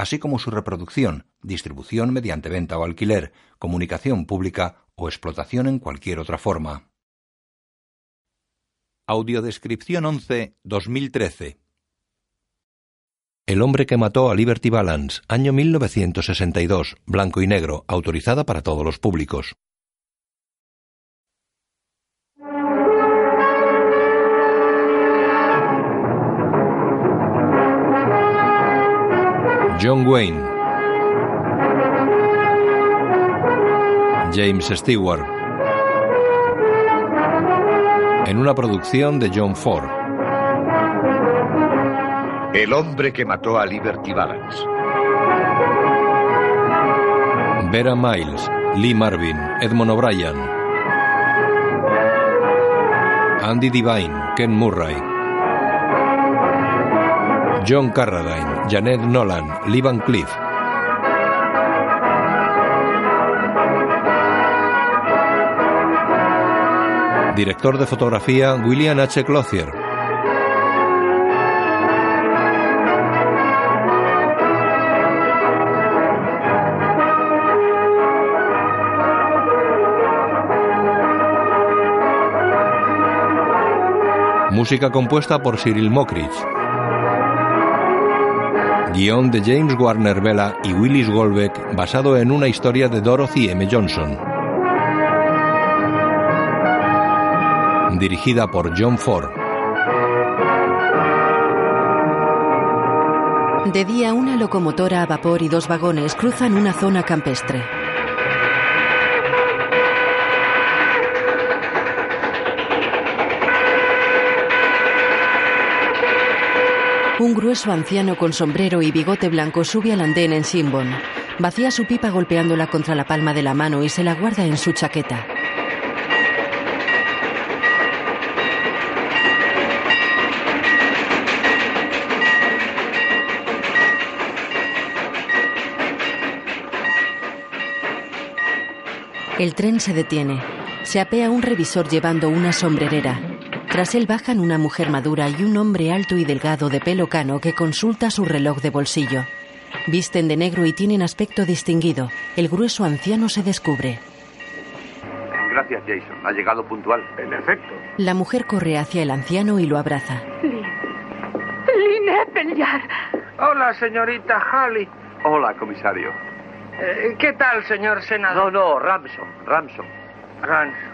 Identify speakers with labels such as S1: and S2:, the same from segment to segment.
S1: así como su reproducción, distribución mediante venta o alquiler, comunicación pública o explotación en cualquier otra forma. Audiodescripción 11 2013 El hombre que mató a Liberty Balance, año 1962, blanco y negro, autorizada para todos los públicos. John Wayne James Stewart en una producción de John Ford.
S2: El hombre que mató a Liberty Balance.
S1: Vera Miles, Lee Marvin, Edmond O'Brien. Andy Devine, Ken Murray. John Carradine, Janet Nolan, Lee Van Cliff. Director de fotografía William H. Clothier. Música compuesta por Cyril Mokrich. Guión de James Warner Vela y Willis Goldbeck basado en una historia de Dorothy M. Johnson. dirigida por John Ford.
S3: De día, una locomotora a vapor y dos vagones cruzan una zona campestre. Un grueso anciano con sombrero y bigote blanco sube al andén en Simbon. Vacía su pipa golpeándola contra la palma de la mano y se la guarda en su chaqueta. El tren se detiene. Se apea un revisor llevando una sombrerera. Tras él bajan una mujer madura y un hombre alto y delgado de pelo cano que consulta su reloj de bolsillo. Visten de negro y tienen aspecto distinguido. El grueso anciano se descubre.
S4: Gracias, Jason. Ha llegado puntual.
S5: En efecto.
S3: La mujer corre hacia el anciano y lo abraza.
S6: Lynn. Lynn
S5: Hola, señorita Halley.
S4: Hola, comisario.
S5: Eh, ¿Qué tal, señor senador?
S4: No, no, Ramson, Ramson.
S5: Ramson.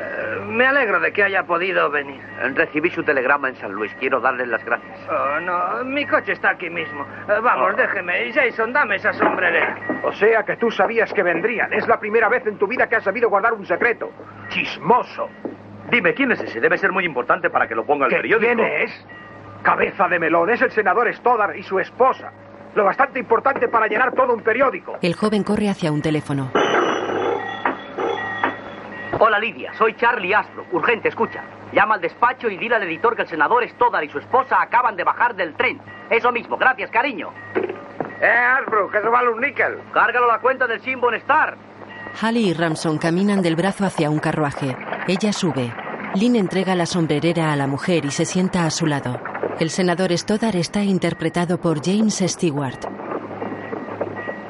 S5: Eh, me alegro de que haya podido venir.
S4: Recibí su telegrama en San Luis. Quiero darle las gracias.
S5: Oh, no, mi coche está aquí mismo. Eh, vamos,
S4: Oh.
S5: déjeme. Jason, dame esa sombrerera.
S7: O sea que tú sabías que vendrían. Es la primera vez en tu vida que has sabido guardar un secreto. Chismoso.
S4: Dime, ¿quién es ese? Debe ser muy importante para que lo ponga el
S7: ¿Que
S4: periódico.
S7: ¿Quién es? Cabeza de melón. Es el senador Stoddard y su esposa. Lo bastante importante para llenar todo un periódico.
S3: El joven corre hacia un teléfono.
S8: Hola Lidia, soy Charlie Astro. Urgente, escucha. Llama al despacho y dile al editor que el senador Stoddard y su esposa acaban de bajar del tren. Eso mismo, gracias, cariño.
S5: Eh, Asbro, que eso vale un níquel.
S8: Cárgalo a la cuenta del Simbon Star.
S3: Halley y Ramson caminan del brazo hacia un carruaje. Ella sube. Lynn entrega la sombrerera a la mujer y se sienta a su lado. El senador Stoddard está interpretado por James Stewart.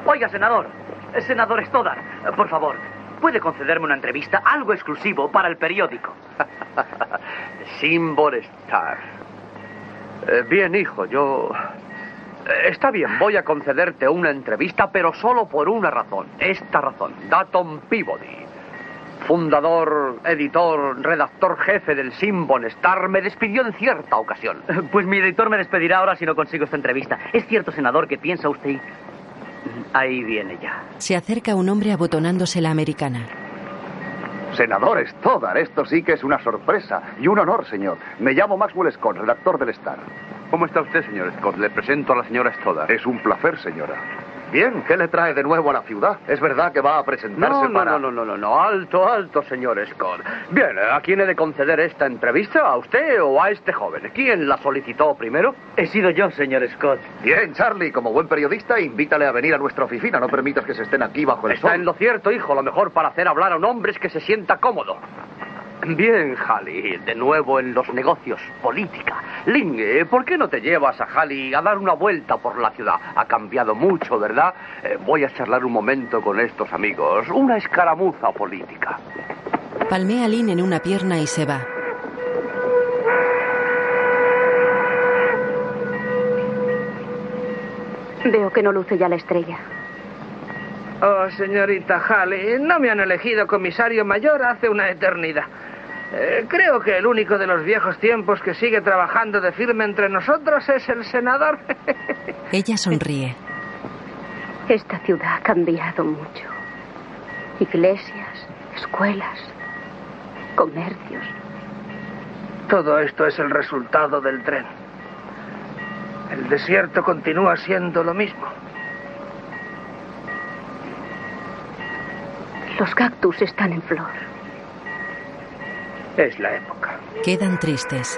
S8: Oiga, senador. Eh, Senador Stoddard, por favor, ¿puede concederme una entrevista, algo exclusivo para el periódico?
S4: Symbol Star. Eh, bien, hijo, yo... Eh, Está bien, voy a concederte una entrevista, pero solo por una razón. Esta razón. Datton Peabody, fundador, editor, redactor jefe del Symbol Star, me despidió en cierta ocasión.
S8: Pues mi editor me despedirá ahora si no consigo esta entrevista. ¿Es cierto, senador, que piensa usted... Ahí viene ya.
S3: Se acerca un hombre abotonándose la americana.
S9: Senador Stoddard, esto sí que es una sorpresa y un honor, señor. Me llamo Maxwell Scott, redactor del Star.
S4: ¿Cómo está usted, señor Scott? Le presento a la señora Stoddard.
S9: Es un placer, señora. Bien, ¿qué le trae de nuevo a la ciudad? ¿Es verdad que va a presentarse
S4: No, no,
S9: para...?
S4: no, no, no, no, no, alto, alto, señor Scott. Bien, ¿a quién he de conceder esta entrevista? ¿A usted o a este joven? ¿Quién la solicitó primero?
S8: He sido yo, señor Scott.
S9: Bien, Charlie, como buen periodista, invítale a venir a nuestra oficina. No permitas que se estén aquí bajo el
S4: Está
S9: sol.
S4: en lo cierto, hijo. Lo mejor para hacer hablar a un hombre es que se sienta cómodo. Bien, Halley, de nuevo en los negocios, política. Lin, eh, ¿por qué no te llevas a Halley a dar una vuelta por la ciudad? Ha cambiado mucho, ¿verdad? Eh, voy a charlar un momento con estos amigos. Una escaramuza política.
S3: Palmea a Lynn en una pierna y se va.
S6: Veo que no luce ya la estrella.
S5: Oh, señorita Halley, no me han elegido comisario mayor hace una eternidad. Eh, creo que el único de los viejos tiempos que sigue trabajando de firme entre nosotros es el senador.
S3: Ella sonríe.
S6: Esta ciudad ha cambiado mucho. Iglesias, escuelas, comercios.
S5: Todo esto es el resultado del tren. El desierto continúa siendo lo mismo.
S6: Los cactus están en flor.
S5: Es la época.
S3: Quedan tristes.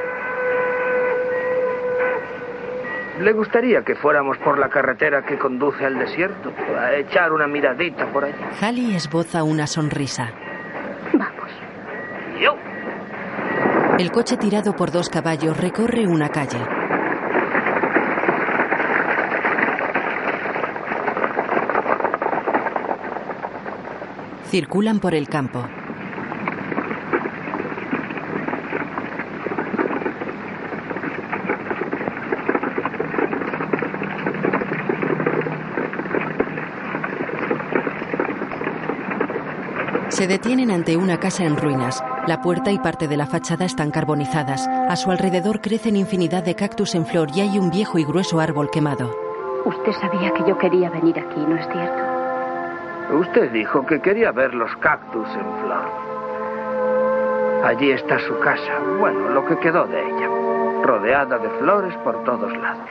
S5: ¿Le gustaría que fuéramos por la carretera que conduce al desierto? A echar una miradita por allí.
S3: Halley esboza una sonrisa.
S6: Vamos.
S4: Yo.
S3: El coche tirado por dos caballos recorre una calle. Circulan por el campo. Se detienen ante una casa en ruinas. La puerta y parte de la fachada están carbonizadas. A su alrededor crecen infinidad de cactus en flor y hay un viejo y grueso árbol quemado.
S6: Usted sabía que yo quería venir aquí, ¿no es cierto?
S5: Usted dijo que quería ver los cactus en flor. Allí está su casa, bueno, lo que quedó de ella, rodeada de flores por todos lados.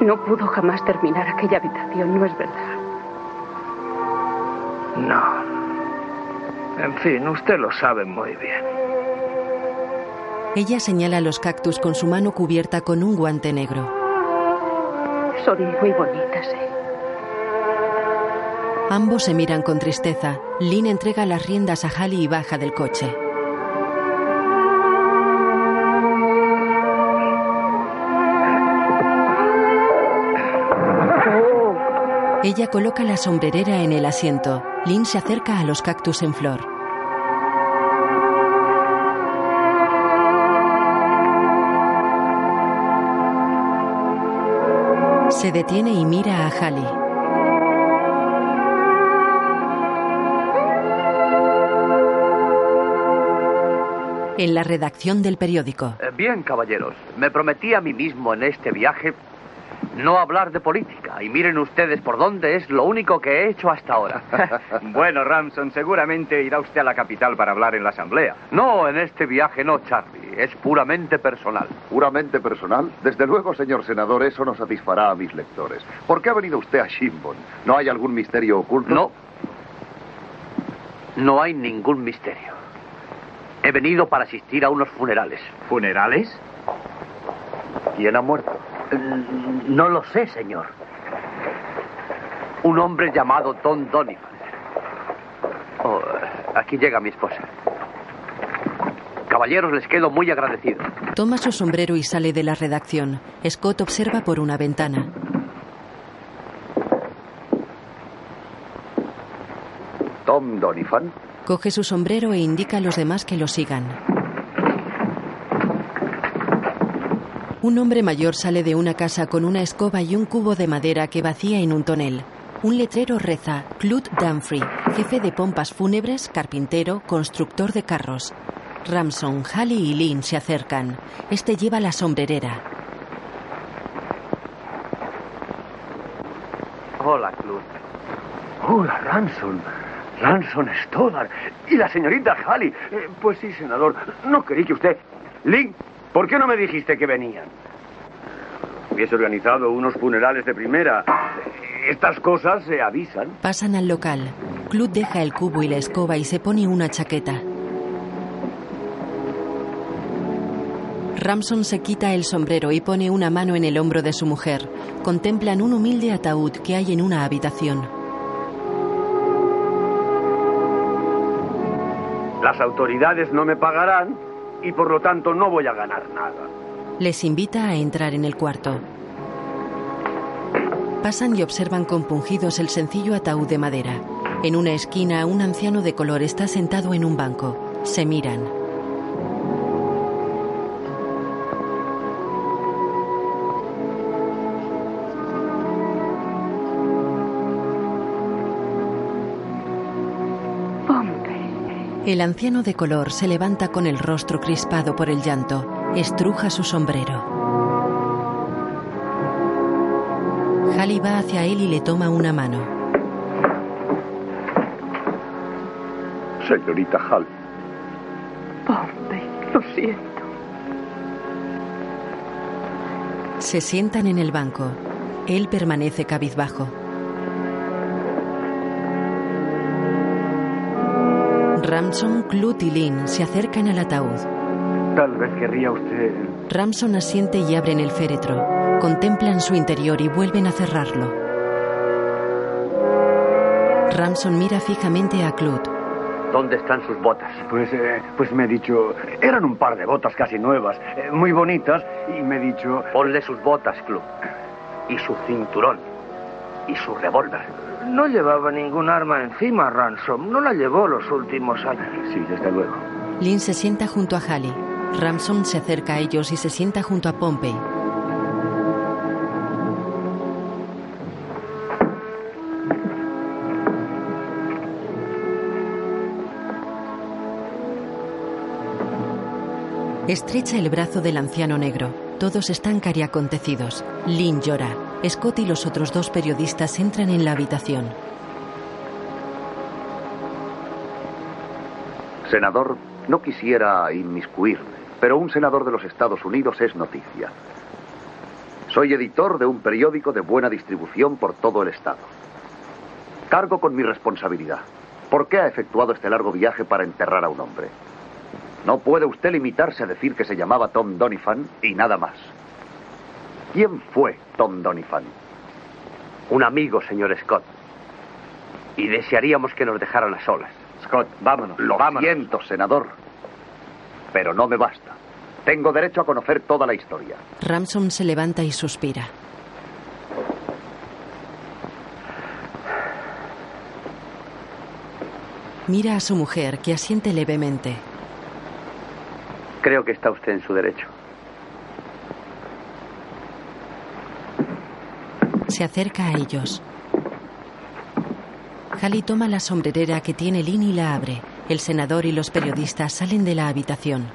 S6: No pudo jamás terminar aquella habitación, ¿no es verdad?
S5: No. En fin, usted lo sabe muy bien.
S3: Ella señala los cactus con su mano cubierta con un guante negro.
S6: Son muy bonitas, ¿eh?
S3: Ambos se miran con tristeza. Lynn entrega las riendas a Halley y baja del coche. Ella coloca la sombrerera en el asiento. Lynn se acerca a los cactus en flor. Se detiene y mira a Halley. En la redacción del periódico.
S4: Eh, bien, caballeros, me prometí a mí mismo en este viaje no hablar de política. Y miren ustedes por dónde es lo único que he hecho hasta ahora.
S10: bueno, Ramson, seguramente irá usted a la capital para hablar en la asamblea.
S4: No, en este viaje no, Charlie. Es puramente personal.
S9: ¿Puramente personal? Desde luego, señor senador, eso no satisfará a mis lectores. ¿Por qué ha venido usted a Shimbon? ¿No hay algún misterio oculto?
S4: No. No hay ningún misterio. He venido para asistir a unos funerales.
S10: ¿Funerales?
S9: ¿Quién ha muerto?
S4: Mm, No lo sé, señor. Un hombre llamado Tom Donovan. Oh, aquí llega mi esposa. Caballeros, les quedo muy agradecido.
S3: Toma su sombrero y sale de la redacción. Scott observa por una ventana.
S9: Tom Donovan.
S3: Coge su sombrero e indica a los demás que lo sigan. Un hombre mayor sale de una casa con una escoba y un cubo de madera que vacía en un tonel. Un letrero reza Clut Dunphy, jefe de pompas fúnebres, carpintero, constructor de carros. Ramson, Halley y Lynn se acercan. Este lleva la sombrerera.
S4: Hola, Clut. Hola, Ranson. Ranson Stoddard. Y la señorita Halley. Eh, pues sí, senador. No creí que usted...
S11: Link, ¿por qué no me dijiste que venían? Hubiese organizado unos funerales de primera. Estas cosas se avisan.
S3: Pasan al local. Clut deja el cubo y la escoba y se pone una chaqueta. Ramson se quita el sombrero y pone una mano en el hombro de su mujer. Contemplan un humilde ataúd que hay en una habitación.
S11: Las autoridades no me pagarán y por lo tanto no voy a ganar nada.
S3: Les invita a entrar en el cuarto. Pasan y observan compungidos el sencillo ataúd de madera. En una esquina, un anciano de color está sentado en un banco. Se miran. El anciano de color se levanta con el rostro crispado por el llanto. Estruja su sombrero. Halley va hacia él y le toma una mano.
S9: Señorita Hall.
S6: Pompey, lo siento.
S3: Se sientan en el banco. Él permanece cabizbajo. Ramson, Clut y Lynn se acercan al ataúd.
S11: Tal vez querría usted.
S3: Ramson asiente y abren el féretro. Contemplan su interior y vuelven a cerrarlo. Ramson mira fijamente a Clut.
S4: ¿Dónde están sus botas?
S11: Pues, eh, pues me he dicho. Eran un par de botas casi nuevas, eh, muy bonitas, y me he dicho.
S4: Ponle sus botas, Clut. Y su cinturón. Y su revólver.
S5: No llevaba ningún arma encima, Ransom. No la llevó los últimos años.
S11: Sí, desde luego.
S3: Lynn se sienta junto a Halley. Ramson se acerca a ellos y se sienta junto a Pompey. Estrecha el brazo del anciano negro. Todos están cariacontecidos. Lynn llora. Scott y los otros dos periodistas entran en la habitación.
S9: Senador, no quisiera inmiscuirme, pero un senador de los Estados Unidos es noticia. Soy editor de un periódico de buena distribución por todo el estado. Cargo con mi responsabilidad. ¿Por qué ha efectuado este largo viaje para enterrar a un hombre? No puede usted limitarse a decir que se llamaba Tom Doniphan y nada más. ¿Quién fue Tom Doniphan?
S4: Un amigo, señor Scott. Y desearíamos que nos dejaran a solas.
S11: Scott, vámonos.
S9: Lo
S11: vámonos.
S9: siento, senador. Pero no me basta. Tengo derecho a conocer toda la historia.
S3: Ramson se levanta y suspira. Mira a su mujer, que asiente levemente.
S4: Creo que está usted en su derecho.
S3: Se acerca a ellos. Halley toma la sombrerera que tiene Lynn y la abre. El senador y los periodistas salen de la habitación.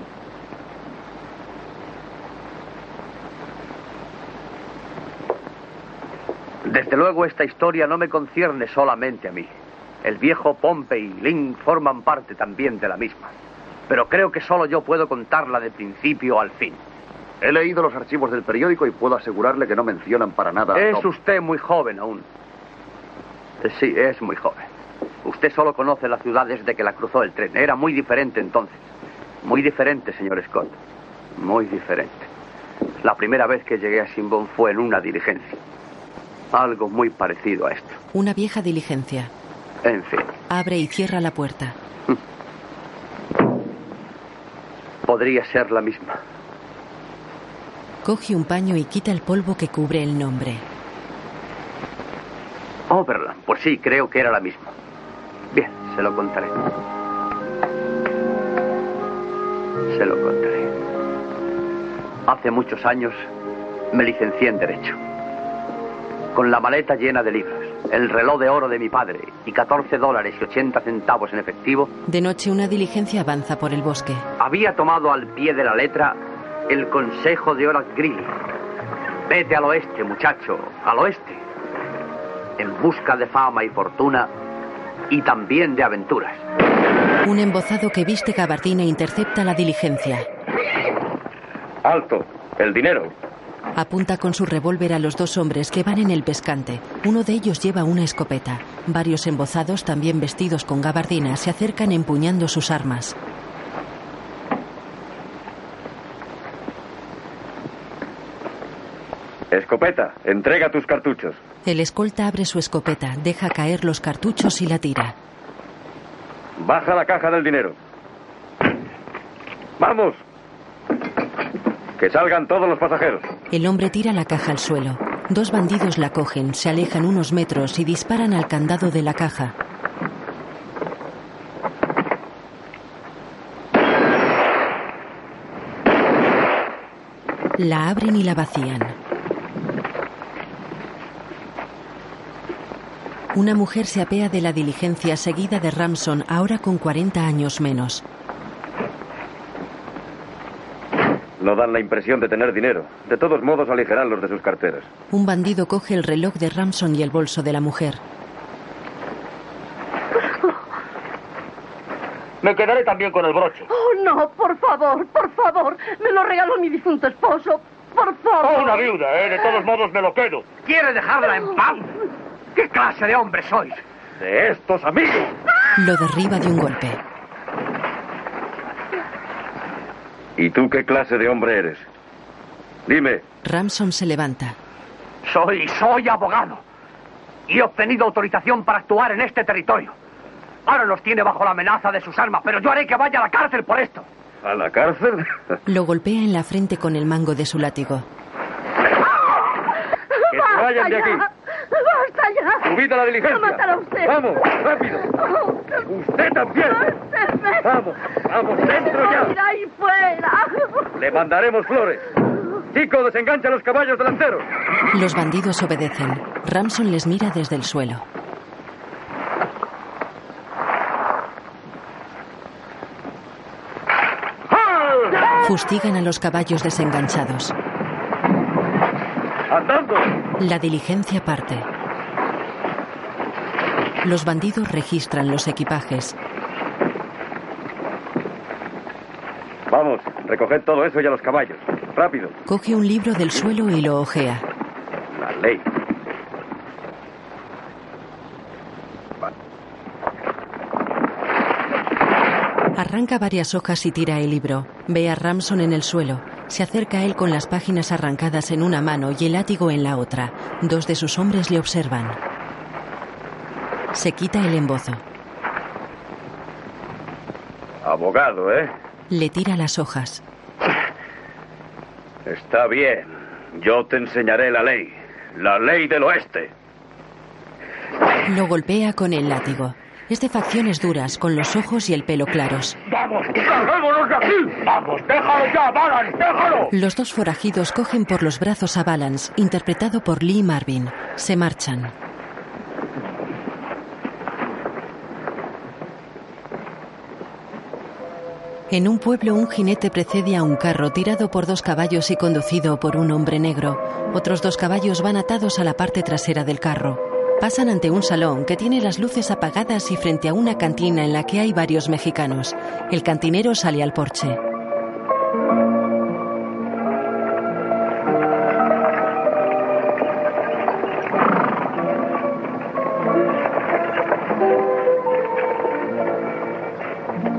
S4: Desde luego esta historia no me concierne solamente a mí. El viejo Pompey y Lynn forman parte también de la misma. Pero creo que solo yo puedo contarla de principio al fin.
S9: He leído los archivos del periódico y puedo asegurarle que no mencionan para nada. a
S4: Es usted muy joven aún. Eh, Sí, es muy joven. Usted solo conoce la ciudad desde que la cruzó el tren. Era muy diferente entonces. Muy diferente, señor Scott. Muy diferente. La primera vez que llegué a Simbón fue en una diligencia. Algo muy parecido a esto.
S3: Una vieja diligencia.
S4: En fin,
S3: Abre y cierra la puerta.
S4: podría ser la misma.
S3: Coge un paño y quita el polvo que cubre el nombre.
S4: Overland, pues sí, creo que era la misma. Bien, se lo contaré. Se lo contaré. Hace muchos años me licencié en Derecho. Con la maleta llena de libros, el reloj de oro de mi padre y 14 dólares y 80 centavos en efectivo,
S3: De noche una diligencia avanza por el bosque.
S4: había tomado al pie de la letra el consejo de Horace Greeley. Vete al oeste, muchacho, al oeste. En busca de fama y fortuna y también de aventuras.
S3: Un embozado que viste gabardina intercepta la diligencia.
S12: Alto. El dinero.
S3: Apunta con su revólver a los dos hombres que van en el pescante. Uno de ellos lleva una escopeta. Varios embozados, también vestidos con gabardinas, se acercan empuñando sus armas.
S12: Escopeta, entrega tus cartuchos.
S3: El escolta abre su escopeta, deja caer los cartuchos y la tira.
S12: Baja la caja del dinero. ¡Vamos! Que salgan todos los pasajeros.
S3: El hombre tira la caja al suelo. Dos bandidos la cogen, se alejan unos metros y disparan al candado de la caja. La abren y la vacían. Una mujer se apea de la diligencia seguida de Ramson, ahora con 40 años menos.
S12: No dan la impresión de tener dinero. De todos modos, aligeran los de sus carteras.
S3: Un bandido coge el reloj de Ramson y el bolso de la mujer.
S8: Me quedaré también con el broche.
S6: Oh, no, por favor, por favor. Me lo regaló mi difunto esposo. Por favor.
S8: Oh, una viuda, ¿eh? De todos modos me lo quedo.
S4: ¿Quiere dejarla en paz? ¿Qué clase de hombre sois?
S12: De estos amigos.
S3: Lo derriba de un golpe.
S12: ¿Y tú qué clase de hombre eres? Dime.
S3: Ramson se levanta.
S4: Soy, soy abogado. Y he obtenido autorización para actuar en este territorio. Ahora los tiene bajo la amenaza de sus armas, pero yo haré que vaya a la cárcel por esto.
S12: ¿A la cárcel?
S3: Lo golpea en la frente con el mango de su látigo.
S12: ¡Que se vayan de aquí!
S6: ¡Basta ya!
S12: ¡Subid a la diligencia!
S6: ¡No matará usted!
S12: ¡Vamos, rápido! ¡Usted también!
S6: ¡Suélteme!
S12: ¡Vamos, vamos, dentro ya!
S6: ¡Ir ahí fuera!
S12: Le mandaremos flores. Chico, desengancha los caballos delanteros.
S3: Los bandidos obedecen. Ramson les mira desde el suelo. Fustigan a los caballos desenganchados.
S12: ¡Andando!
S3: La diligencia parte. Los bandidos registran los equipajes.
S12: Vamos, recoged todo eso y a los caballos. Rápido.
S3: Coge un libro del suelo y lo ojea.
S12: La ley.
S3: Arranca varias hojas y tira el libro. Ve a Ramson en el suelo. Se acerca a él con las páginas arrancadas en una mano y el látigo en la otra. Dos de sus hombres le observan. Se quita el embozo.
S12: Abogado, ¿eh?
S3: Le tira las hojas.
S12: Está bien. Yo te enseñaré la ley. La ley del oeste.
S3: Lo golpea con el látigo. Es de facciones duras, con los ojos y el pelo claros.
S8: ¡Vamos! ¡Larguémonos de aquí! ¡Vamos! ¡Déjalo ya, Balance! ¡Déjalo!
S3: Los dos forajidos cogen por los brazos a Balance, interpretado por Lee Marvin. Se marchan. En un pueblo un jinete precede a un carro tirado por dos caballos y conducido por un hombre negro. Otros dos caballos van atados a la parte trasera del carro. Pasan ante un salón que tiene las luces apagadas y frente a una cantina en la que hay varios mexicanos. El cantinero sale al porche.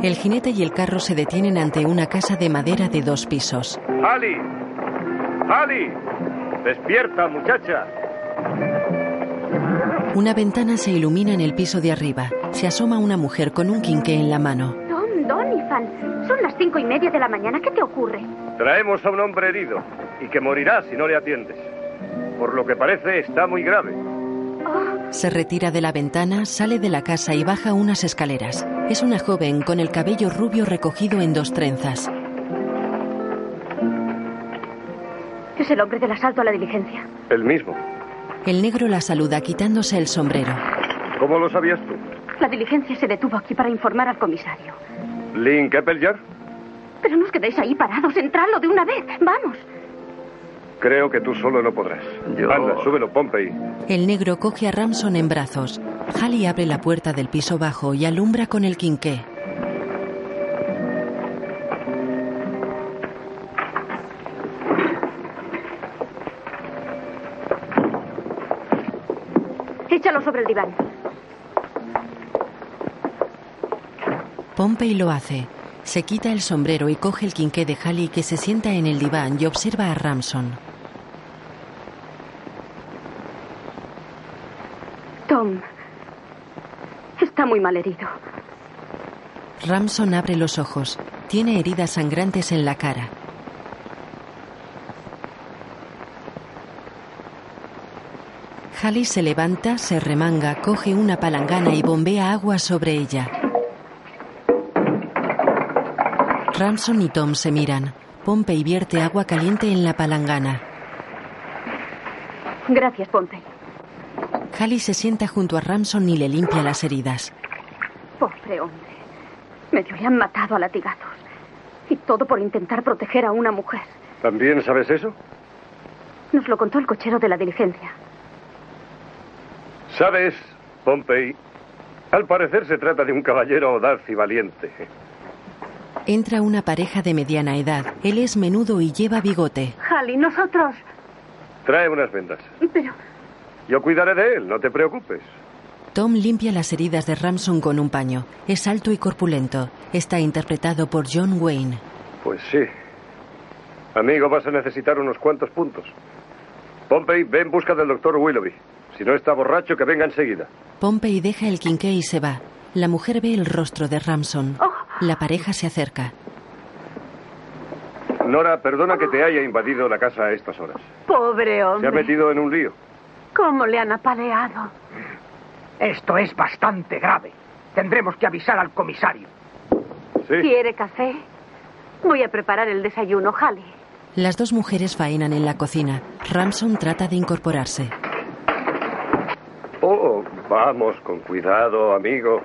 S3: El jinete y el carro se detienen ante una casa de madera de dos pisos.
S12: ¡Ali! ¡Ali! ¡Despierta, muchacha!
S3: Una ventana se ilumina en el piso de arriba. Se asoma una mujer con un quinqué en la mano.
S13: Don Donifan, son las cinco y media de la mañana. ¿Qué te ocurre?
S12: Traemos a un hombre herido y que morirá si no le atiendes. Por lo que parece, está muy grave.
S3: Se retira de la ventana, sale de la casa y baja unas escaleras. Es una joven con el cabello rubio recogido en dos trenzas.
S13: Es el hombre del asalto a la diligencia.
S12: El mismo.
S3: El negro la saluda quitándose el sombrero.
S12: ¿Cómo lo sabías tú?
S13: La diligencia se detuvo aquí para informar al comisario.
S12: ¿Lynn Keppeljar?
S13: Pero no os quedéis ahí parados. Entradlo de una vez. Vamos.
S12: Creo que tú solo no podrás.
S4: Yo-
S12: Anda, súbelo, Pompey.
S3: El negro coge a Ramson en brazos. Halley abre la puerta del piso bajo y alumbra con el quinqué.
S13: Sobre el diván.
S3: Pompey lo hace. Se quita el sombrero y coge el quinqué de Halley que se sienta en el diván y observa a Ramson.
S6: Tom. Está muy mal herido.
S3: Ramson abre los ojos. Tiene heridas sangrantes en la cara. Halley se levanta, se remanga, coge una palangana y bombea agua sobre ella. Ramson y Tom se miran. Pompey vierte agua caliente en la palangana.
S6: Gracias, Pompey.
S3: Halley se sienta junto a Ramson y le limpia las heridas.
S6: Pobre hombre. Medio le han matado a latigazos. Y todo por intentar proteger a una mujer.
S12: ¿También sabes eso?
S6: Nos lo contó el cochero de la diligencia.
S12: ¿Sabes, Pompey? Al parecer se trata de un caballero audaz y valiente.
S3: Entra una pareja de mediana edad. Él es menudo y lleva bigote.
S6: Halley, nosotros.
S12: Trae unas vendas.
S6: Pero.
S12: Yo cuidaré de él, no te preocupes.
S3: Tom limpia las heridas de Ramson con un paño. Es alto y corpulento. Está interpretado por John Wayne.
S12: Pues sí. Amigo, vas a necesitar unos cuantos puntos. Pompey, ve en busca del doctor Willoughby. Si no está borracho, que venga enseguida.
S3: Pompey deja el quinqué y se va. La mujer ve el rostro de Ramson. La pareja se acerca.
S12: Nora, perdona que te haya invadido la casa a estas horas.
S14: Pobre
S12: Se
S14: hombre.
S12: ha metido en un lío.
S14: ¿Cómo le han apaleado?
S7: Esto es bastante grave. Tendremos que avisar al comisario.
S14: ¿Quiere café? Voy a preparar el desayuno, Halley.
S3: Las dos mujeres faenan en la cocina. Ramson trata de incorporarse.
S12: Oh, vamos, con cuidado, amigo.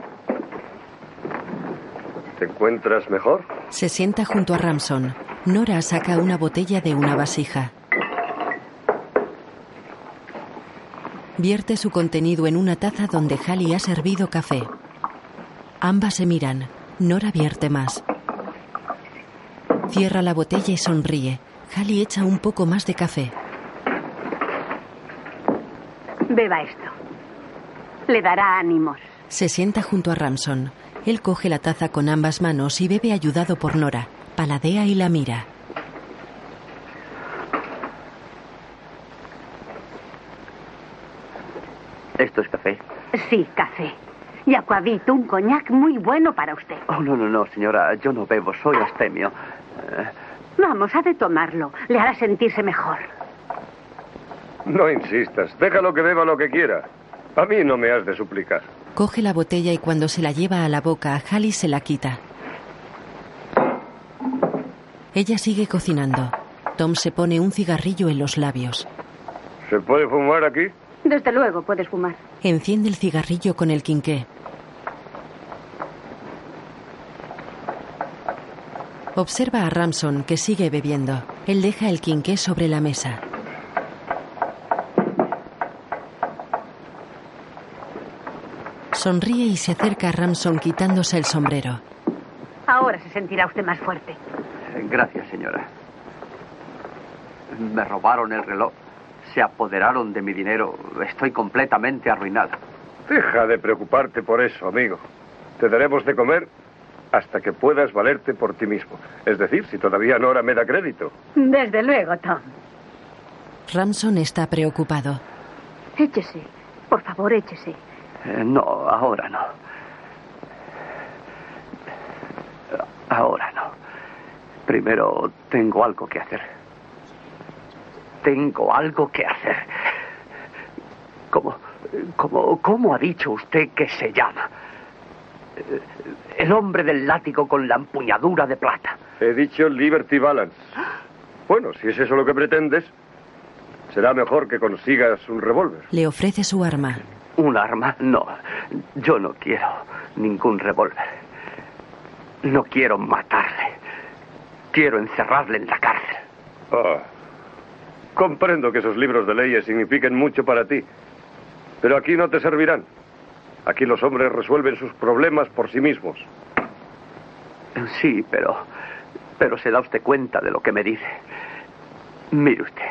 S12: ¿Te encuentras mejor?
S3: Se sienta junto a Ramson. Nora saca una botella de una vasija. Vierte su contenido en una taza donde Halley ha servido café. Ambas se miran. Nora vierte más. Cierra la botella y sonríe. Halley echa un poco más de café.
S14: Beba esto. Le dará ánimos.
S3: Se sienta junto a Ramson. Él coge la taza con ambas manos y bebe ayudado por Nora. Paladea y la mira.
S4: ¿Esto es café?
S14: Sí, café. Y acuavito, un coñac muy bueno para usted.
S4: Oh, no, no, no, señora. Yo no bebo, soy astemio. Eh,
S14: Vamos, ha de tomarlo. Le hará sentirse mejor.
S12: No insistas. Déjalo que beba lo que quiera. A mí no me has de suplicar.
S3: Coge la botella y cuando se la lleva a la boca, Halley se la quita. Ella sigue cocinando. Tom se pone un cigarrillo en los labios.
S12: ¿Se puede fumar aquí?
S6: Desde luego puedes fumar.
S3: Enciende el cigarrillo con el quinqué. Observa a Ramson que sigue bebiendo. Él deja el quinqué sobre la mesa. Sonríe y se acerca a Ramson quitándose el sombrero.
S14: Ahora se sentirá usted más fuerte.
S4: Gracias, señora. Me robaron el reloj. Se apoderaron de mi dinero. Estoy completamente arruinado.
S12: Deja de preocuparte por eso, amigo. Te daremos de comer hasta que puedas valerte por ti mismo. Es decir, si todavía Nora me da crédito.
S14: Desde luego, Tom.
S3: Ramson está preocupado.
S6: Échese. Por favor, échese.
S4: Eh, no, ahora no. Ahora no. Primero tengo algo que hacer. Tengo algo que hacer. ¿Cómo, cómo, cómo ha dicho usted que se llama? Eh, El hombre del látigo con la empuñadura de plata.
S12: He dicho Liberty Balance. Bueno, si es eso lo que pretendes, será mejor que consigas un revólver.
S3: Le ofrece su arma.
S4: ¿Un arma? No. Yo no quiero ningún revólver. No quiero matarle. Quiero encerrarle en la cárcel.
S12: Ah, comprendo que esos libros de leyes signifiquen mucho para ti, pero aquí no te servirán. Aquí los hombres resuelven sus problemas por sí mismos.
S4: Sí, pero. Pero se da usted cuenta de lo que me dice. Mire usted.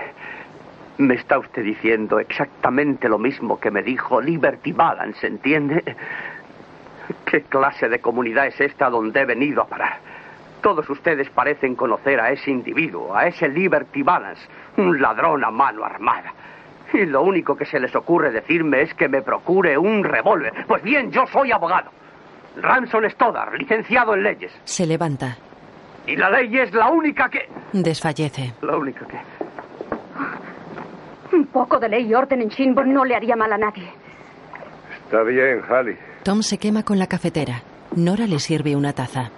S4: Me está usted diciendo exactamente lo mismo que me dijo Liberty Balance, ¿entiende? ¿Qué clase de comunidad es esta donde he venido a parar? Todos ustedes parecen conocer a ese individuo, a ese Liberty Balance, un ladrón a mano armada. Y lo único que se les ocurre decirme es que me procure un revólver. Pues bien, yo soy abogado. Ransom Stoddard, licenciado en leyes.
S3: Se levanta.
S4: Y la ley es la única que...
S3: Desfallece.
S4: La única que...
S6: Un poco de ley y orden en Shinbone no le haría mal a nadie.
S12: Está bien, Halley.
S3: Tom se quema con la cafetera. Nora le sirve una taza.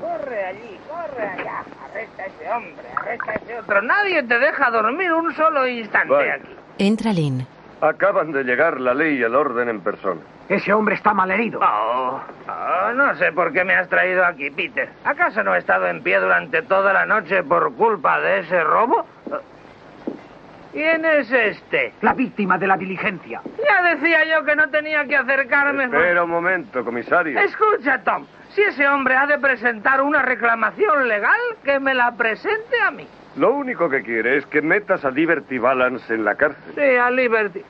S5: Corre allí, corre allá. Arresta a ese hombre, arresta a ese otro. Nadie te deja dormir un solo instante
S12: Vale.
S5: aquí.
S3: Entra Lynn.
S12: Acaban de llegar la ley y el orden en persona.
S5: Ese hombre está malherido. Oh, oh, no sé por qué me has traído aquí, Peter. ¿Acaso no he estado en pie durante toda la noche por culpa de ese robo? ¿Quién es este?
S7: La víctima de la diligencia.
S5: Ya decía yo que no tenía que acercarme.
S12: Espera un momento, comisario.
S5: Escucha, Tom. Si ese hombre ha de presentar una reclamación legal, que me la presente a mí.
S12: Lo único que quiere es que metas a Liberty Balance en la cárcel.
S5: Sí, a Liberty.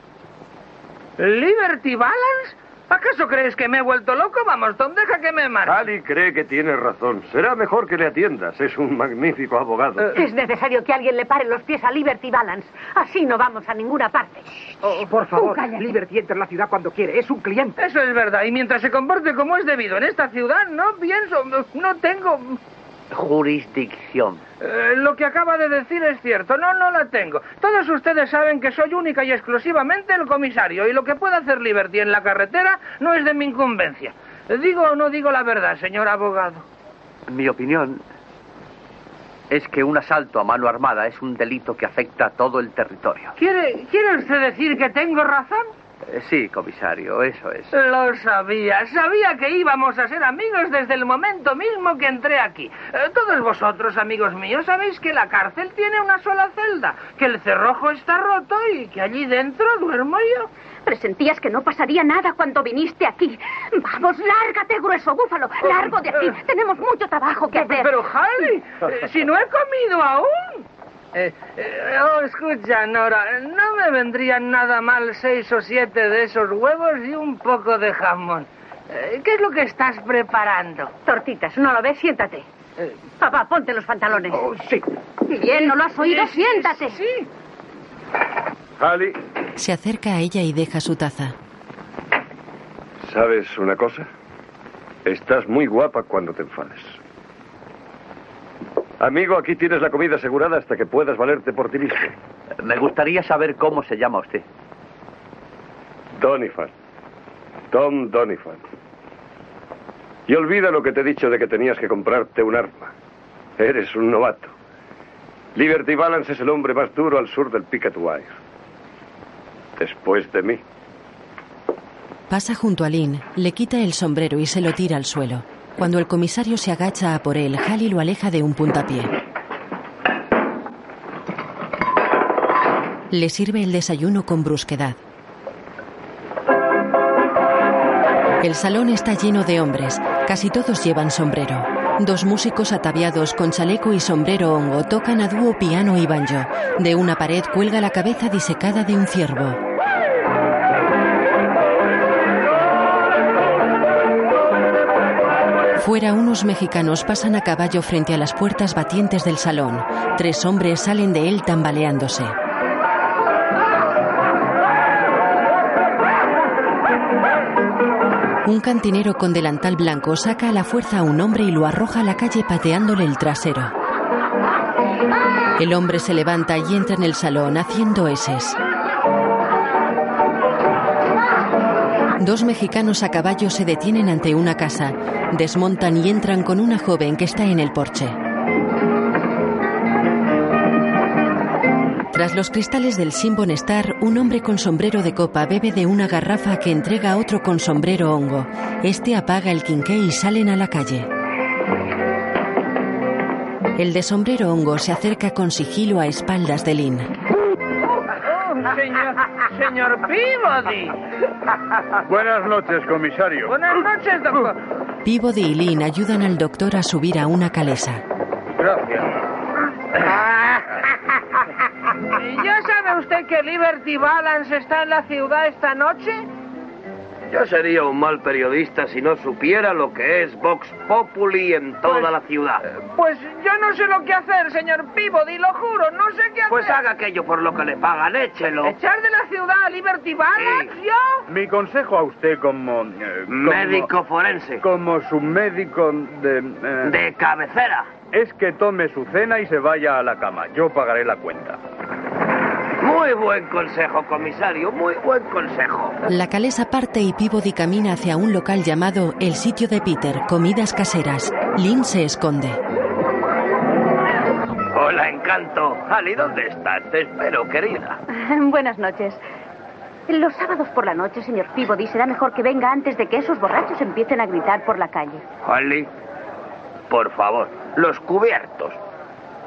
S5: ¿Liberty Balance? ¿Acaso crees que me he vuelto loco? Vamos, Tom, deja que me marche.
S12: Ali cree que tiene razón. Será mejor que le atiendas. Es un magnífico abogado.
S14: Es necesario que alguien le pare los pies a Liberty Balance. Así no vamos a ninguna parte.
S7: Oh, por favor. Liberty entra en la ciudad cuando quiere. Es un cliente.
S5: Eso es verdad. Y mientras se comporte como es debido en esta ciudad, no pienso, no tengo...
S4: Jurisdicción.
S5: Eh, lo que acaba de decir es cierto. No, no la tengo. Todos ustedes saben que soy única y exclusivamente el comisario. Y lo que pueda hacer Liberty en la carretera no es de mi incumbencia. ¿Digo o no digo la verdad, señor abogado?
S4: Mi opinión es que un asalto a mano armada es un delito que afecta a todo el territorio.
S5: ¿Quiere, ¿Quiere usted decir que tengo razón?
S4: Eh, sí, comisario, eso es.
S5: Lo sabía. Sabía que íbamos a ser amigos desde el momento mismo que entré aquí. Eh, todos vosotros, amigos míos, sabéis que la cárcel tiene una sola celda, que el cerrojo está roto y que allí dentro duermo yo.
S6: Presentías que no pasaría nada cuando viniste aquí. Vamos, lárgate, grueso búfalo. Largo de aquí. Tenemos mucho trabajo que hacer.
S5: Pero, Harley, eh, si no he comido aún. Eh, eh, oh, escucha, Nora, no me vendrían nada mal seis o siete de esos huevos y un poco de jamón. Eh, ¿Qué es lo que estás preparando?
S14: Tortitas, ¿no lo ves? Siéntate. Papá, ponte los pantalones.
S7: sí.
S6: Bien, ¿no lo has oído? Siéntate.
S5: Sí.
S12: Ali,
S3: Se acerca a ella y deja su taza.
S12: ¿sabes una cosa? Estás muy guapa cuando te enfades. Amigo, aquí tienes la comida asegurada hasta que puedas valerte por ti mismo.
S4: Me gustaría saber cómo se llama usted.
S12: Donifan. Tom Donifan. Y olvida lo que te he dicho de que tenías que comprarte un arma. Eres un novato. Liberty Balance es el hombre más duro al sur del Picket Wire. Después de mí.
S3: Pasa junto a Lynn, le quita el sombrero y se lo tira al suelo. Cuando el comisario se agacha a por él, Halley lo aleja de un puntapié. Le sirve el desayuno con brusquedad. El salón está lleno de hombres. Casi todos llevan sombrero. Dos músicos ataviados con chaleco y sombrero hongo tocan a dúo piano y banjo. De una pared cuelga la cabeza disecada de un ciervo. Fuera unos mexicanos pasan a caballo frente a las puertas batientes del salón. Tres hombres salen de él tambaleándose. Un cantinero con delantal blanco saca a la fuerza a un hombre y lo arroja a la calle pateándole el trasero. El hombre se levanta y entra en el salón haciendo eses. Dos mexicanos a caballo se detienen ante una casa, desmontan y entran con una joven que está en el porche. Tras los cristales del Simbon Star, un hombre con sombrero de copa bebe de una garrafa que entrega a otro con sombrero hongo. Este apaga el quinqué y salen a la calle. El de sombrero hongo se acerca con sigilo a espaldas de Lynn.
S5: Señor, señor Peabody.
S15: Buenas noches, comisario.
S5: Buenas noches, doctor.
S3: Peabody y Lynn ayudan al doctor a subir a una calesa.
S15: Gracias.
S5: ¿Ya sabe usted que Liberty Balance está en la ciudad esta noche?
S11: Yo sería un mal periodista si no supiera lo que es Vox Populi en toda
S5: Pues-
S11: la ciudad.
S5: Pues yo no sé lo que hacer, señor Peabody, lo juro, no sé qué hacer.
S11: Pues haga aquello por lo que le pagan, échelo.
S5: ¿Echar de la ciudad a Liberty Balance, yo?
S15: Mi consejo a usted como... eh, como-
S11: Médico forense.
S15: Como su médico de... eh,
S11: De cabecera.
S15: Es que tome su cena y se vaya a la cama. Yo pagaré la cuenta.
S11: Muy buen consejo, comisario, muy buen consejo.
S3: La calesa parte y Peabody camina hacia un local llamado El sitio de Peter, comidas caseras. Lynn se esconde.
S11: Hola, encanto. Ali, ¿dónde estás? Te espero, querida.
S6: Buenas noches. Los sábados por la noche, señor Peabody, será mejor que venga antes de que esos borrachos empiecen a gritar por la calle.
S11: Ali, por favor, los cubiertos.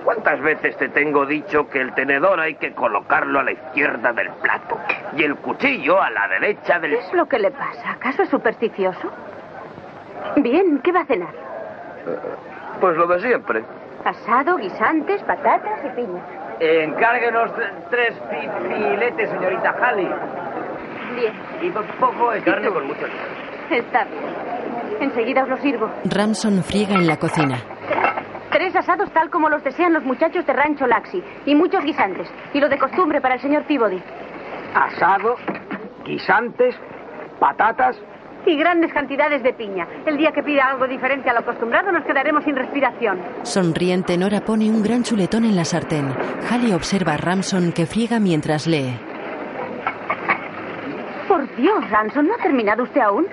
S11: ¿Cuántas veces te tengo dicho que el tenedor hay que colocarlo a la izquierda del plato y el cuchillo a la derecha del...
S6: ¿Qué es lo que le pasa? ¿Acaso es supersticioso? Bien, ¿qué va a cenar?
S11: Pues lo de siempre.
S6: Asado, guisantes, patatas y piña.
S8: Encárguenos tres fi- filetes, señorita Halley.
S6: Bien,
S8: Y po- poco de carne con mucho
S6: está bien. Enseguida os lo sirvo.
S3: Ramson friega en la cocina.
S6: Tres asados tal como los desean los muchachos de Rancho Laxi. Y muchos guisantes. Y lo de costumbre para el señor Peabody.
S7: Asado, guisantes, patatas.
S14: Y grandes cantidades de piña. El día que pida algo diferente a lo acostumbrado nos quedaremos sin respiración.
S3: Sonriente, Nora pone un gran chuletón en la sartén. Halley observa a Ramson que friega mientras lee.
S6: Por Dios, Ransom, ¿no ha terminado usted aún?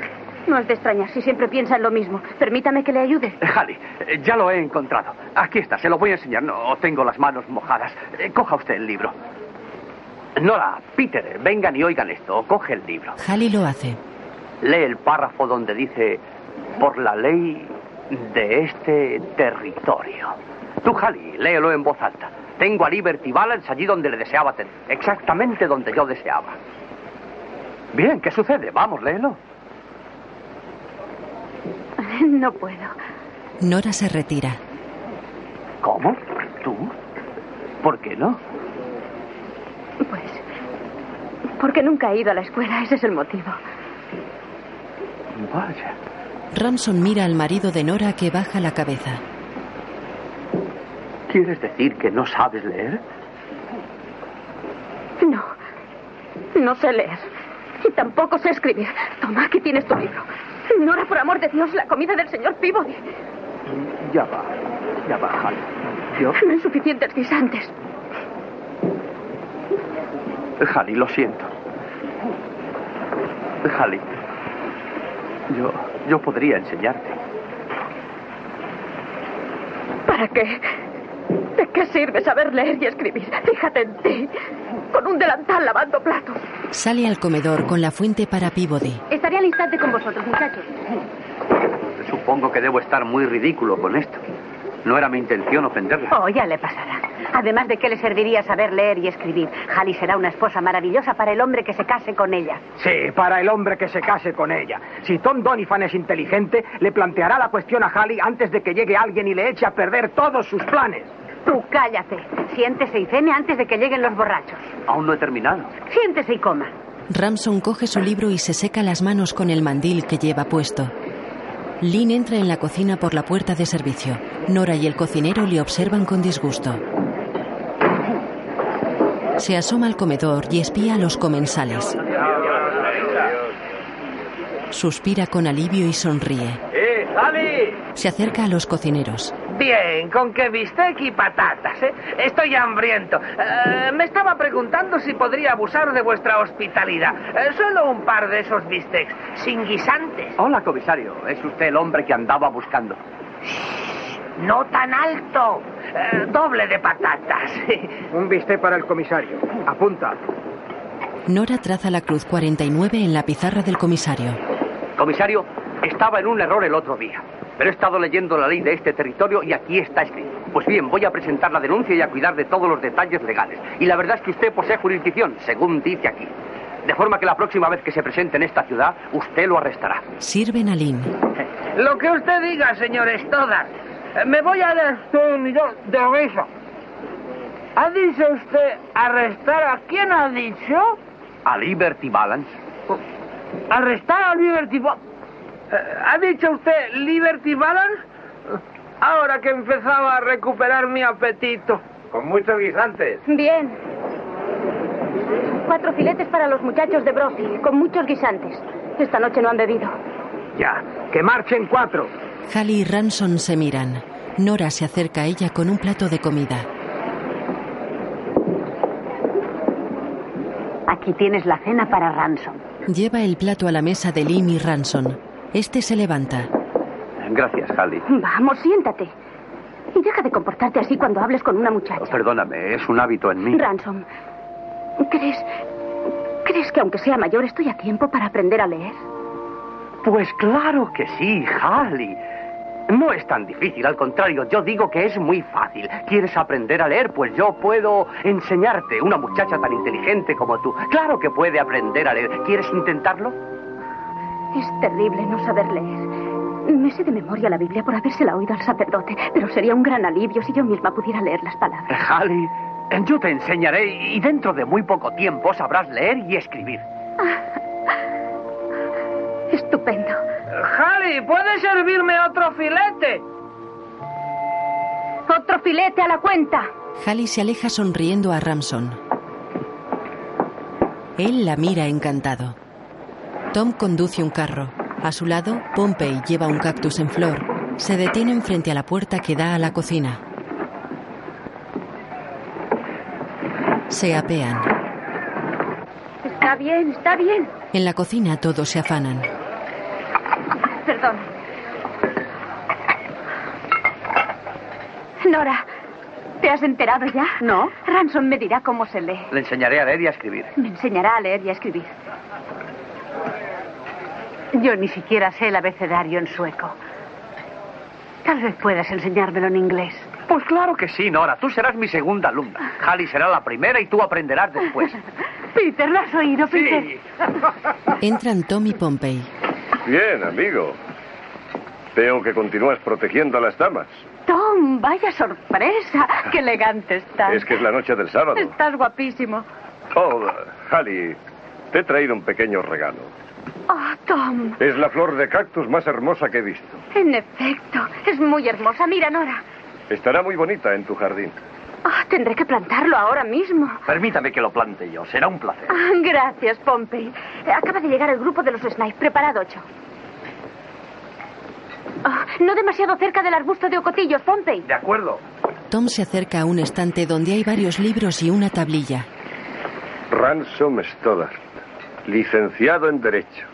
S6: No es de extrañar si siempre piensa en lo mismo. Permítame que le ayude.
S4: Halley, eh, ya lo he encontrado. Aquí está, se lo voy a enseñar. No tengo las manos mojadas. Eh, Coja usted el libro. Nora, Peter, vengan y oigan esto. Coge el libro.
S3: Halley lo hace.
S4: Lee el párrafo donde dice, por la ley de este territorio. Tú, Halley, léelo en voz alta. Tengo a Liberty Balance allí donde le deseaba tener. Exactamente donde yo deseaba. Bien, ¿qué sucede? Vamos, léelo.
S6: No puedo.
S3: Nora se retira.
S4: ¿Cómo? ¿Tú? ¿Por qué no?
S6: Pues. Porque nunca he ido a la escuela, ese es el motivo.
S4: Vaya.
S3: Ramson mira al marido de Nora que baja la cabeza.
S4: ¿Quieres decir que no sabes leer?
S6: No. No sé leer. Y tampoco sé escribir. Toma, aquí tienes tu libro. Nora, por amor de Dios, la comida del señor Peabody.
S4: Ya va, ya va, Halley. Yo,
S6: No hay suficientes guisantes.
S4: Halley, lo siento. Halley, yo, yo podría enseñarte.
S6: ¿Para qué? ¿De qué sirve saber leer y escribir? Fíjate en ti. Con un delantal lavando platos.
S3: Sale al comedor con la fuente para Peabody.
S6: Estaré al instante con vosotros, muchachos.
S4: Supongo que debo estar muy ridículo con esto. No era mi intención ofenderla.
S14: Oh, ya le pasará. Además de qué le serviría saber leer y escribir. Halley será una esposa maravillosa para el hombre que se case con ella.
S7: Sí, para el hombre que se case con ella. Si Tom Doniphan es inteligente, le planteará la cuestión a Halley antes de que llegue alguien y le eche a perder todos sus planes.
S14: Tú cállate. Siéntese y cene antes de que lleguen los borrachos.
S4: Aún no he terminado.
S14: Siéntese y coma.
S3: Ramson coge su libro y se seca las manos con el mandil que lleva puesto. Lynn entra en la cocina por la puerta de servicio. Nora y el cocinero le observan con disgusto. Se asoma al comedor y espía a los comensales. Suspira con alivio y sonríe.
S5: ¡Eh!
S3: Se acerca a los cocineros.
S5: Bien, con qué bistec y patatas, ¿eh? Estoy hambriento. Eh, me estaba preguntando si podría abusar de vuestra hospitalidad. Eh, solo un par de esos bistecs, sin guisantes.
S4: Hola, comisario. Es usted el hombre que andaba buscando.
S5: No tan alto. Eh, doble de patatas.
S7: Un bistec para el comisario. Apunta.
S3: Nora traza la cruz 49 en la pizarra del comisario.
S4: Comisario, estaba en un error el otro día. Pero he estado leyendo la ley de este territorio y aquí está escrito. Pues bien, voy a presentar la denuncia y a cuidar de todos los detalles legales. Y la verdad es que usted posee jurisdicción, según dice aquí. De forma que la próxima vez que se presente en esta ciudad, usted lo arrestará.
S3: Sirven a Lynn.
S5: Lo que usted diga, señor Stoddard. Eh, Me voy a dar un millón de risa. ¿Ha dicho usted arrestar a quién ha dicho?
S4: A Liberty Balance.
S5: ¿Arrestar a Liberty Balance? ¿Ha dicho usted Liberty Balance? Ahora que empezaba a recuperar mi apetito.
S10: Con muchos guisantes.
S6: Bien. Cuatro filetes para los muchachos de Brofi, con muchos guisantes. Esta noche no han bebido.
S7: Ya, que marchen cuatro.
S3: Halley y Ranson se miran. Nora se acerca a ella con un plato de comida.
S14: Aquí tienes la cena para Ransom.
S3: Lleva el plato a la mesa de Lim y Ranson. Este se levanta.
S4: Gracias, Halley.
S6: Vamos, siéntate. Y deja de comportarte así cuando hables con una muchacha.
S4: Perdóname, es un hábito en mí.
S6: Ransom, ¿crees. ¿Crees que aunque sea mayor estoy a tiempo para aprender a leer?
S4: Pues claro que sí, Halley. No es tan difícil, al contrario, yo digo que es muy fácil. ¿Quieres aprender a leer? Pues yo puedo enseñarte. Una muchacha tan inteligente como tú. Claro que puede aprender a leer. ¿Quieres intentarlo?
S6: Es terrible no saber leer. Me sé de memoria la Biblia por habérsela oído al sacerdote, pero sería un gran alivio si yo misma pudiera leer las palabras.
S4: Halley, yo te enseñaré y dentro de muy poco tiempo sabrás leer y escribir.
S6: Estupendo.
S5: Harry, ¿puede servirme otro filete?
S6: Otro filete a la cuenta.
S3: Halley se aleja sonriendo a Ramson. Él la mira encantado. Tom conduce un carro. A su lado, Pompey lleva un cactus en flor. Se detienen frente a la puerta que da a la cocina. Se apean.
S6: Está bien, está bien.
S3: En la cocina todos se afanan.
S6: Perdón. Nora, ¿te has enterado ya?
S14: No.
S6: Ransom me dirá cómo se lee.
S4: Le enseñaré a leer y a escribir.
S6: Me enseñará a leer y a escribir.
S14: Yo ni siquiera sé el abecedario en sueco. Tal vez puedas enseñármelo en inglés.
S4: Pues claro que sí, Nora. Tú serás mi segunda alumna. Halley será la primera y tú aprenderás después.
S14: Peter, ¿lo has oído, Peter?
S4: Sí.
S3: Entran Tom y Pompey.
S12: Bien, amigo. Veo que continúas protegiendo a las damas.
S6: Tom, vaya sorpresa. Qué elegante estás.
S12: Es que es la noche del sábado.
S6: Estás guapísimo.
S12: Oh, Halley, te he traído un pequeño regalo.
S6: Oh, Tom.
S12: Es la flor de cactus más hermosa que he visto.
S6: En efecto, es muy hermosa. Mira, Nora.
S12: Estará muy bonita en tu jardín.
S6: Oh, tendré que plantarlo ahora mismo.
S4: Permítame que lo plante yo. Será un placer.
S6: Ah, gracias, Pompey. Acaba de llegar el grupo de los Snipe. Preparado, ocho. Ah, no demasiado cerca del arbusto de ocotillos, Pompey.
S4: De acuerdo.
S3: Tom se acerca a un estante donde hay varios libros y una tablilla.
S12: Ransom Stoddard, licenciado en Derecho.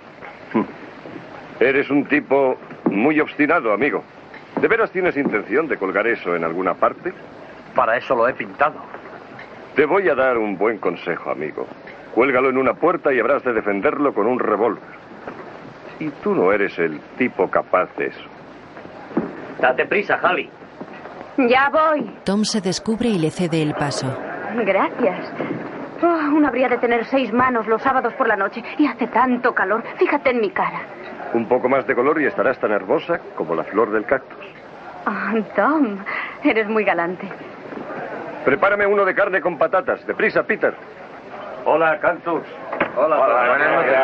S12: Eres un tipo muy obstinado, amigo. ¿De veras tienes intención de colgar eso en alguna parte?
S4: Para eso lo he pintado.
S12: Te voy a dar un buen consejo, amigo. Cuélgalo en una puerta y habrás de defenderlo con un revólver. Y tú no eres el tipo capaz de eso.
S8: Date prisa, Halley.
S6: Ya voy.
S3: Tom se descubre y le cede el paso.
S6: Gracias. Oh, uno habría de tener seis manos los sábados por la noche y hace tanto calor. Fíjate en mi cara.
S12: Un poco más de color y estarás tan hermosa como la flor del cactus.
S6: Oh, Tom, eres muy galante.
S12: Prepárame uno de carne con patatas. Deprisa, Peter.
S10: Hola, Cactus.
S12: Hola,
S10: buenas
S12: noches.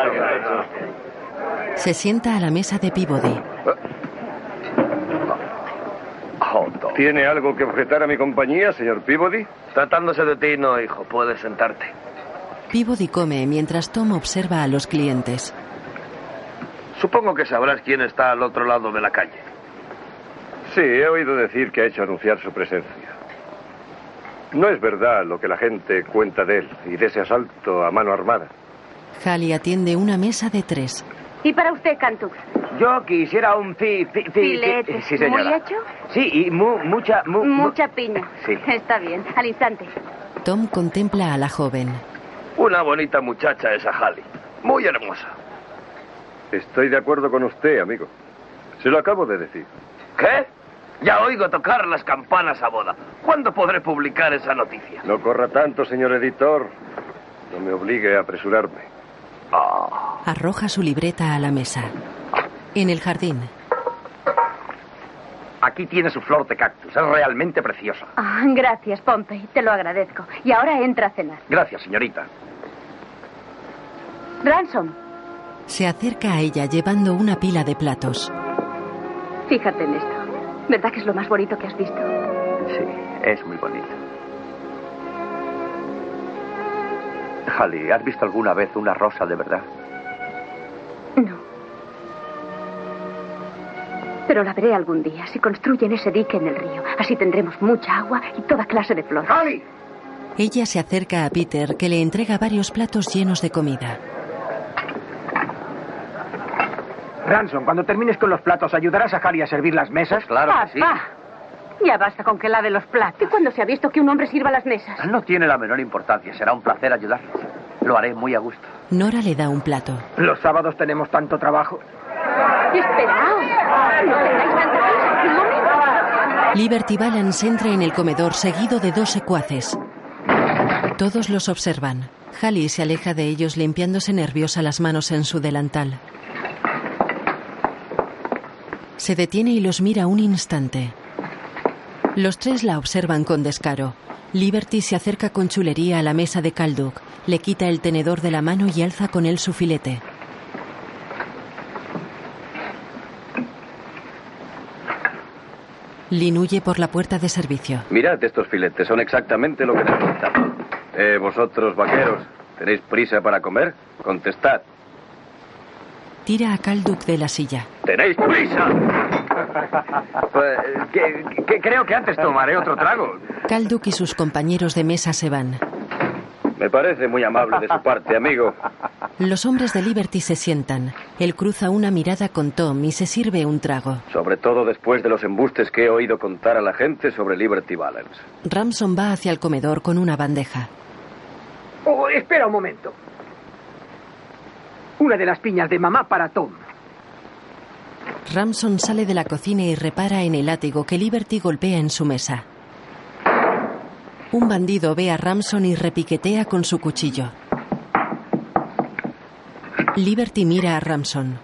S3: Se sienta a la mesa de Peabody.
S12: ¿Tiene algo que objetar a mi compañía, señor Peabody?
S11: Tratándose de ti, no, hijo. Puedes sentarte.
S3: Peabody come mientras Tom observa a los clientes.
S11: Supongo que sabrás quién está al otro lado de la calle.
S12: Sí, he oído decir que ha hecho anunciar su presencia. No es verdad lo que la gente cuenta de él y de ese asalto a mano armada.
S3: Halley atiende una mesa de tres.
S6: ¿Y para usted, Cantux?
S7: Yo quisiera un fi, fi- fi-
S6: Filete.
S7: Sí, señora.
S6: ¿Muy hecho?
S7: Sí, y mu- mucha... mu- mu-
S6: Mucha piña.
S7: Sí.
S6: Está bien. Al instante.
S3: Tom contempla a la joven.
S11: Una bonita muchacha esa Halley. Muy hermosa.
S12: Estoy de acuerdo con usted, amigo. Se lo acabo de decir.
S11: ¿Qué? Ya oigo tocar las campanas a boda. ¿Cuándo podré publicar esa noticia?
S12: No corra tanto, señor editor. No me obligue a apresurarme.
S3: Arroja su libreta a la mesa. En el jardín,
S16: Aquí tiene su flor de cactus. Es realmente preciosa.
S6: Ah, gracias, Pompey. Te lo agradezco. Y ahora entra a cenar.
S16: Gracias, señorita.
S6: Ransom,
S3: Se acerca a ella llevando una pila de platos.
S6: fíjate en esto. ¿Verdad que es lo más bonito que has visto?
S4: Sí, es muy bonito. Halley, ¿has visto alguna vez una rosa de verdad?
S6: No. Pero la veré algún día si construyen ese dique en el río. Así tendremos mucha agua y toda clase de flores.
S3: Ella se acerca a Peter, que le entrega varios platos llenos de comida.
S7: Ransom, cuando termines con los platos, ¿ayudarás a Harry a servir las mesas?
S4: Claro
S14: Papá, ya basta con que lave los platos.
S6: ¿Y cuándo se ha visto que un hombre sirva las mesas?
S4: No tiene la menor importancia. Será un placer ayudarles. Lo haré muy a gusto.
S3: Nora le da un plato.
S7: Los sábados tenemos tanto trabajo.
S6: Esperaos. No tengáis tanta prisa. Un momento.
S3: Liberty Balance entra en el comedor seguido de dos secuaces. Todos los observan. Halley se aleja de ellos limpiándose nerviosa las manos en su delantal. Se detiene y los mira un instante. Los tres la observan con descaro. Liberty se acerca con chulería a la mesa de Calduc, le quita el tenedor de la mano y alza con él su filete. Lin huye por la puerta de servicio.
S12: Mirad estos filetes, son exactamente lo que necesitamos. Eh, vosotros, vaqueros, ¿tenéis prisa para comer? Contestad.
S3: Tira a Calduc de la silla.
S12: ¿Tenéis prisa?
S16: Pues, que- que creo que antes tomaré otro trago.
S3: Calduc y sus compañeros de mesa se van.
S12: Me parece muy amable de su parte, amigo.
S3: Los hombres de Liberty se sientan. Él cruza una mirada con Tom y se sirve un trago.
S12: Sobre todo después de los embustes que he oído contar a la gente sobre Liberty Balance.
S3: Ramson va hacia el comedor con una bandeja.
S7: Oh, espera un momento. Una de las piñas de mamá para Tom.
S3: Ramson sale de la cocina y repara en el látigo que Liberty golpea en su mesa. Un bandido ve a Ramson y repiquetea con su cuchillo. Liberty mira a Ramson.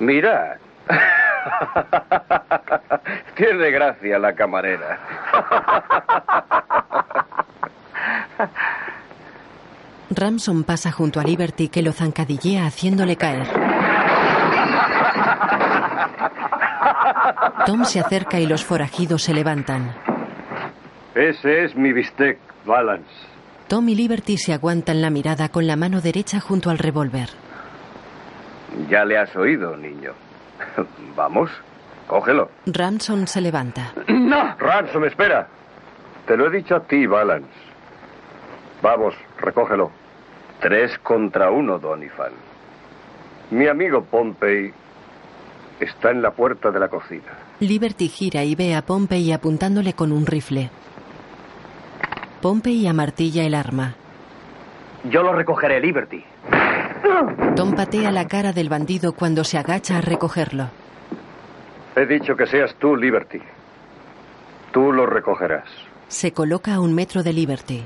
S12: Mirad. Tiene gracia la camarera.
S3: Ramson pasa junto a Liberty que lo zancadillea haciéndole caer. Tom se acerca y los forajidos se levantan.
S12: Ese es mi bistec, Balance.
S3: Tom y Liberty se aguantan la mirada con la mano derecha junto al revólver.
S12: Ya le has oído, niño. Vamos, cógelo.
S3: Ramson se levanta.
S12: ¡No! Ransom, espera. Te lo he dicho a ti, Balance. Vamos, recógelo. Tres contra uno, Donifan. Mi amigo Pompey está en la puerta de la cocina.
S3: Liberty gira y ve a Pompey apuntándole con un rifle. Pompey amartilla el arma.
S4: Yo lo recogeré, Liberty.
S3: Tom patea la cara del bandido cuando se agacha a recogerlo.
S12: He dicho que seas tú, Liberty. Tú lo recogerás.
S3: Se coloca a un metro de Liberty.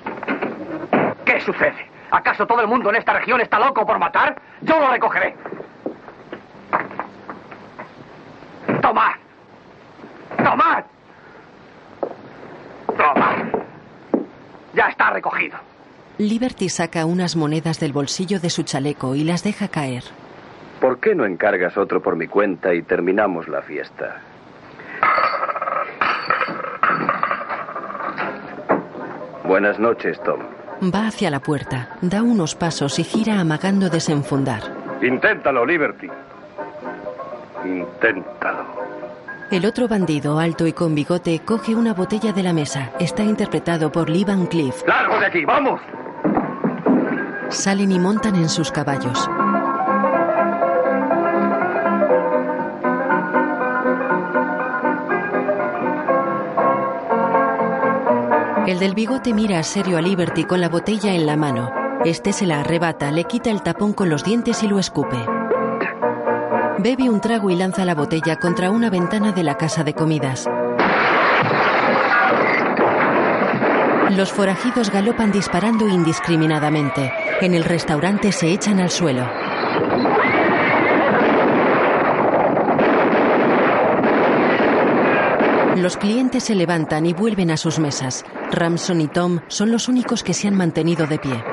S16: ¿Qué sucede? ¿Acaso todo el mundo en esta región está loco por matar? Yo lo recogeré. ¡Tomad! ¡Tomad! ¡Tomad! Ya está recogido.
S3: Liberty saca unas monedas del bolsillo de su chaleco y las deja caer.
S12: ¿Por qué no encargas otro por mi cuenta y terminamos la fiesta? Buenas noches, Tom.
S3: Va hacia la puerta, da unos pasos y gira amagando desenfundar.
S12: Inténtalo, Liberty. Inténtalo.
S3: El otro bandido, alto y con bigote, coge una botella de la mesa. Está interpretado por Lee Van Cleef.
S16: ¡Largo de aquí! ¡Vamos!
S3: Salen y montan en sus caballos. El del bigote mira serio a Liberty con la botella en la mano. Este se la arrebata, le quita el tapón con los dientes y lo escupe. Bebe un trago y lanza la botella contra una ventana de la casa de comidas. Los forajidos galopan disparando indiscriminadamente. En el restaurante se echan al suelo. Los clientes se levantan y vuelven a sus mesas. Ramson y Tom son los únicos que se han mantenido de pie.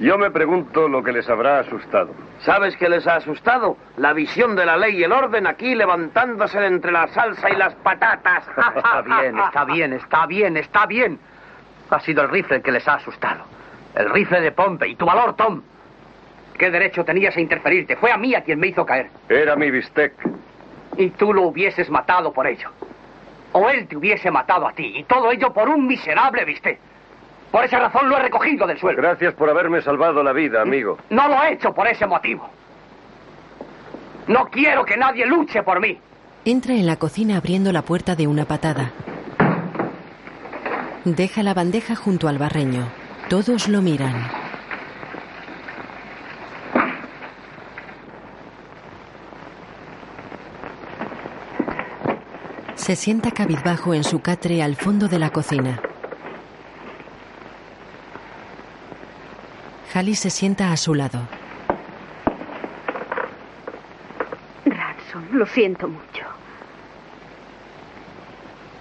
S12: Yo me pregunto lo que les habrá asustado.
S11: ¿Sabes qué les ha asustado? La visión de la ley y el orden aquí levantándose de entre la salsa y las patatas.
S4: Está bien, está bien, está bien, está bien. Ha sido el rifle el que les ha asustado. El rifle de Pompey. Tu valor, Tom. ¿Qué derecho tenías a interferirte? Fue a mí a quien me hizo caer.
S12: Era mi bistec.
S4: Y tú lo hubieses matado por ello. O él te hubiese matado a ti. Y todo ello por un miserable bistec. Por esa razón lo he recogido del suelo.
S12: Gracias por haberme salvado la vida, amigo.
S4: No lo he hecho por ese motivo. No quiero que nadie luche por mí.
S3: Entra en la cocina abriendo la puerta de una patada. Deja la bandeja junto al barreño. Todos lo miran. Se sienta cabizbajo en su catre al fondo de la cocina. Halley se sienta a su lado.
S6: Ransom, lo siento mucho.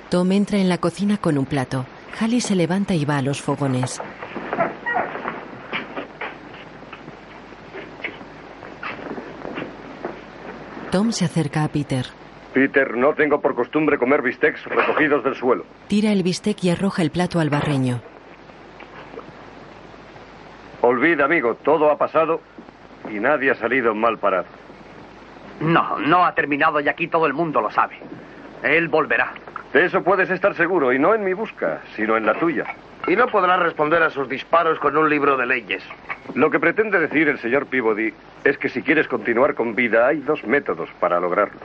S3: Tom entra en la cocina con un plato. Halley se levanta y va a los fogones. Tom se acerca a Peter.
S12: Peter, no tengo por costumbre comer bistecs recogidos del suelo.
S3: Tira el bistec y arroja el plato al barreño.
S12: Olvida, amigo, todo ha pasado y nadie ha salido mal parado.
S4: No, no ha terminado y aquí todo el mundo lo sabe. Él volverá.
S12: De eso puedes estar seguro, y no en mi busca, sino en la tuya.
S11: Y no podrá responder a sus disparos con un libro de leyes.
S12: Lo que pretende decir el señor Peabody es que si quieres continuar con vida hay dos métodos para lograrlo.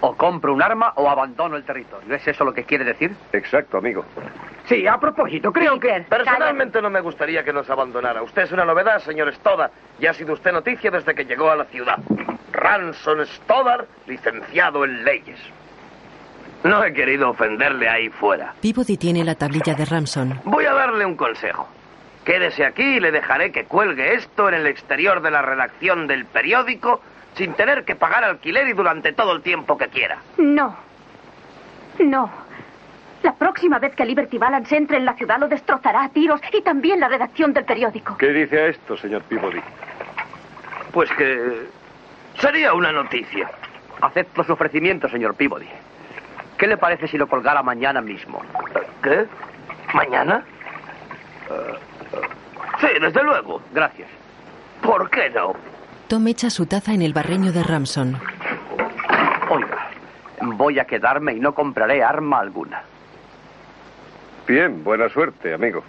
S4: O compro un arma o abandono el territorio. ¿Es eso lo que quiere decir?
S12: Exacto, amigo.
S7: Sí, a propósito, creo que...
S11: Personalmente no me gustaría que nos abandonara. Usted es una novedad, señor Stoddard, y ha sido usted noticia desde que llegó a la ciudad. Ransom Stoddard, licenciado en leyes. No he querido ofenderle ahí fuera.
S3: Peabody tiene la tablilla de Ramson.
S11: Voy a darle un consejo. Quédese aquí y le dejaré que cuelgue esto en el exterior de la redacción del periódico sin tener que pagar alquiler y durante todo el tiempo que quiera.
S6: No. No. La próxima vez que Liberty Balance entre en la ciudad lo destrozará a tiros y también la redacción del periódico.
S12: ¿Qué dice a esto, señor Peabody?
S11: Pues que sería una noticia.
S4: Acepto su ofrecimiento, señor Peabody. ¿Qué le parece si lo colgara mañana mismo?
S11: ¿Qué? ¿Mañana? Sí, desde luego.
S4: Gracias.
S11: ¿Por qué no?
S3: Tom echa su taza en el barreño de Ramson.
S4: Oiga, voy a quedarme y no compraré arma alguna.
S12: Bien, buena suerte, amigo.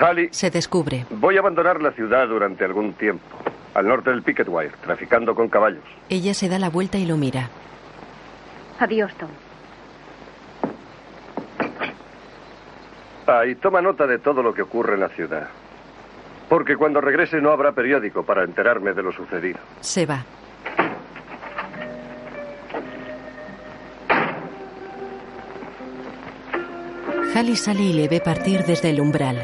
S12: Halley,
S3: Se descubre.
S12: voy a abandonar la ciudad durante algún tiempo, al norte del Picket Wire, traficando con caballos.
S3: Ella se da la vuelta y lo mira.
S6: Adiós, Tom.
S12: Ah, y toma nota de todo lo que ocurre en la ciudad. Porque cuando regrese no habrá periódico para enterarme de lo sucedido.
S3: Se va. Halley sale y le ve partir desde el umbral.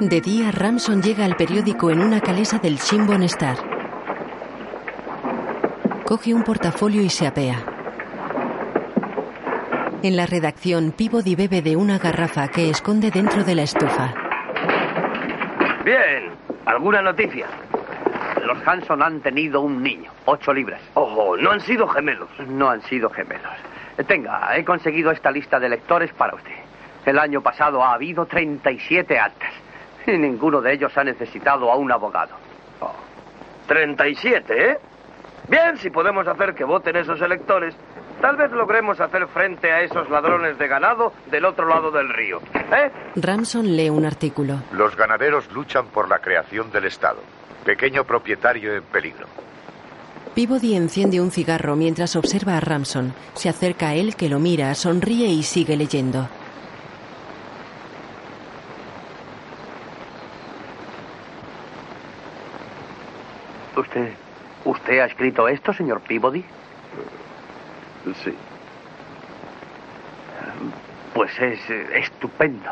S3: De día, Ramson llega al periódico en una calesa del Shimbon Star. Coge un portafolio y se apea. En la redacción, Peabody bebe de una garrafa que esconde dentro de la estufa.
S11: Bien, ¿alguna noticia?
S4: Los Hanson han tenido un niño, ocho libras.
S11: Ojo, no han sido gemelos.
S4: No han sido gemelos. Tenga, he conseguido esta lista de lectores para usted. El año pasado ha habido 37 actas. Y ninguno de ellos ha necesitado a un abogado.
S11: 37, ¿eh? Bien, si podemos hacer que voten esos electores, tal vez logremos hacer frente a esos ladrones de ganado del otro lado del río. ¿Eh?
S3: Ramson lee un artículo.
S2: Los ganaderos luchan por la creación del Estado. Pequeño propietario en peligro.
S3: Peabody enciende un cigarro mientras observa a Ramson. Se acerca a él que lo mira, sonríe y sigue leyendo.
S4: ¿Usted. ¿Usted ha escrito esto, señor Peabody?
S12: Sí.
S4: Pues es estupendo.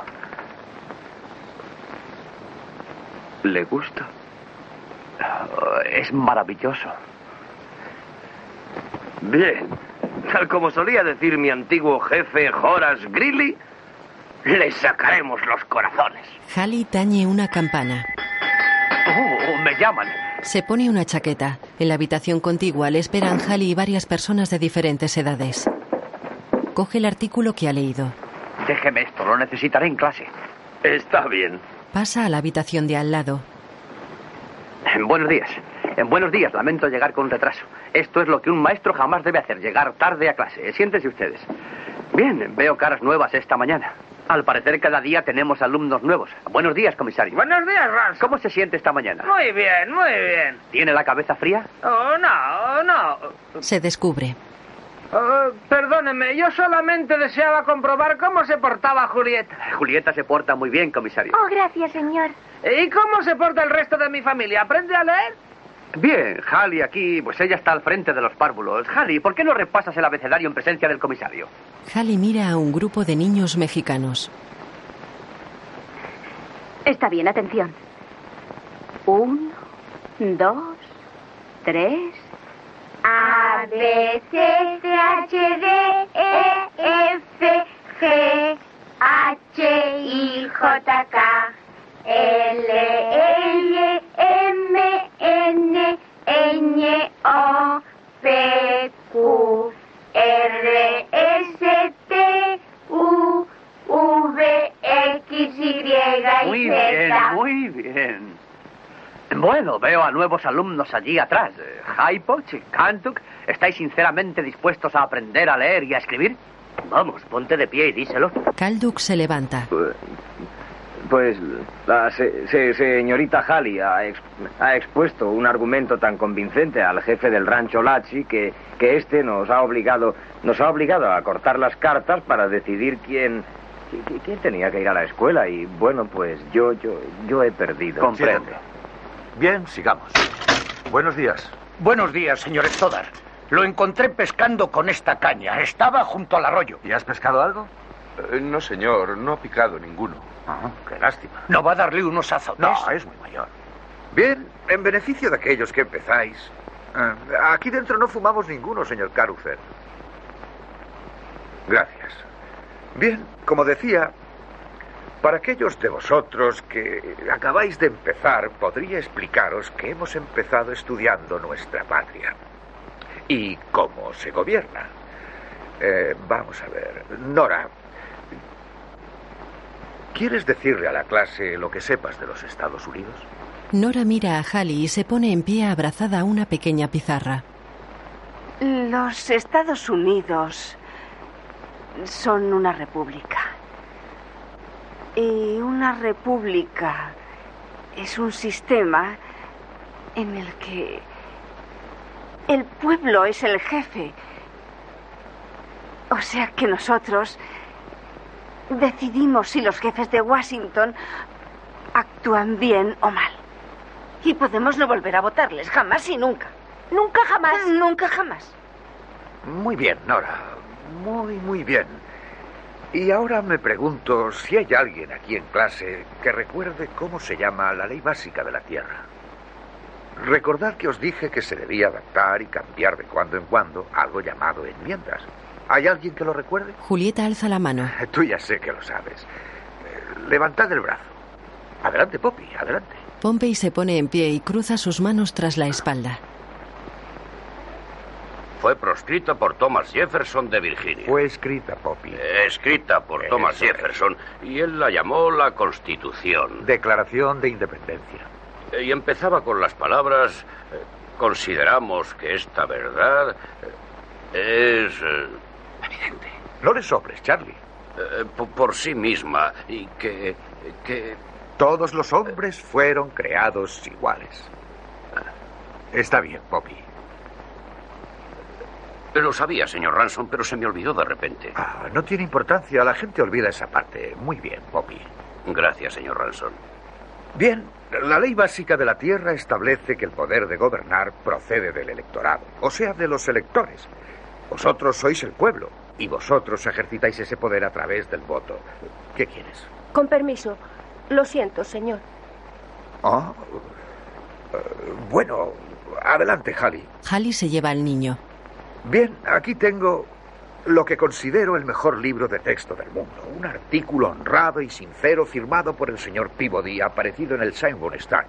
S4: ¿Le gusta? Es maravilloso.
S11: Bien. Tal como solía decir mi antiguo jefe Horace Greeley, le sacaremos los corazones.
S3: Halley tañe una campana.
S4: Oh, me llaman.
S3: Se pone una chaqueta. En la habitación contigua le esperan Halley y varias personas de diferentes edades. Coge el artículo que ha leído.
S4: Déjeme esto, lo necesitaré en clase.
S11: Está bien.
S3: Pasa a la habitación de al lado.
S4: Buenos días. En buenos días, lamento llegar con retraso. Esto es lo que un maestro jamás debe hacer, llegar tarde a clase. Siéntense ustedes. Bien, veo caras nuevas esta mañana. Al parecer cada día tenemos alumnos nuevos. Buenos días, comisario.
S5: Buenos días, Rans.
S4: ¿Cómo se siente esta mañana?
S5: Muy bien, muy bien.
S4: ¿Tiene la cabeza fría?
S5: Oh, no, no.
S3: Se descubre.
S5: Oh, perdóneme, yo solamente deseaba comprobar cómo se portaba Julieta.
S4: Julieta se porta muy bien, comisario.
S13: Oh, gracias, señor.
S5: ¿Y cómo se porta el resto de mi familia? ¿Aprende a leer?
S4: Bien, Halley aquí, pues ella está al frente de los párvulos. Halley, ¿por qué no repasas el abecedario en presencia del comisario?
S3: Halley mira a un grupo de niños mexicanos.
S6: Está bien, atención. Uno, dos, tres.
S13: A, B, C, C, H, D, E, F, G, H, I, J, K, L, M, N, N, O, P, Q, R, S, T, U, V, X, Y,
S4: Muy
S13: y
S4: bien,
S13: Z.
S4: muy bien. Bueno, veo a nuevos alumnos allí atrás. Eh, Hypoch y Kantuk, ¿estáis sinceramente dispuestos a aprender a leer y a escribir? Vamos, ponte de pie y díselo.
S3: Kalduk se levanta.
S15: Pues la se- se- señorita Halley ha, ex- ha expuesto un argumento tan convincente al jefe del rancho Lachi que, que este nos ha obligado nos ha obligado a cortar las cartas para decidir quién qui- quién tenía que ir a la escuela y bueno pues yo yo yo he perdido.
S2: Comprendo. Bien, sigamos. Buenos días.
S17: Buenos días, señor Stoddard. Lo encontré pescando con esta caña. Estaba junto al arroyo.
S2: ¿Y has pescado algo? Eh, no, señor, no ha picado ninguno.
S17: Ah, qué lástima. ¿No va a darle unos azotes?
S2: No, es muy mayor. Bien, en beneficio de aquellos que empezáis. eh, aquí dentro no fumamos ninguno, señor Caruthers. Gracias. Bien, como decía, para aquellos de vosotros que acabáis de empezar, podría explicaros que hemos empezado estudiando nuestra patria y cómo se gobierna. Eh, vamos a ver, Nora, ¿quieres decirle a la clase lo que sepas de los Estados Unidos?
S3: Nora mira a Halley y se pone en pie abrazada a una pequeña pizarra.
S14: Los Estados Unidos son una república. Y una república es un sistema en el que el pueblo es el jefe. O sea que nosotros decidimos si los jefes de Washington actúan bien o mal. Y podemos no volver a votarles, jamás y nunca. Nunca jamás. Nunca jamás.
S2: Muy bien, Nora. Muy, muy bien. Y ahora me pregunto si hay alguien aquí en clase que recuerde cómo se llama la ley básica de la Tierra. Recordad que os dije que se debía adaptar y cambiar de cuando en cuando algo llamado enmiendas. ¿Hay alguien que lo recuerde?
S3: Julieta alza la mano.
S2: Tú ya sé que lo sabes. Eh, levantad el brazo. Adelante, Poppy, adelante.
S3: Pompey se pone en pie y cruza sus manos tras la espalda.
S18: Fue proscrita por Thomas Jefferson de Virginia.
S2: Fue escrita, Poppy.
S18: Eh, Escrita por Thomas
S2: Eso es.
S18: Jefferson y él la llamó la Constitución.
S2: Declaración de Independencia.
S18: Eh, Y empezaba con las palabras, eh, consideramos que esta verdad eh, es eh,
S2: No le sobres, Charlie.
S18: eh, po- por sí misma y que, que
S2: Todos los hombres fueron creados iguales. Está bien, Poppy.
S18: lo sabía, señor Ransom, pero se me olvidó de repente.
S2: Ah, no tiene importancia, la gente olvida esa parte. Muy bien, Poppy.
S18: Gracias, señor Ransom.
S2: Bien, la ley básica de la Tierra establece que el poder de gobernar procede del electorado, o sea, de los electores. Vosotros sois el pueblo y vosotros ejercitáis ese poder a través del voto. ¿Qué quieres?
S19: Con permiso. Lo siento, señor.
S2: Ah, eh, bueno, adelante, Halley.
S3: Halley se lleva al niño.
S2: Bien, aquí tengo lo que considero el mejor libro de texto del mundo. Un artículo honrado y sincero firmado por el señor Peabody, aparecido en el Simon Star.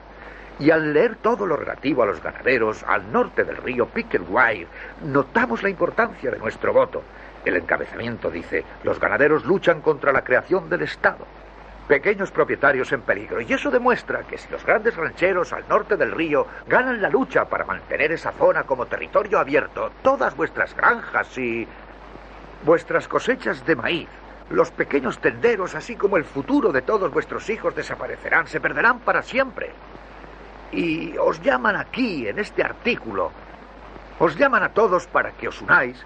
S2: Y al leer todo lo relativo a los ganaderos al norte del río Picklewire, notamos la importancia de nuestro voto. El encabezamiento dice, los ganaderos luchan contra la creación del Estado. Pequeños propietarios en peligro. Y eso demuestra que si los grandes rancheros al norte del río ganan la lucha para mantener esa zona como territorio abierto, todas vuestras granjas y vuestras cosechas de maíz, los pequeños tenderos, así como el futuro de todos vuestros hijos desaparecerán, se perderán para siempre. Y os llaman aquí, en este artículo, os llaman a todos para que os unáis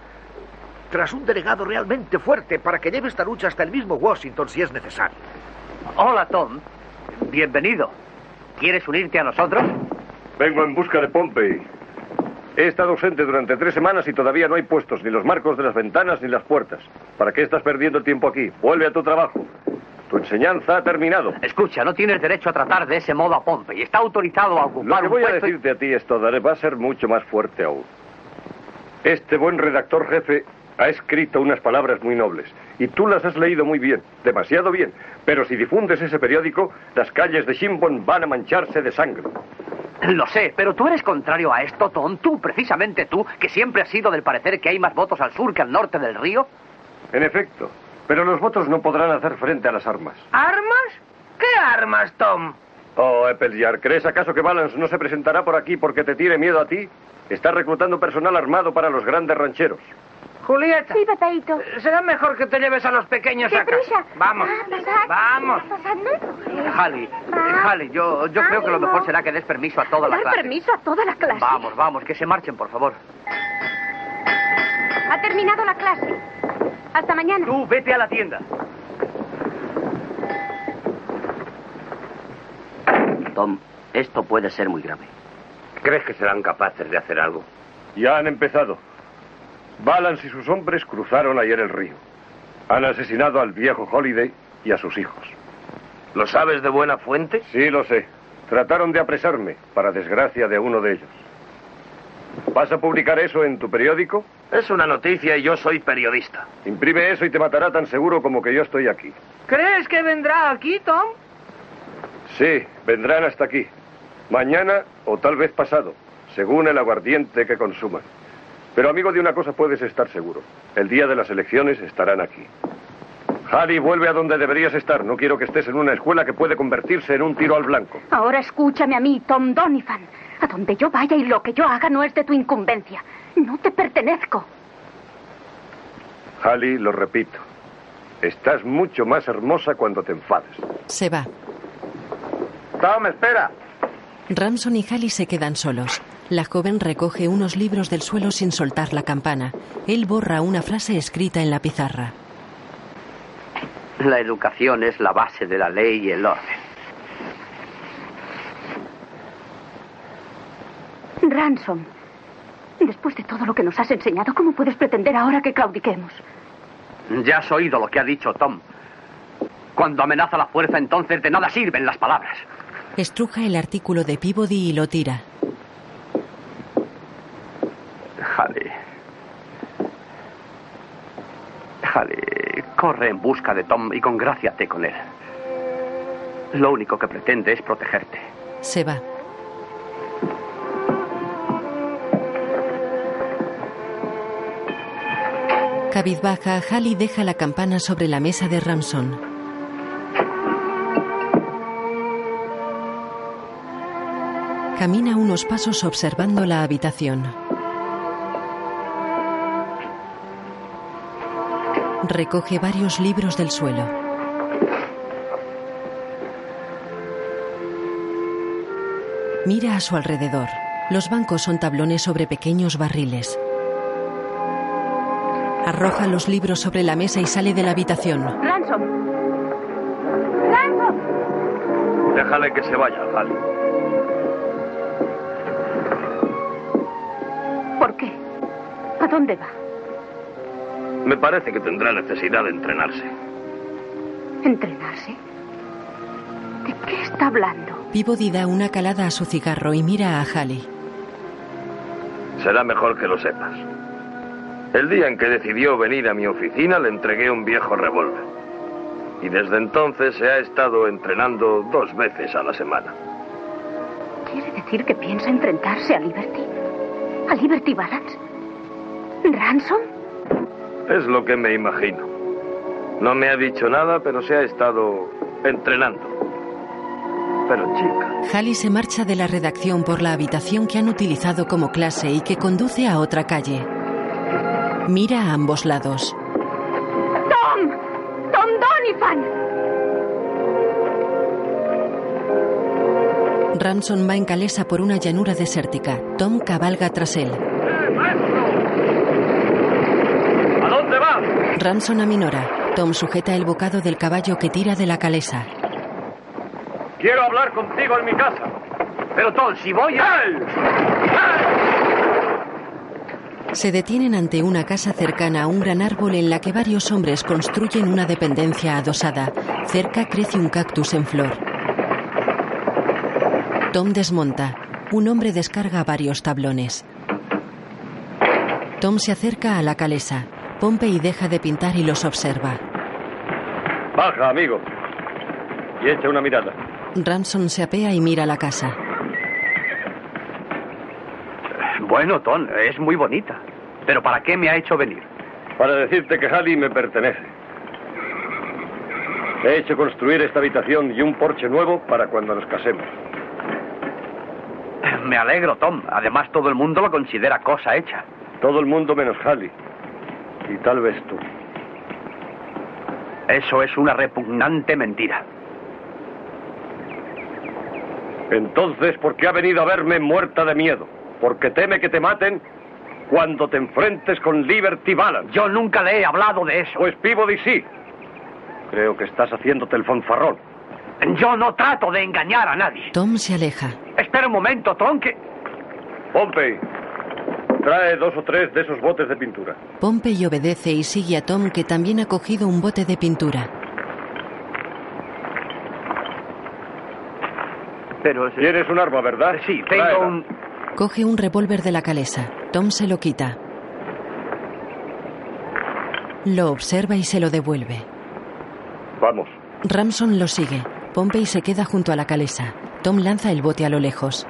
S2: tras un delegado realmente fuerte para que lleve esta lucha hasta el mismo Washington si es necesario.
S4: Hola, Tom. Bienvenido. ¿Quieres unirte a nosotros?
S12: Vengo en busca de Pompey. He estado ausente durante tres semanas y todavía no hay puestos ni los marcos de las ventanas ni las puertas. ¿Para qué estás perdiendo tiempo aquí? Vuelve a tu trabajo. Tu enseñanza ha terminado.
S4: Escucha, no tienes derecho a tratar de ese modo a Pompey. Está autorizado a ocupar
S12: Lo que
S4: un
S12: voy a
S4: y-
S12: decirte a ti esto, Daré, va a ser mucho más fuerte aún. Este buen redactor jefe ha escrito unas palabras muy nobles y tú las has leído muy bien, demasiado bien. Pero si difundes ese periódico, las calles de Shimbon van a mancharse de sangre.
S4: Lo sé, pero tú eres contrario a esto, Tom. Tú, precisamente tú, que siempre has sido del parecer que hay más votos al sur que al norte del río.
S12: En efecto, pero los votos no podrán hacer frente a las armas.
S5: ¿Armas? ¿Qué armas, Tom?
S12: Oh, Appleyard, ¿crees acaso que Balance no se presentará por aquí porque te tiene miedo a ti? Está reclutando personal armado para los grandes rancheros.
S5: Julieta.
S13: Sí, papaito.
S5: Será mejor que te lleves a los pequeños a casa. Vamos. Vamos.
S4: Halley, eh, Halley, yo, yo creo que lo mejor será que des permiso a toda la
S6: Dar
S4: clase.
S6: permiso a toda la clase.
S4: Vamos, vamos, que se marchen, por favor.
S13: Ha terminado la clase. Hasta mañana.
S4: Tú, vete a la tienda.
S8: Tom, esto puede ser muy grave.
S12: ¿Crees que serán capaces de hacer algo? Ya han empezado. Balance y sus hombres cruzaron ayer el río. Han asesinado al viejo Holiday y a sus hijos.
S11: ¿Lo sabes de buena fuente?
S12: Sí, lo sé. Trataron de apresarme, para desgracia de uno de ellos. ¿Vas a publicar eso en tu periódico?
S11: Es una noticia y yo soy periodista.
S12: Imprime eso y te matará tan seguro como que yo estoy aquí.
S5: ¿Crees que vendrá aquí, Tom?
S12: Sí, vendrán hasta aquí. Mañana o tal vez pasado, según el aguardiente que consuman. Pero amigo, de una cosa puedes estar seguro. El día de las elecciones estarán aquí. Harry, vuelve a donde deberías estar. No quiero que estés en una escuela que puede convertirse en un tiro al blanco.
S6: Ahora escúchame a mí, Tom Doniphan. A donde yo vaya y lo que yo haga no es de tu incumbencia. No te pertenezco.
S12: Halley, lo repito. Estás mucho más hermosa cuando te enfades.
S3: Se va.
S12: Tom, espera.
S3: Ramson y Halley se quedan solos. La joven recoge unos libros del suelo sin soltar la campana. Él borra una frase escrita en la pizarra.
S4: La educación es la base de la ley y el orden.
S6: Ransom, después de todo lo que nos has enseñado, ¿cómo puedes pretender ahora que claudiquemos?
S4: Ya has oído lo que ha dicho Tom. Cuando amenaza la fuerza, entonces de nada sirven las palabras.
S3: Estruja el artículo de Peabody y lo tira.
S4: Halley. Halley, corre en busca de Tom y congráciate con él. Lo único que pretende es protegerte.
S3: Se va. Cabizbaja, Halley deja la campana sobre la mesa de Ramson. Camina unos pasos observando la habitación. Recoge varios libros del suelo. Mira a su alrededor. Los bancos son tablones sobre pequeños barriles. Arroja los libros sobre la mesa y sale de la habitación.
S6: Ransom. Ransom.
S12: Déjale que se vaya, Halley.
S6: Dónde va?
S11: Me parece que tendrá necesidad de entrenarse.
S6: ¿Entrenarse? ¿De qué está hablando?
S3: Peabody da una calada a su cigarro y mira a Halley.
S12: Será mejor que lo sepas. El día en que decidió venir a mi oficina le entregué un viejo revólver. Y desde entonces se ha estado entrenando dos veces a la semana.
S6: ¿Quiere decir que piensa enfrentarse a Liberty? ¿A Liberty Balance? ¿Ransom?
S12: Es lo que me imagino. No me ha dicho nada, pero se ha estado entrenando. Pero chica,
S3: Halley se marcha de la redacción por la habitación que han utilizado como clase y que conduce a otra calle. Mira a ambos lados.
S6: ¡Tom! ¡Tom Doniphan!
S3: Ransom va en calesa por una llanura desértica. Tom cabalga tras él.
S12: ¿a dónde
S3: Ransom aminora. Tom sujeta el bocado del caballo que tira de la calesa.
S12: Quiero hablar contigo en mi casa.
S8: Pero Tom, si voy a...
S3: Se detienen ante una casa cercana a un gran árbol en la que varios hombres construyen una dependencia adosada. Cerca crece un cactus en flor. Tom desmonta. Un hombre descarga varios tablones. Tom se acerca a la calesa. Pompey deja de pintar y los observa.
S12: Baja, amigo. Y echa una mirada.
S3: Ransom se apea y mira la casa.
S8: Bueno, Tom, es muy bonita. Pero ¿para qué me ha hecho venir?
S12: Para decirte que Halley me pertenece. He hecho construir esta habitación y un porche nuevo para cuando nos casemos.
S8: Me alegro, Tom. Además, todo el mundo lo considera cosa hecha.
S12: Todo el mundo menos Halley. Y tal vez tú.
S8: Eso es una repugnante mentira.
S12: Entonces, ¿por qué ha venido a verme muerta de miedo? Porque teme que te maten cuando te enfrentes con Liberty Balance.
S8: Yo nunca le he hablado de eso.
S12: Pues Peabody sí. Creo que estás haciéndote el fanfarrón.
S8: Yo no trato de engañar a nadie.
S3: Tom se aleja.
S8: Espera un momento, Tom, que...
S12: Pompey, trae dos o tres de esos botes de pintura.
S3: Pompey obedece y sigue a Tom que también ha cogido un bote de pintura.
S8: Pero...
S12: Tienes un arma, ¿verdad?
S8: Sí, tengo
S12: Tráela.
S8: un...
S3: Coge un revólver de la calesa. Tom se lo quita. Lo observa y se lo devuelve.
S12: Vamos.
S3: Ramson lo sigue. Pompey se queda junto a la calesa. Tom lanza el bote a lo lejos.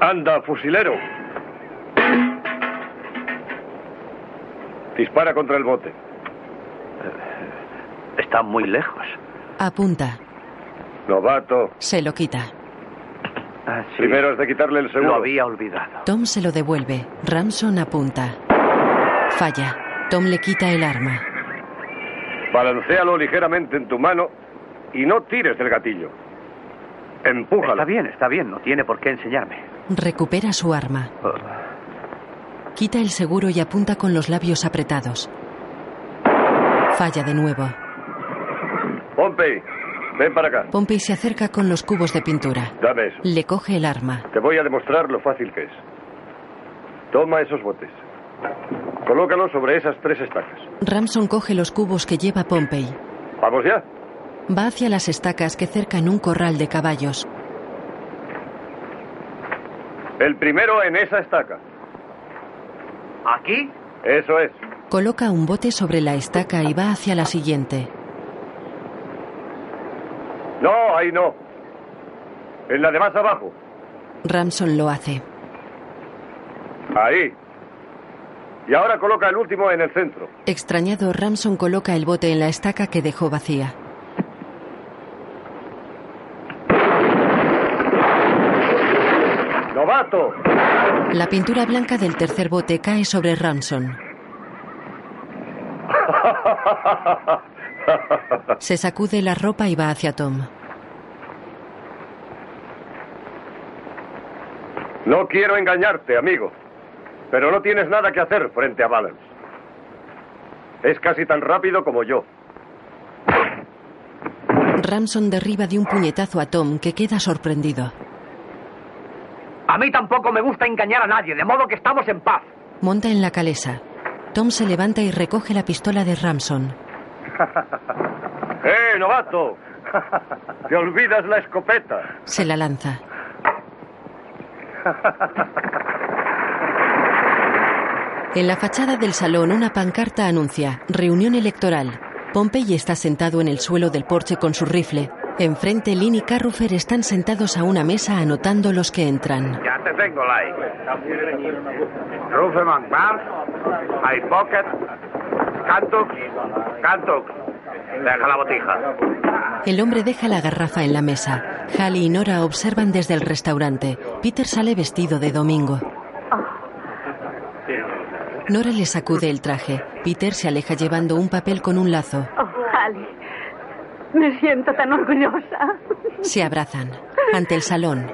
S12: Anda, fusilero. Dispara contra el bote.
S8: Está muy lejos.
S3: Apunta.
S12: Novato.
S3: Se lo quita.
S8: Ah, sí.
S12: Primero has de quitarle el seguro.
S8: Lo había olvidado.
S3: Tom se lo devuelve. Ramson apunta. Falla. Tom le quita el arma.
S12: Balancéalo ligeramente en tu mano y no tires del gatillo. Empújalo.
S8: Está bien, está bien. No tiene por qué enseñarme.
S3: Recupera su arma.
S8: Oh.
S3: Quita el seguro y apunta con los labios apretados. Falla de nuevo.
S12: Pompey, ven para acá.
S3: Pompey se acerca con los cubos de pintura.
S12: Dame eso.
S3: Le coge el arma.
S12: Te voy a demostrar lo fácil que es. Toma esos botes. Colócalos sobre esas tres estacas.
S3: Ramson coge los cubos que lleva Pompey.
S12: ¿Vamos ya?
S3: Va hacia las estacas que cercan un corral de caballos.
S12: El primero en esa estaca.
S8: ¿Aquí?
S12: Eso es.
S3: Coloca un bote sobre la estaca y va hacia la siguiente.
S12: No, ahí no. En la de más abajo.
S3: Ramson lo hace.
S12: Ahí. Y ahora coloca el último en el centro.
S3: Extrañado, Ramson coloca el bote en la estaca que dejó vacía.
S12: ¡Novato!
S3: La pintura blanca del tercer bote cae sobre Ramson. Se sacude la ropa y va hacia Tom.
S12: No quiero engañarte, amigo. Pero no tienes nada que hacer frente a Balance. Es casi tan rápido como yo.
S3: Ramson derriba de un puñetazo a Tom, que queda sorprendido.
S8: A mí tampoco me gusta engañar a nadie, de modo que estamos en paz.
S3: Monta en la calesa. Tom se levanta y recoge la pistola de Ramson.
S12: ¡Eh, novato! Te olvidas la escopeta.
S3: Se la lanza. En la fachada del salón una pancarta anuncia reunión electoral. Pompey está sentado en el suelo del porche con su rifle. Enfrente, Lynn y Carrufer están sentados a una mesa anotando los que entran.
S11: Ya te tengo, Lai. Rufeman, Barnes, High Pocket, Cantuk, Cantuk. Deja la botija.
S3: El hombre deja la garrafa en la mesa. Halley y Nora observan desde el restaurante. Peter sale vestido de domingo. Nora le sacude el traje. Peter se aleja llevando un papel con un lazo.
S6: Oh, Ali, me siento tan orgullosa.
S3: Se abrazan. Ante el salón.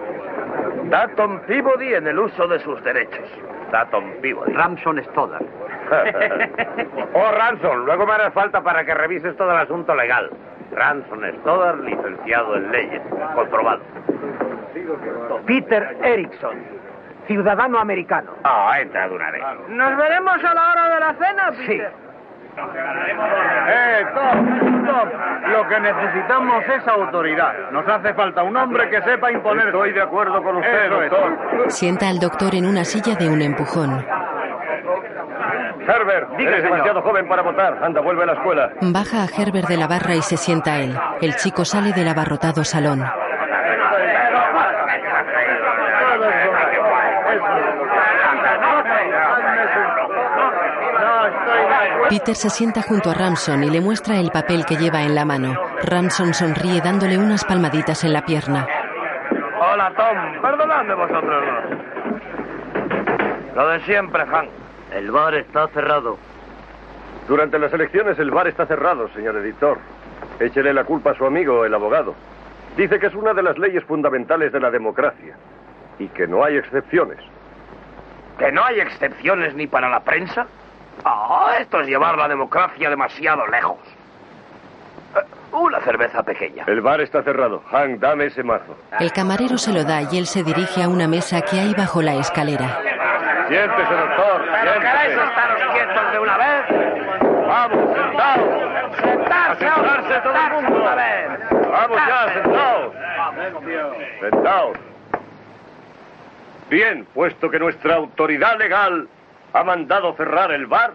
S11: Datton Peabody en el uso de sus derechos. Datton Peabody.
S4: Ramson Stoddard.
S11: oh, Ransom, luego me hará falta para que revises todo el asunto legal. Ransom Stoddard, licenciado en leyes. Comprobado.
S7: Peter Erickson, ciudadano americano.
S11: Ah, entra de una vez.
S5: ¿Nos veremos a la hora de la cena, Peter?
S10: Eh, Tom, Tom, lo que necesitamos es autoridad. Nos hace falta un hombre que sepa imponer.
S12: Estoy de acuerdo con usted,
S10: Eso
S12: doctor.
S3: Sienta al doctor en una silla de un empujón.
S12: Herbert, eres
S10: señor.
S12: demasiado joven para votar. Anda, vuelve a la escuela.
S3: Baja a Herbert de la barra y se sienta él. El chico sale del abarrotado salón. Peter se sienta junto a Ramson y le muestra el papel que lleva en la mano. Ramson sonríe dándole unas palmaditas en la pierna.
S11: Hola, Tom. Perdonadme vosotros dos. Lo de siempre, Hank. El bar está cerrado.
S12: Durante las elecciones el bar está cerrado, señor editor. Échele la culpa a su amigo, el abogado. Dice que es una de las leyes fundamentales de la democracia y que no hay excepciones.
S11: ¿Que no hay excepciones ni para la prensa? Ah, esto es llevar la democracia demasiado lejos. Eh, una cerveza pequeña.
S12: El bar está cerrado. Hank, dame ese mazo.
S3: El camarero se lo da y él se dirige a una mesa que hay bajo la escalera.
S12: Siéntese, doctor.
S11: ¿Pero queréis estaros quietos de una vez? Vamos, sentados. Sentarse,
S12: A sentarse todo el mundo.
S11: una vez.
S12: Vamos ya,
S11: Sentarse.
S12: sentaos. Sentaos. Bien, puesto que nuestra autoridad legal ha mandado cerrar el bar,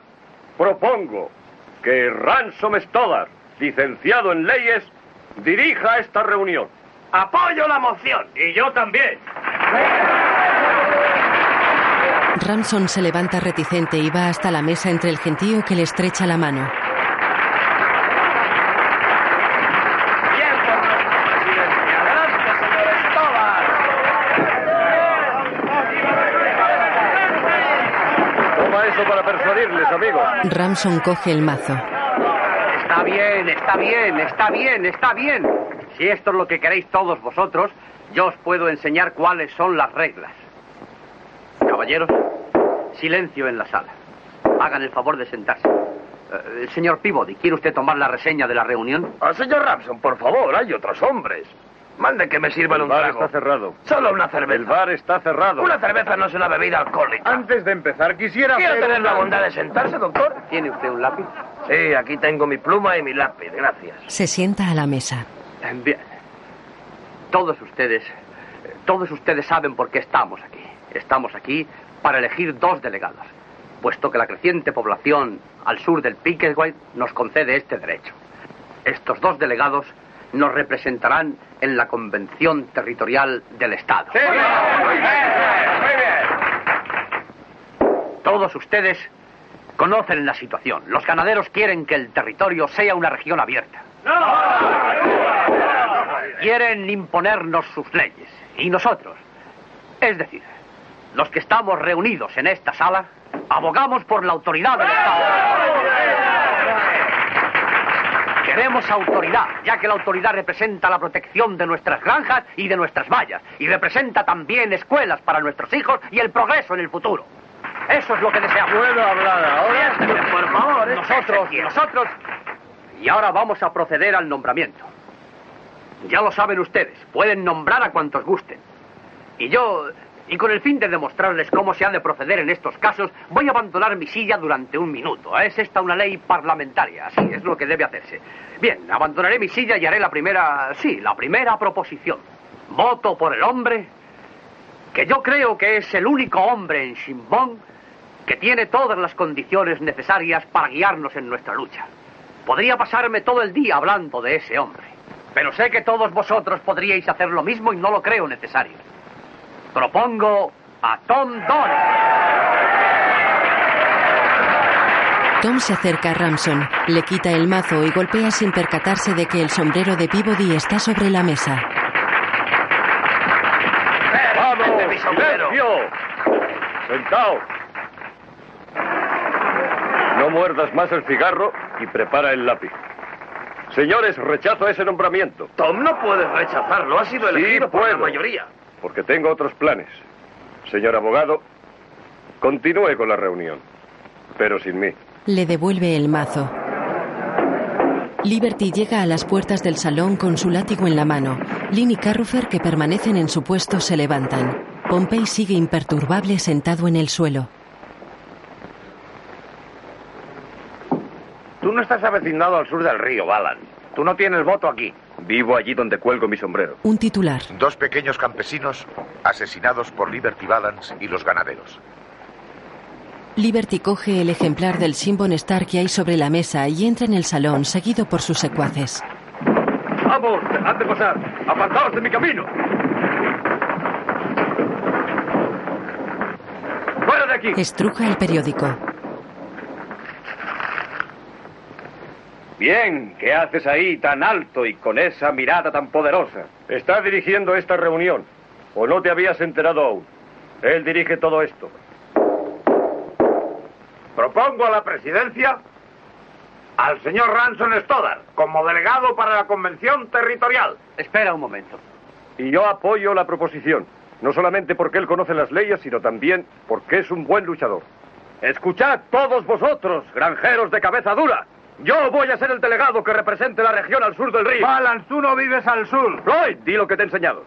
S12: propongo que Ransom Stoddard, licenciado en leyes, dirija esta reunión.
S11: Apoyo la moción. Y yo también.
S3: Ramson se levanta reticente y va hasta la mesa entre el gentío que le estrecha la mano.
S11: Bien por nuestra presidencia. Adelante, señor
S12: Toma eso para persuadirles, amigo.
S3: Ramson coge el mazo.
S4: Está bien, está bien, está bien, está bien. Si esto es lo que queréis todos vosotros, yo os puedo enseñar cuáles son las reglas. Caballeros, silencio en la sala. Hagan el favor de sentarse. Eh, señor Peabody, ¿quiere usted tomar la reseña de la reunión?
S11: Ah, señor Ramson, por favor, hay otros hombres. Mande que me sirvan
S12: El
S11: un
S12: bar
S11: trago.
S12: está cerrado.
S11: Solo una cerveza.
S12: El bar está cerrado.
S11: Una cerveza no es una bebida alcohólica.
S10: Antes de empezar, quisiera
S11: ¿Quiere
S10: hacer
S11: tener la bondad de sentarse, doctor?
S4: ¿Tiene usted un lápiz?
S11: Sí, aquí tengo mi pluma y mi lápiz, gracias.
S3: Se sienta a la mesa.
S4: Bien. Todos ustedes, todos ustedes saben por qué estamos aquí. Estamos aquí para elegir dos delegados, puesto que la creciente población al sur del Pickensway nos concede este derecho. Estos dos delegados nos representarán en la convención territorial del Estado.
S11: Muy bien, muy bien.
S4: Todos ustedes conocen la situación. Los ganaderos quieren que el territorio sea una región abierta. Quieren imponernos sus leyes. Y nosotros, es decir, los que estamos reunidos en esta sala, abogamos por la autoridad del Estado. Queremos autoridad, ya que la autoridad representa la protección de nuestras granjas y de nuestras vallas, y representa también escuelas para nuestros hijos y el progreso en el futuro. Eso es lo que deseamos.
S10: ¿Puedo hablar ahora?
S4: Por favor. Nosotros, nosotros. Y ahora vamos a proceder al nombramiento. Ya lo saben ustedes, pueden nombrar a cuantos gusten. Y yo, Y con el fin de demostrarles cómo se ha de proceder en estos casos, voy a abandonar mi silla durante un minuto. Es esta una ley parlamentaria, así es lo que debe hacerse. Bien, abandonaré mi silla y haré la primera, sí, la primera proposición. Voto por el hombre, que yo creo que es el único hombre en Shimbón que tiene todas las condiciones necesarias para guiarnos en nuestra lucha. Podría pasarme todo el día hablando de ese hombre, pero sé que todos vosotros podríais hacer lo mismo y no lo creo necesario. Propongo a Tom Don.
S3: Tom se acerca a Ramson, le quita el mazo y golpea sin percatarse de que el sombrero de Peabody está sobre la mesa.
S12: ¡Vamos! ¡Silencio! ¡Sentaos! No muerdas más el cigarro y prepara el lápiz. Señores, rechazo ese nombramiento.
S11: Tom, no puedes rechazarlo. Ha sido elegido
S12: Sí
S11: por la mayoría.
S12: Porque tengo otros planes. Señor abogado, continúe con la reunión, pero sin mí.
S3: Le devuelve el mazo. Liberty llega a las puertas del salón con su látigo en la mano. Lynn y Carrufer, que permanecen en su puesto, se levantan. Pompey sigue imperturbable sentado en el suelo.
S11: Tú no estás avecindado al sur del río, Balan. Tú no tienes voto aquí.
S12: Vivo allí donde cuelgo mi sombrero.
S3: Un titular.
S2: Dos pequeños campesinos asesinados por Liberty Balance y los ganaderos.
S3: Liberty coge el ejemplar del Simbon Star que hay sobre la mesa y entra en el salón, seguido por sus secuaces.
S12: ¡Vamos! ¡Dejad de pasar! ¡Apartaos de mi camino! ¡Fuera de aquí!
S3: Estruja el periódico.
S12: Bien, ¿qué haces ahí tan alto y con esa mirada tan poderosa? Está dirigiendo esta reunión. ¿O no te habías enterado aún? Él dirige todo esto.
S11: Propongo a la presidencia al señor Ranson Stoddard como delegado para la convención territorial.
S4: Espera un momento.
S12: Y yo apoyo la proposición. No solamente porque él conoce las leyes, sino también porque es un buen luchador. Escuchad todos vosotros, granjeros de cabeza dura. Yo voy a ser el delegado que represente la región al sur del río.
S11: Balance, tú no vives al sur.
S12: Floyd, di lo que te he enseñado.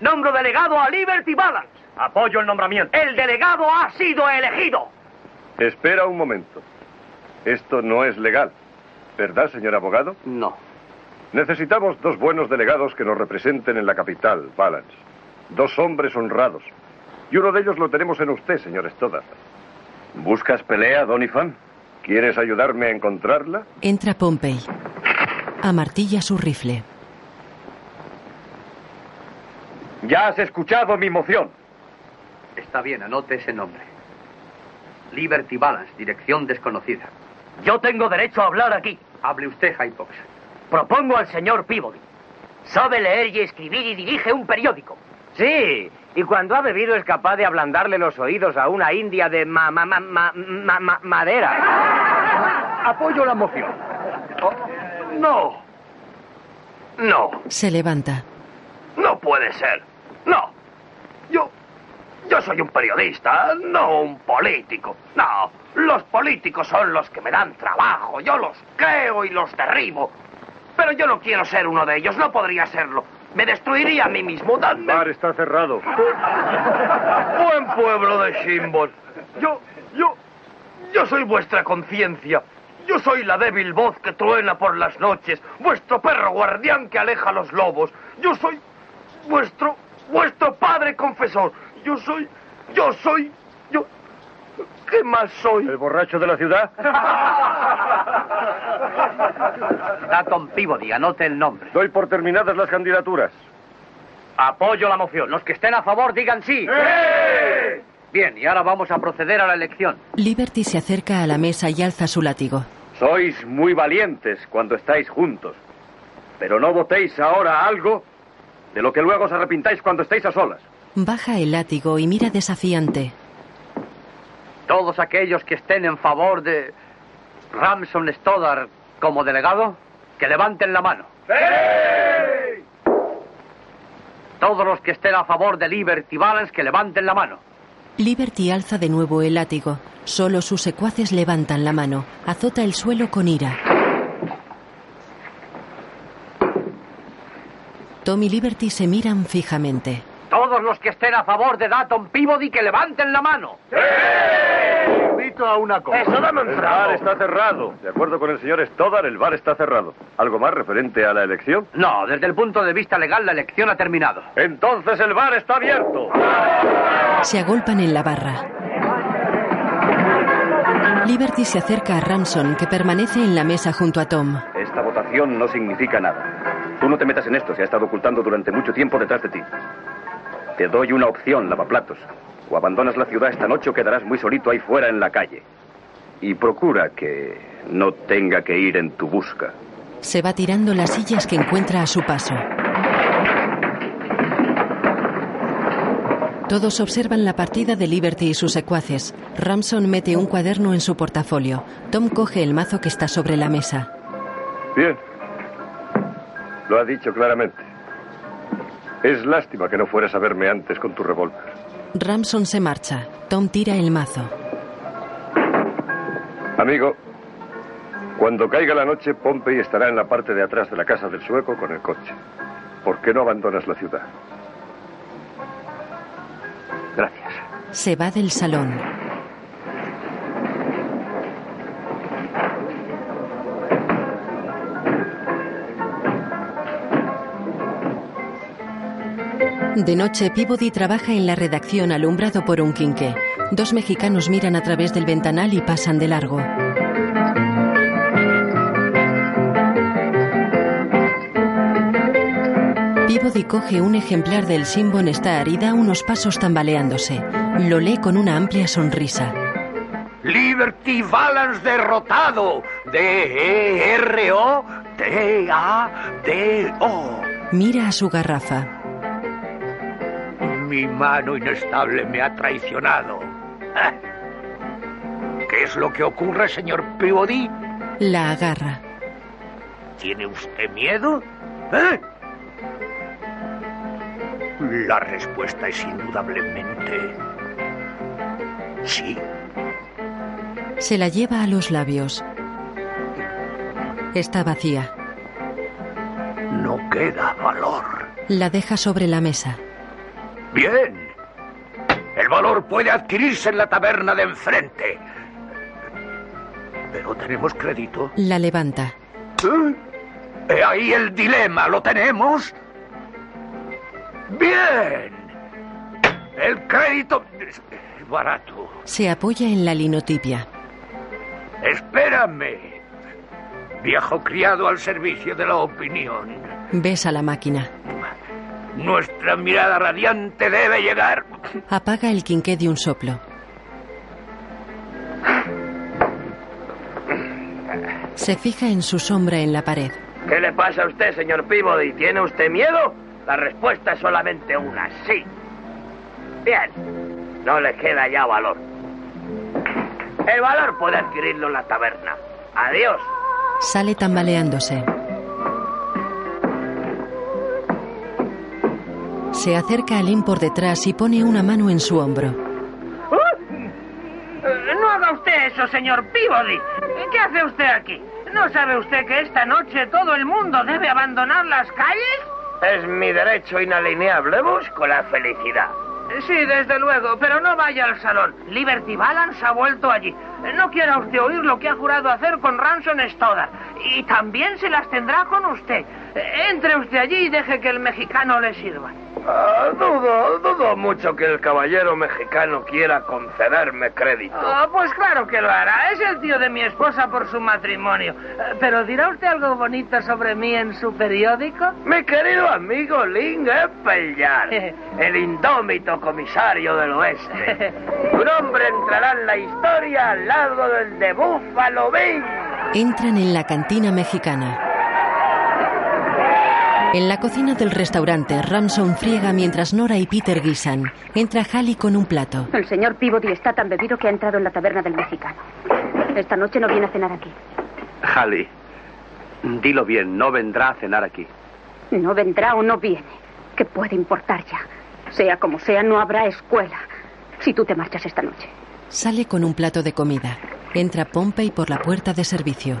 S4: Nombro delegado a Liberty Balance.
S12: Apoyo el nombramiento.
S4: El delegado ha sido elegido.
S12: Espera un momento. Esto no es legal. ¿Verdad, señor abogado?
S4: No.
S12: Necesitamos dos buenos delegados que nos representen en la capital, Balance. Dos hombres honrados. Y uno de ellos lo tenemos en usted, señor Stoddard. ¿Buscas pelea, Donifan? ¿Quieres ayudarme a encontrarla?
S3: Entra Pompey. Amartilla su rifle.
S12: Ya has escuchado mi moción.
S4: Está bien, anote ese nombre. Liberty Balance, dirección desconocida. Yo tengo derecho a hablar aquí. Hable usted, Hypox.
S8: Propongo al señor Peabody. Sabe leer y escribir y dirige un periódico. Sí, y cuando ha bebido es capaz de ablandarle los oídos a una india de ma, ma- ma- ma- ma- ma- madera.
S11: Apoyo la moción. Oh, no. No.
S3: Se levanta.
S11: No puede ser. No. Yo. Yo soy un periodista, no un político. No. Los políticos son los que me dan trabajo. Yo los creo y los derribo. Pero yo no quiero ser uno de ellos. No podría serlo. Me destruiría a mí mismo.
S12: El
S11: Dadme.
S12: bar está cerrado.
S11: Buen pueblo de Shimbos. Yo. Yo. Yo soy vuestra conciencia. Yo soy la débil voz que truena por las noches. Vuestro perro guardián que aleja a los lobos. Yo soy. Vuestro. Vuestro padre confesor. Yo soy. Yo soy. Yo. ¿Qué más soy?
S12: ¿El borracho de la ciudad?
S4: Datton Peabody, anote el nombre.
S12: Doy por terminadas las candidaturas.
S4: Apoyo la moción. Los que estén a favor digan sí. Bien, y ahora vamos a proceder a la elección.
S3: Liberty se acerca a la mesa y alza su látigo.
S12: Sois muy valientes cuando estáis juntos. Pero no votéis ahora algo de lo que luego os arrepintáis cuando estéis a solas.
S3: Baja el látigo y mira desafiante.
S4: Todos aquellos que estén en favor de Ramson Stoddard como delegado, que levanten la mano. Todos los que estén a favor de Liberty Balance, que levanten la mano.
S3: Liberty alza de nuevo el látigo. Solo sus secuaces levantan la mano. Azota el suelo con ira. Tom y Liberty se miran fijamente.
S4: Todos los que estén a favor de Datton Peabody que levanten la mano.
S12: Invito a una cosa.
S11: Eso, dame un
S12: El bar está cerrado. De acuerdo con el señor Stoddard, el bar está cerrado. ¿Algo más referente a la elección?
S4: No, desde el punto de vista legal la elección ha terminado.
S12: Entonces el bar está abierto.
S3: Se agolpan en la barra. Liberty se acerca a Ramson, que permanece en la mesa junto a Tom.
S19: Esta votación no significa nada. Tú no te metas en esto, se ha estado ocultando durante mucho tiempo detrás de ti. Te doy una opción, lavaplatos. O abandonas la ciudad esta noche o quedarás muy solito ahí fuera en la calle. Y procura que no tenga que ir en tu busca.
S3: Se va tirando las sillas que encuentra a su paso. Todos observan la partida de Liberty y sus secuaces. Ramson mete un cuaderno en su portafolio. Tom coge el mazo que está sobre la mesa.
S12: Bien. Lo ha dicho claramente. Es lástima que no fueras a verme antes con tu revólver.
S3: Ramson se marcha. Tom tira el mazo.
S12: Amigo, cuando caiga la noche, Pompey estará en la parte de atrás de la casa del sueco con el coche. ¿Por qué no abandonas la ciudad?
S4: Gracias.
S3: Se va del salón. De noche, Peabody trabaja en la redacción alumbrado por un quinqué. Dos mexicanos miran a través del ventanal y pasan de largo. Peabody coge un ejemplar del Simbon Star y da unos pasos tambaleándose. Lo lee con una amplia sonrisa.
S17: Liberty Balance derrotado. D-E-R-O-T-A-D-O.
S3: Mira a su garrafa.
S17: Mi mano inestable me ha traicionado. ¿Qué es lo que ocurre, señor Peabody?
S3: La agarra.
S17: ¿Tiene usted miedo? ¿Eh? La respuesta es indudablemente sí.
S3: Se la lleva a los labios. Está vacía.
S17: No queda valor.
S3: La deja sobre la mesa.
S17: Bien. El valor puede adquirirse en la taberna de enfrente. Pero tenemos crédito.
S3: La levanta.
S17: ¿Eh? He ahí el dilema. ¿Lo tenemos? Bien. El crédito es barato.
S3: Se apoya en la linotipia.
S17: Espérame. Viejo criado al servicio de la opinión.
S3: Besa la máquina.
S17: Nuestra mirada radiante debe llegar.
S3: Apaga el quinqué de un soplo. Se fija en su sombra en la pared.
S11: ¿Qué le pasa a usted, señor Peabody? ¿Tiene usted miedo? La respuesta es solamente una, sí. Bien, no le queda ya valor. El valor puede adquirirlo en la taberna. Adiós.
S3: Sale tambaleándose. Se acerca a Lynn por detrás y pone una mano en su hombro.
S5: Eh, No haga usted eso, señor Peabody. ¿Qué hace usted aquí? ¿No sabe usted que esta noche todo el mundo debe abandonar las calles?
S11: Es mi derecho inalineable. Busco la felicidad.
S5: Sí, desde luego, pero no vaya al salón. Liberty Balance ha vuelto allí. No quiera usted oír lo que ha jurado hacer con Ransom Stoddard. Y también se las tendrá con usted. Entre usted allí y deje que el mexicano le sirva.
S11: Ah, dudo, dudo mucho que el caballero mexicano quiera concederme crédito.
S5: Ah, pues claro que lo hará. Es el tío de mi esposa por su matrimonio. Eh, Pero ¿dirá usted algo bonito sobre mí en su periódico?
S11: Mi querido amigo Lynn Appleyard, el indómito comisario del oeste. Tu nombre entrará en la historia al lado del de Buffalo Bill.
S3: Entran en la cantina mexicana. En la cocina del restaurante, Ramson friega mientras Nora y Peter guisan. Entra Halley con un plato.
S6: El señor Peabody está tan bebido que ha entrado en la taberna del mexicano. Esta noche no viene a cenar aquí.
S4: Halley, dilo bien, no vendrá a cenar aquí.
S6: No vendrá o no viene. ¿Qué puede importar ya? Sea como sea, no habrá escuela. Si tú te marchas esta noche.
S3: Sale con un plato de comida. Entra Pompey por la puerta de servicio.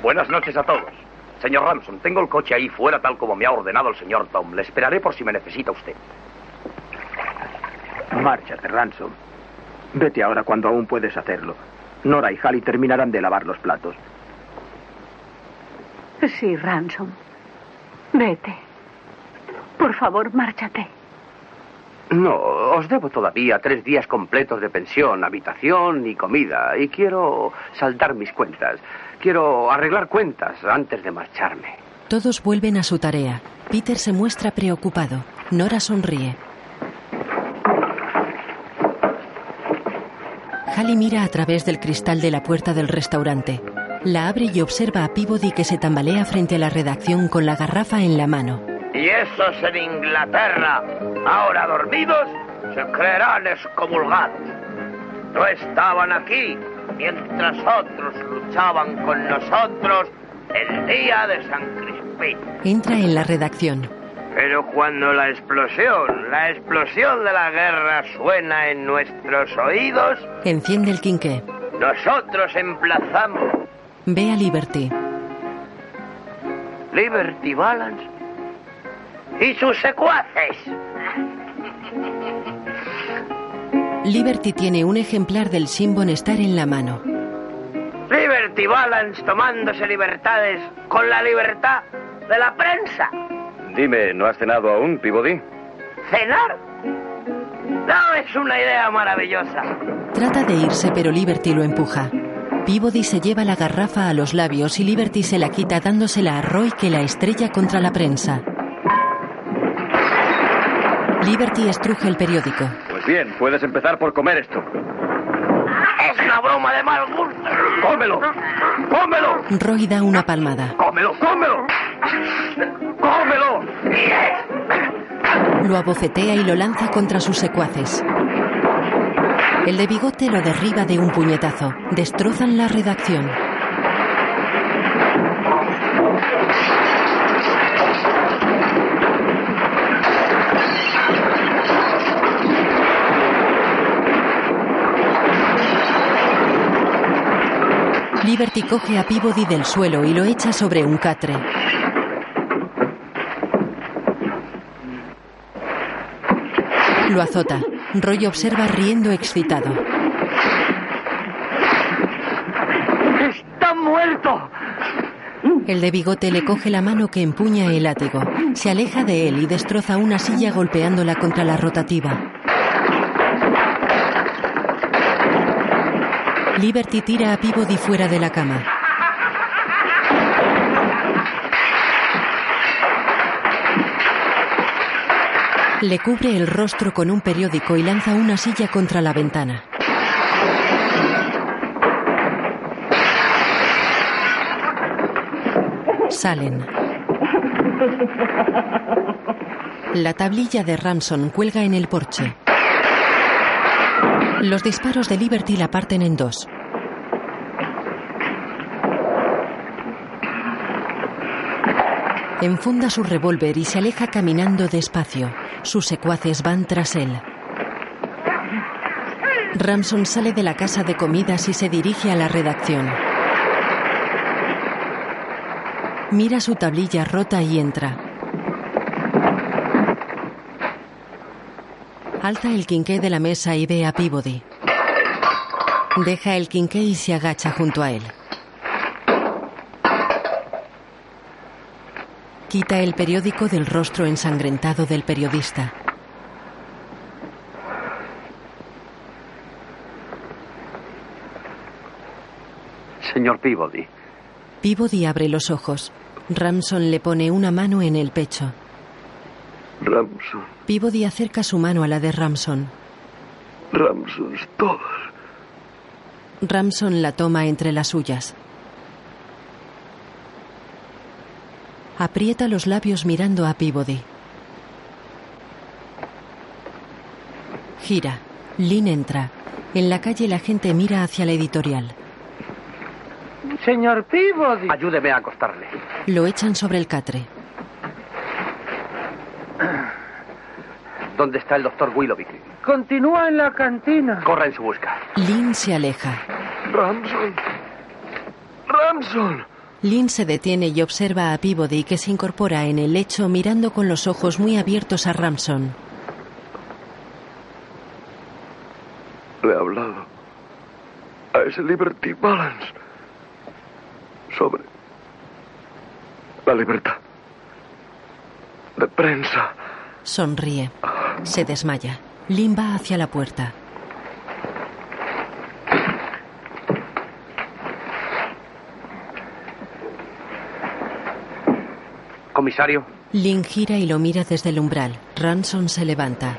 S19: Buenas noches a todos. Señor Ramson, tengo el coche ahí fuera tal como me ha ordenado el señor Tom. Le esperaré por si me necesita usted.
S7: Márchate, Ransom. Vete ahora cuando aún puedes hacerlo. Nora y Halley terminarán de lavar los platos.
S6: Sí, Ransom. Vete. Por favor, márchate.
S8: No, os debo todavía tres días completos de pensión, habitación y comida. Y quiero saldar mis cuentas. Quiero arreglar cuentas antes de marcharme.
S3: Todos vuelven a su tarea. Peter se muestra preocupado. Nora sonríe. Halley mira a través del cristal de la puerta del restaurante. La abre y observa a Peabody que se tambalea frente a la redacción con la garrafa en la mano.
S11: Y esos en Inglaterra, ahora dormidos, se creerán excomulgados. No estaban aquí mientras otros luchaban con nosotros el día de San Crispín.
S3: Entra en la redacción.
S11: Pero cuando la explosión, la explosión de la guerra suena en nuestros oídos,
S3: Enciende el quinqué.
S11: nosotros emplazamos
S3: Ve a Liberty.
S11: Liberty Balance y sus secuaces.
S3: Liberty tiene un ejemplar del Simbon Star en la mano.
S11: Liberty Balance tomándose libertades con la libertad de la prensa.
S19: Dime, ¿no has cenado aún, Peabody?
S11: ¿Cenar? No, es una idea maravillosa.
S3: Trata de irse, pero Liberty lo empuja. Peabody se lleva la garrafa a los labios y Liberty se la quita dándosela a Roy que la estrella contra la prensa. Liberty estruje el periódico.
S19: Bien, puedes empezar por comer esto.
S11: Es una broma de mal gusto.
S19: ¡Cómelo! ¡Cómelo!
S3: Roy da una palmada.
S19: ¡Cómelo! ¡Cómelo! ¡Cómelo!
S3: Lo abocetea y lo lanza contra sus secuaces. El de bigote lo derriba de un puñetazo. Destrozan la redacción. Liberty coge a Peabody del suelo y lo echa sobre un catre. Lo azota. Roy observa riendo excitado.
S11: ¡Está muerto!
S3: El de bigote le coge la mano que empuña el látigo. Se aleja de él y destroza una silla golpeándola contra la rotativa. Liberty tira a Peabody fuera de la cama. Le cubre el rostro con un periódico y lanza una silla contra la ventana. Salen. La tablilla de Ramson cuelga en el porche. Los disparos de Liberty la parten en dos. Enfunda su revólver y se aleja caminando despacio. Sus secuaces van tras él. Ramson sale de la casa de comidas y se dirige a la redacción. Mira su tablilla rota y entra. Alza el quinqué de la mesa y ve a Peabody. Deja el quinqué y se agacha junto a él. Quita el periódico del rostro ensangrentado del periodista.
S8: Señor Peabody,
S3: Peabody abre los ojos. Ramson le pone una mano en el pecho.
S12: Ramson,
S3: Peabody acerca su mano a la de Ramson.
S12: Ramson, todos.
S3: Ramson la toma entre las suyas. Aprieta los labios mirando a Peabody. Gira. Lynn entra. En la calle la gente mira hacia la editorial.
S5: Señor Peabody.
S8: ayúdeme a acostarle.
S3: Lo echan sobre el catre.
S8: ¿Dónde está el doctor Willoughby?
S5: Continúa en la cantina.
S8: Corra en su busca.
S3: Lynn se aleja.
S12: Ramson. Ramson.
S3: Lynn se detiene y observa a Peabody que se incorpora en el lecho mirando con los ojos muy abiertos a Ramson.
S12: Le he hablado a ese Liberty Balance sobre la libertad de prensa.
S3: Sonríe. Se desmaya. Lynn va hacia la puerta.
S8: Comisario.
S3: Lynn gira y lo mira desde el umbral. Ransom se levanta.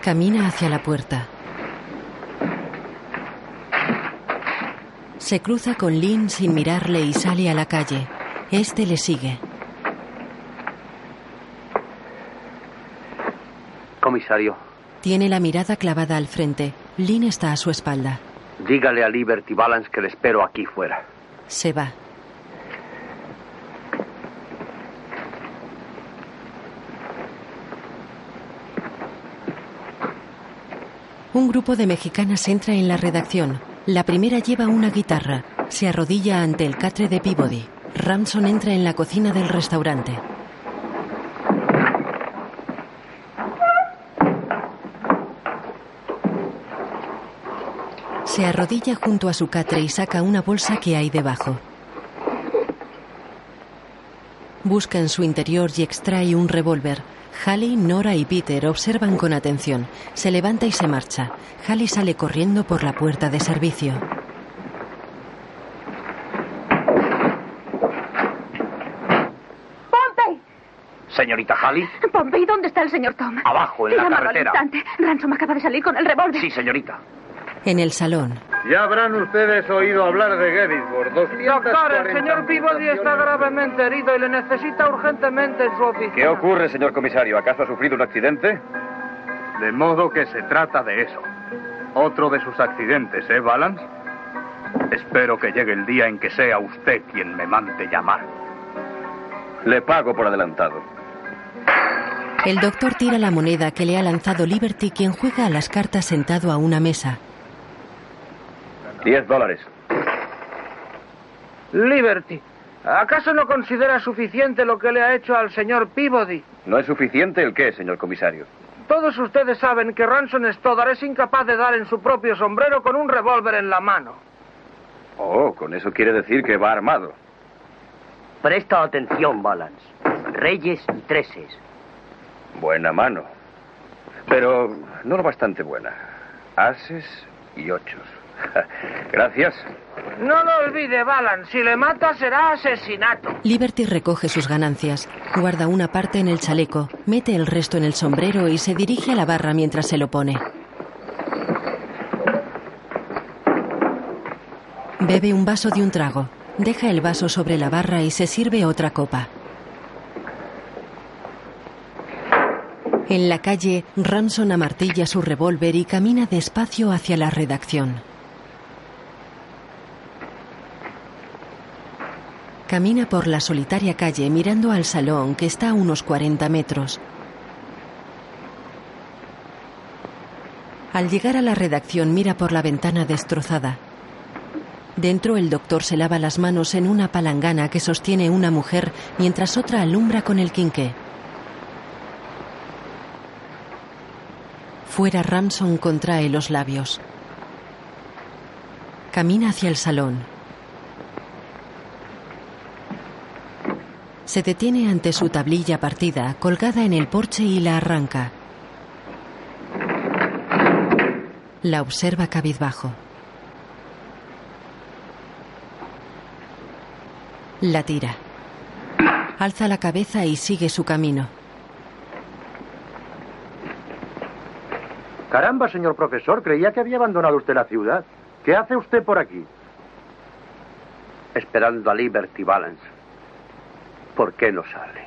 S3: Camina hacia la puerta. Se cruza con Lynn sin mirarle y sale a la calle. Este le sigue.
S8: Comisario,
S3: Tiene la mirada clavada al frente. Lynn está a su espalda.
S8: dígale a Liberty Balance que le espero aquí fuera.
S3: Se va. Un grupo de mexicanas entra en la redacción. La primera lleva una guitarra. Se arrodilla ante el catre de Peabody. Ramson entra en la cocina del restaurante. Se arrodilla junto a su catre y saca una bolsa que hay debajo. Busca en su interior y extrae un revólver. Hallie, Nora y Peter observan con atención. Se levanta y se marcha. Hallie sale corriendo por la puerta de servicio.
S6: ¡Pompey!
S8: Señorita Halley,
S6: Pompey, ¿dónde está el señor Tom?
S8: abajo, en la
S6: Llámalo al
S8: carretera.
S6: instante. Ransom acaba de salir con el revólver.
S8: Sí, señorita.
S3: En el salón.
S10: Ya habrán ustedes oído hablar de Gettysburg. 240
S5: Doctor, el señor Peabody está gravemente herido y le necesita urgentemente en su oficina.
S19: ¿Qué ocurre, señor comisario? ¿Acaso ha sufrido un accidente?
S10: De modo que se trata de eso. Otro de sus accidentes, ¿eh, Balance? Espero que llegue el día en que sea usted quien me mande llamar.
S19: Le pago por adelantado.
S3: El doctor tira la moneda que le ha lanzado Liberty, quien juega a las cartas sentado a una mesa.
S19: Diez dólares.
S5: Liberty, ¿acaso no considera suficiente lo que le ha hecho al señor Peabody?
S19: ¿No es suficiente el qué, señor comisario?
S5: Todos ustedes saben que Ransom Stoddard es incapaz de dar en su propio sombrero con un revólver en la mano.
S19: Oh, con eso quiere decir que va armado.
S8: Presta atención, Balance. Reyes y treses.
S19: Buena mano. Pero no lo bastante buena. Ases y ochos. Gracias.
S5: No lo olvide, Balan. Si le mata será asesinato.
S3: Liberty recoge sus ganancias, guarda una parte en el chaleco, mete el resto en el sombrero y se dirige a la barra mientras se lo pone. Bebe un vaso de un trago, deja el vaso sobre la barra y se sirve otra copa. En la calle, Ramson amartilla su revólver y camina despacio hacia la redacción. Camina por la solitaria calle mirando al salón que está a unos 40 metros. Al llegar a la redacción mira por la ventana destrozada. Dentro el doctor se lava las manos en una palangana que sostiene una mujer mientras otra alumbra con el quinqué. Fuera Ramson contrae los labios. Camina hacia el salón. Se detiene ante su tablilla partida, colgada en el porche y la arranca. La observa cabizbajo. La tira. Alza la cabeza y sigue su camino.
S20: Caramba, señor profesor, creía que había abandonado usted la ciudad. ¿Qué hace usted por aquí?
S8: Esperando a Liberty Balance. ¿Por qué no sale?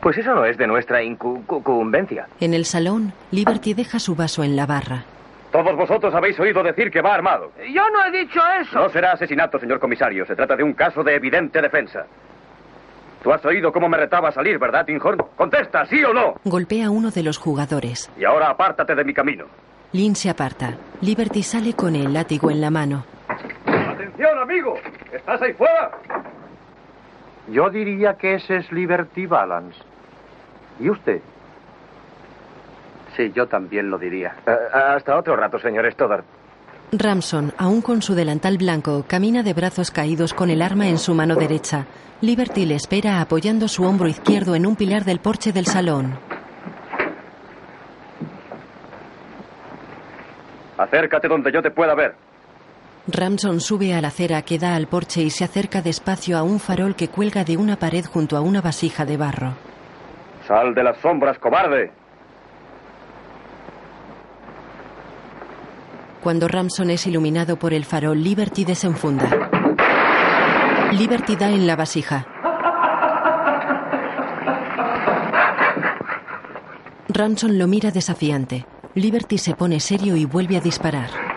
S15: Pues eso no es de nuestra incumbencia.
S3: En el salón, Liberty deja su vaso en la barra.
S19: Todos vosotros habéis oído decir que va armado.
S5: Yo no he dicho eso.
S19: No será asesinato, señor comisario. Se trata de un caso de evidente defensa. Tú has oído cómo me retaba a salir, ¿verdad, Tinghorn? Contesta, ¿sí o no?
S3: Golpea a uno de los jugadores.
S19: Y ahora apártate de mi camino.
S3: Lynn se aparta. Liberty sale con el látigo en la mano.
S19: ¡Atención, amigo! ¿Estás ahí fuera?
S20: Yo diría que ese es Liberty Balance. ¿Y usted?
S8: Sí, yo también lo diría.
S15: Eh, hasta otro rato, señor Stoddard.
S3: Ramson, aún con su delantal blanco, camina de brazos caídos con el arma en su mano derecha. Liberty le espera apoyando su hombro izquierdo en un pilar del porche del salón.
S19: Acércate donde yo te pueda ver.
S3: Ramson sube a la acera que da al porche y se acerca despacio a un farol que cuelga de una pared junto a una vasija de barro.
S19: Sal de las sombras, cobarde.
S3: Cuando Ramson es iluminado por el farol, Liberty desenfunda. Liberty da en la vasija. Ramson lo mira desafiante. Liberty se pone serio y vuelve a disparar.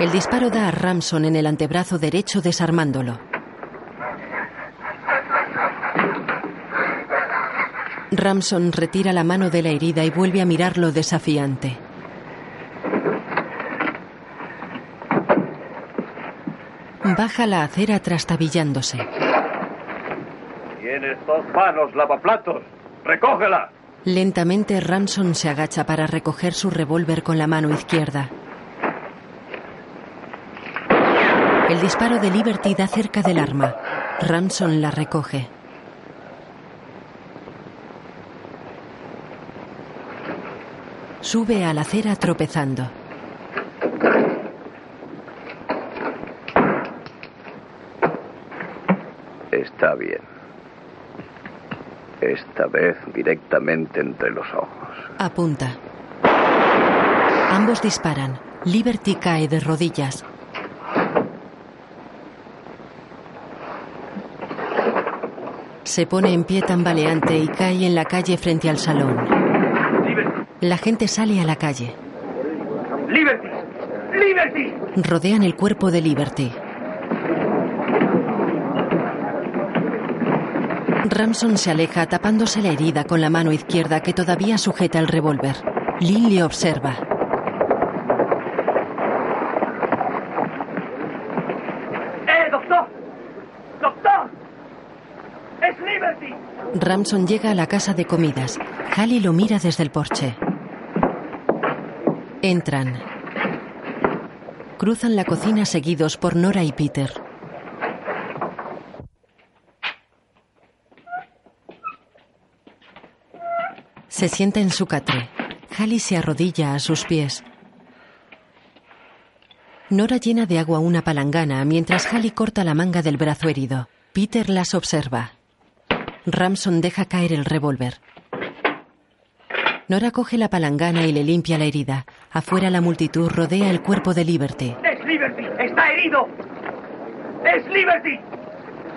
S3: El disparo da a Ramson en el antebrazo derecho desarmándolo. Ramson retira la mano de la herida y vuelve a mirarlo desafiante. Baja la acera trastabillándose.
S19: Tienes dos manos, lavaplatos. ¡Recógela!
S3: Lentamente Ramson se agacha para recoger su revólver con la mano izquierda. El disparo de Liberty da cerca del arma. Ramson la recoge. Sube a la acera tropezando.
S9: Está bien. Esta vez directamente entre los ojos.
S3: Apunta. Ambos disparan. Liberty cae de rodillas. Se pone en pie tambaleante y cae en la calle frente al salón. La gente sale a la calle.
S16: ¡Liberty! ¡Liberty!
S3: Rodean el cuerpo de Liberty. Ramson se aleja tapándose la herida con la mano izquierda que todavía sujeta el revólver. Lynn le observa.
S16: ¡Eh, doctor! ¡Doctor! ¡Es Liberty!
S3: Ramson llega a la casa de comidas. Halley lo mira desde el porche. Entran. Cruzan la cocina seguidos por Nora y Peter. Se sienta en su catre. Halley se arrodilla a sus pies. Nora llena de agua una palangana mientras Halley corta la manga del brazo herido. Peter las observa. Ramson deja caer el revólver. Nora coge la palangana y le limpia la herida. Afuera la multitud rodea el cuerpo de Liberty.
S16: ¡Es Liberty! ¡Está herido! ¡Es Liberty!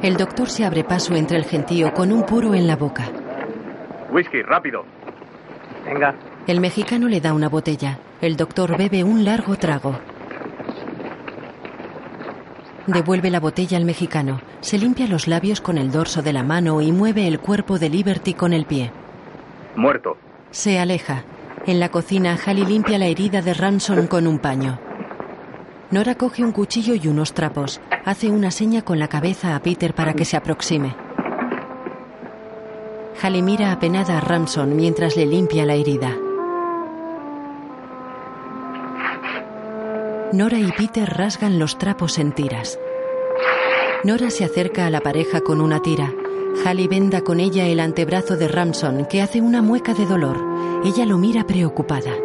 S3: El doctor se abre paso entre el gentío con un puro en la boca.
S19: Whisky, rápido.
S15: Venga.
S3: El mexicano le da una botella. El doctor bebe un largo trago. Devuelve la botella al mexicano. Se limpia los labios con el dorso de la mano y mueve el cuerpo de Liberty con el pie.
S19: Muerto.
S3: Se aleja. En la cocina, Halley limpia la herida de Ransom con un paño. Nora coge un cuchillo y unos trapos. Hace una seña con la cabeza a Peter para que se aproxime. Halley mira apenada a Ramson mientras le limpia la herida. Nora y Peter rasgan los trapos en tiras. Nora se acerca a la pareja con una tira. Halley venda con ella el antebrazo de Ramson, que hace una mueca de dolor. Ella lo mira preocupada.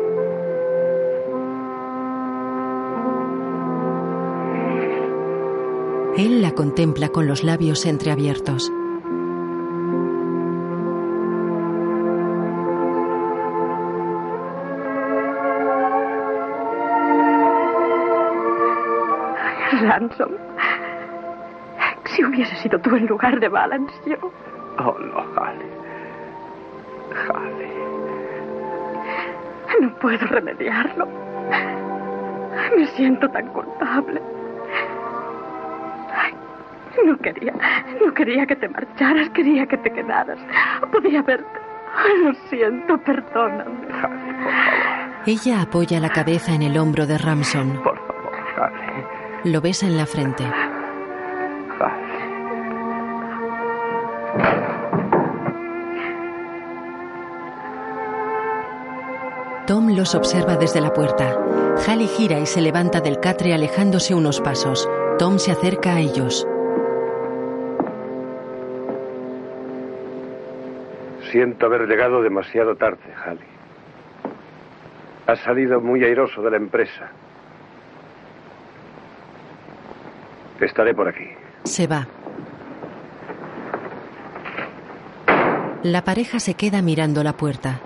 S3: Él la contempla con los labios entreabiertos.
S6: Ransom. Si hubiese sido tú en lugar de Valance, yo.
S8: Oh, no, Halley. Halley.
S6: No puedo remediarlo. Me siento tan culpable. No quería, no quería que te marcharas, quería que te quedaras. Podía verte. Lo siento, perdóname.
S3: Ella apoya la cabeza en el hombro de Ramson.
S8: Por.
S3: Lo besa en la frente. Tom los observa desde la puerta. Halley gira y se levanta del catre alejándose unos pasos. Tom se acerca a ellos.
S12: Siento haber llegado demasiado tarde, Halley. Has salido muy airoso de la empresa. Estaré por aquí.
S3: Se va. La pareja se queda mirando la puerta.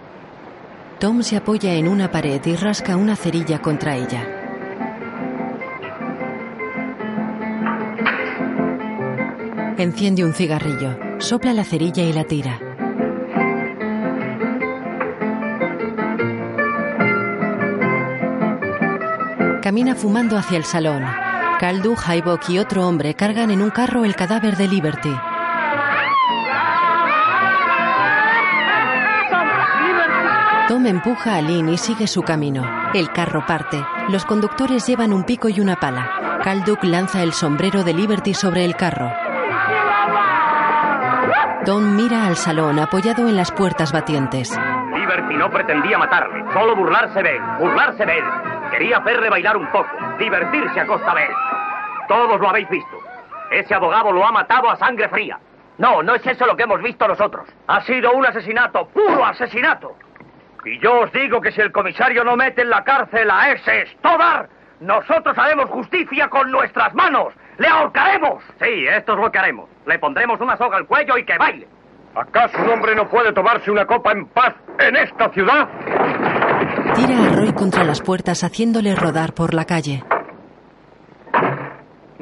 S3: Tom se apoya en una pared y rasca una cerilla contra ella. Enciende un cigarrillo, sopla la cerilla y la tira. Camina fumando hacia el salón. Caldu, Haibok y otro hombre cargan en un carro el cadáver de Liberty. Tom empuja a Lynn y sigue su camino. El carro parte. Los conductores llevan un pico y una pala. Kalduk lanza el sombrero de Liberty sobre el carro. Tom mira al salón apoyado en las puertas batientes.
S8: Liberty no pretendía matarle, solo burlarse de él, burlarse de él. Quería hacerle bailar un poco, divertirse a costa de él. Todos lo habéis visto. Ese abogado lo ha matado a sangre fría. No, no es eso lo que hemos visto nosotros. Ha sido un asesinato, puro asesinato. Y yo os digo que si el comisario no mete en la cárcel a ese Stoddard, nosotros haremos justicia con nuestras manos. ¡Le ahorcaremos! Sí, esto es lo que haremos. Le pondremos una soga al cuello y que baile.
S12: ¿Acaso un hombre no puede tomarse una copa en paz en esta ciudad?
S3: Tira a Roy contra las puertas haciéndole rodar por la calle.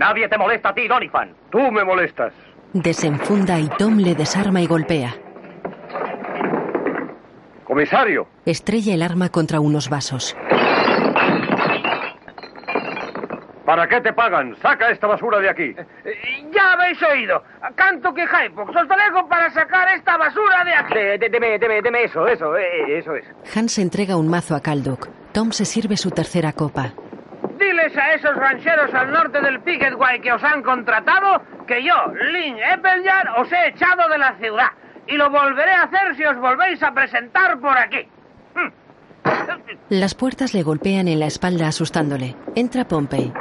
S8: Nadie te molesta a ti, Doniphan.
S12: Tú me molestas.
S3: Desenfunda y Tom le desarma y golpea.
S12: Comisario.
S3: Estrella el arma contra unos vasos.
S12: ¿Para qué te pagan? Saca esta basura de aquí.
S5: Ya habéis oído. Canto que Hypox os dejo para sacar esta basura de aquí.
S15: De- de- deme, deme, deme eso, eso, eh, eso es.
S3: Hans entrega un mazo a Kalduk. Tom se sirve su tercera copa.
S5: Diles a esos rancheros al norte del Picketway que os han contratado que yo, Lynn Eppeljan, os he echado de la ciudad. Y lo volveré a hacer si os volvéis a presentar por aquí.
S3: Las puertas le golpean en la espalda asustándole. Entra Pompey.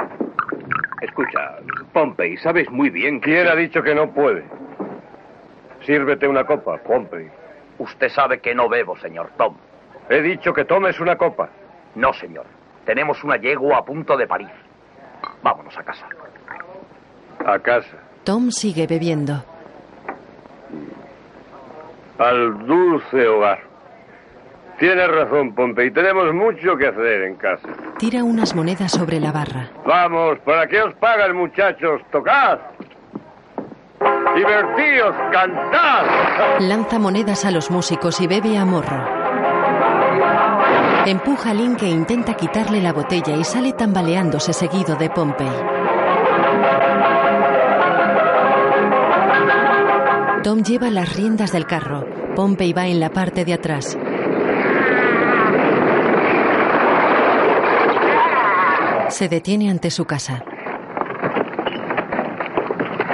S12: Escucha, Pompey, sabes muy bien que... ¿Quién ha dicho que no puede? Sírvete una copa, Pompey.
S8: Usted sabe que no bebo, señor Tom.
S12: He dicho que tomes una copa.
S8: No, señor. Tenemos una yegua a punto de parir. Vámonos a casa.
S12: A casa.
S3: Tom sigue bebiendo.
S12: Al dulce hogar. Tienes razón, Pompey. Tenemos mucho que hacer en casa.
S3: Tira unas monedas sobre la barra.
S12: Vamos, ¿para qué os pagan, muchachos? ¡Tocad! ¡Divertíos! ¡Cantad!
S3: Lanza monedas a los músicos y bebe a morro. Empuja a Lynn que intenta quitarle la botella y sale tambaleándose seguido de Pompey. Tom lleva las riendas del carro. Pompey va en la parte de atrás. Se detiene ante su casa.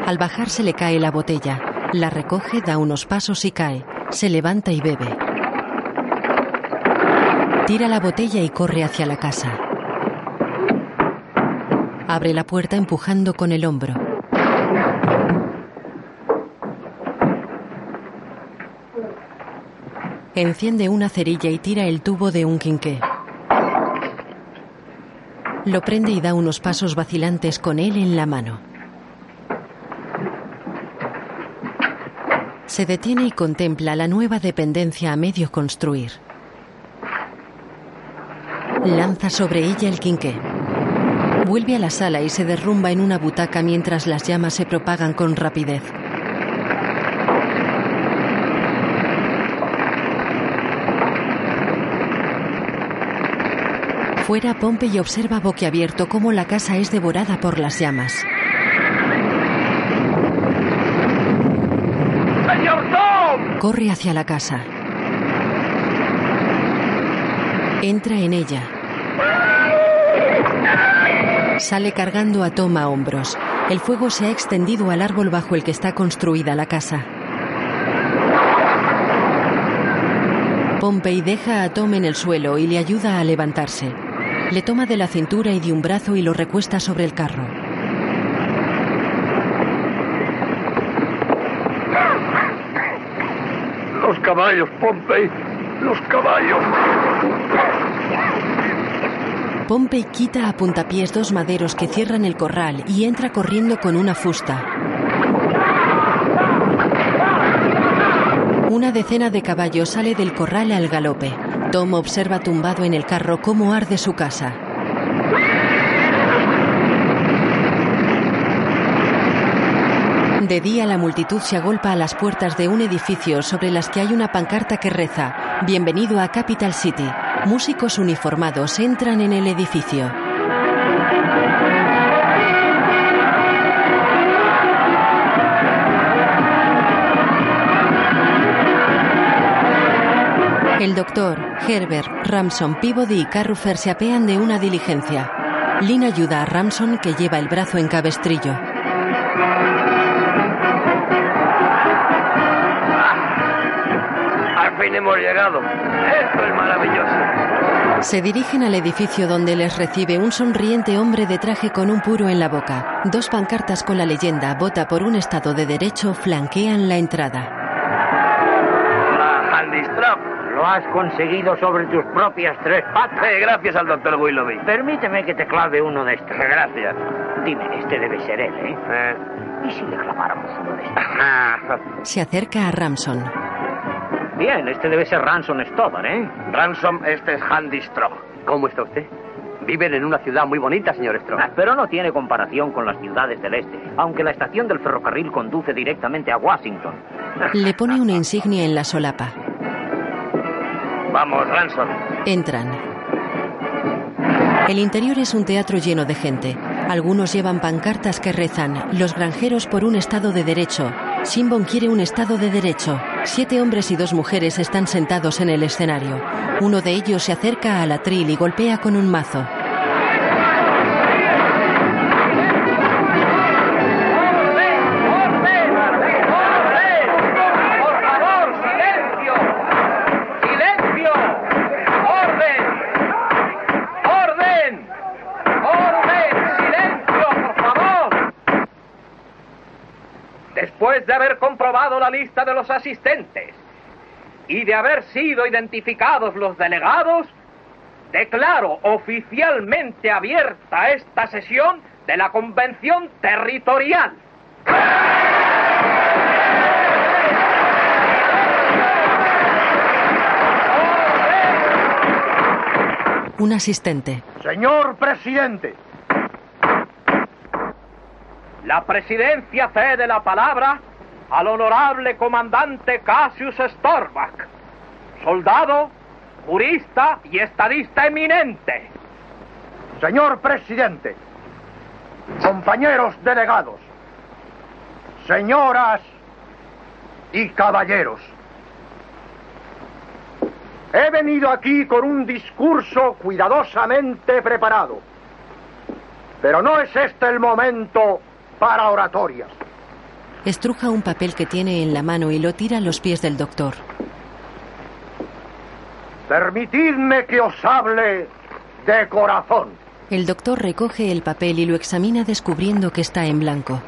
S3: Al bajar se le cae la botella. La recoge, da unos pasos y cae. Se levanta y bebe. Tira la botella y corre hacia la casa. Abre la puerta empujando con el hombro. Enciende una cerilla y tira el tubo de un quinqué. Lo prende y da unos pasos vacilantes con él en la mano. Se detiene y contempla la nueva dependencia a medio construir. Lanza sobre ella el quinqué. Vuelve a la sala y se derrumba en una butaca mientras las llamas se propagan con rapidez. Fuera, Pompey observa boquiabierto cómo la casa es devorada por las llamas.
S5: ¡Señor Tom!
S3: Corre hacia la casa. Entra en ella. Sale cargando a Tom a hombros. El fuego se ha extendido al árbol bajo el que está construida la casa. Pompey deja a Tom en el suelo y le ayuda a levantarse. Le toma de la cintura y de un brazo y lo recuesta sobre el carro.
S17: Los caballos, Pompey. Los caballos.
S3: Pompey quita a puntapiés dos maderos que cierran el corral y entra corriendo con una fusta. Una decena de caballos sale del corral al galope. Tom observa tumbado en el carro cómo arde su casa. De día la multitud se agolpa a las puertas de un edificio sobre las que hay una pancarta que reza Bienvenido a Capital City. Músicos uniformados entran en el edificio. El doctor, Herbert, Ramson, Peabody y Carrufer se apean de una diligencia. Lynn ayuda a Ramson que lleva el brazo en cabestrillo.
S11: Al fin hemos llegado. Esto es maravilloso.
S3: Se dirigen al edificio donde les recibe un sonriente hombre de traje con un puro en la boca. Dos pancartas con la leyenda Vota por un Estado de Derecho flanquean la entrada.
S17: Lo has conseguido sobre tus propias tres patas.
S11: Eh, gracias al doctor Willoughby.
S17: Permíteme que te clave uno de estos.
S11: Gracias.
S17: Dime, este debe ser él, ¿eh?
S11: Eh,
S17: ¿Y si le claváramos uno de estos?
S3: Se acerca a Ramson.
S17: Bien, este debe ser Ransom Stoddard, ¿eh?
S11: Ransom, este es Handy Straw.
S8: ¿Cómo está usted? Viven en una ciudad muy bonita, señor Strong.
S17: Ah, Pero no tiene comparación con las ciudades del este, aunque la estación del ferrocarril conduce directamente a Washington.
S3: Le pone una insignia en la solapa.
S11: Vamos, Ransom.
S3: Entran. El interior es un teatro lleno de gente. Algunos llevan pancartas que rezan Los granjeros por un Estado de Derecho. Simbon quiere un Estado de Derecho. Siete hombres y dos mujeres están sentados en el escenario. Uno de ellos se acerca al atril y golpea con un mazo.
S5: La lista de los asistentes y de haber sido identificados los delegados, declaro oficialmente abierta esta sesión de la Convención Territorial.
S3: Un asistente.
S20: Señor presidente,
S5: La presidencia cede la palabra al honorable comandante Cassius Storbach, soldado, jurista y estadista eminente.
S20: señor presidente, compañeros delegados, señoras y caballeros. He venido aquí con un discurso cuidadosamente preparado, pero no es este el momento para oratorias.
S3: Estruja un papel que tiene en la mano y lo tira a los pies del doctor.
S20: Permitidme que os hable de corazón.
S3: El doctor recoge el papel y lo examina descubriendo que está en blanco.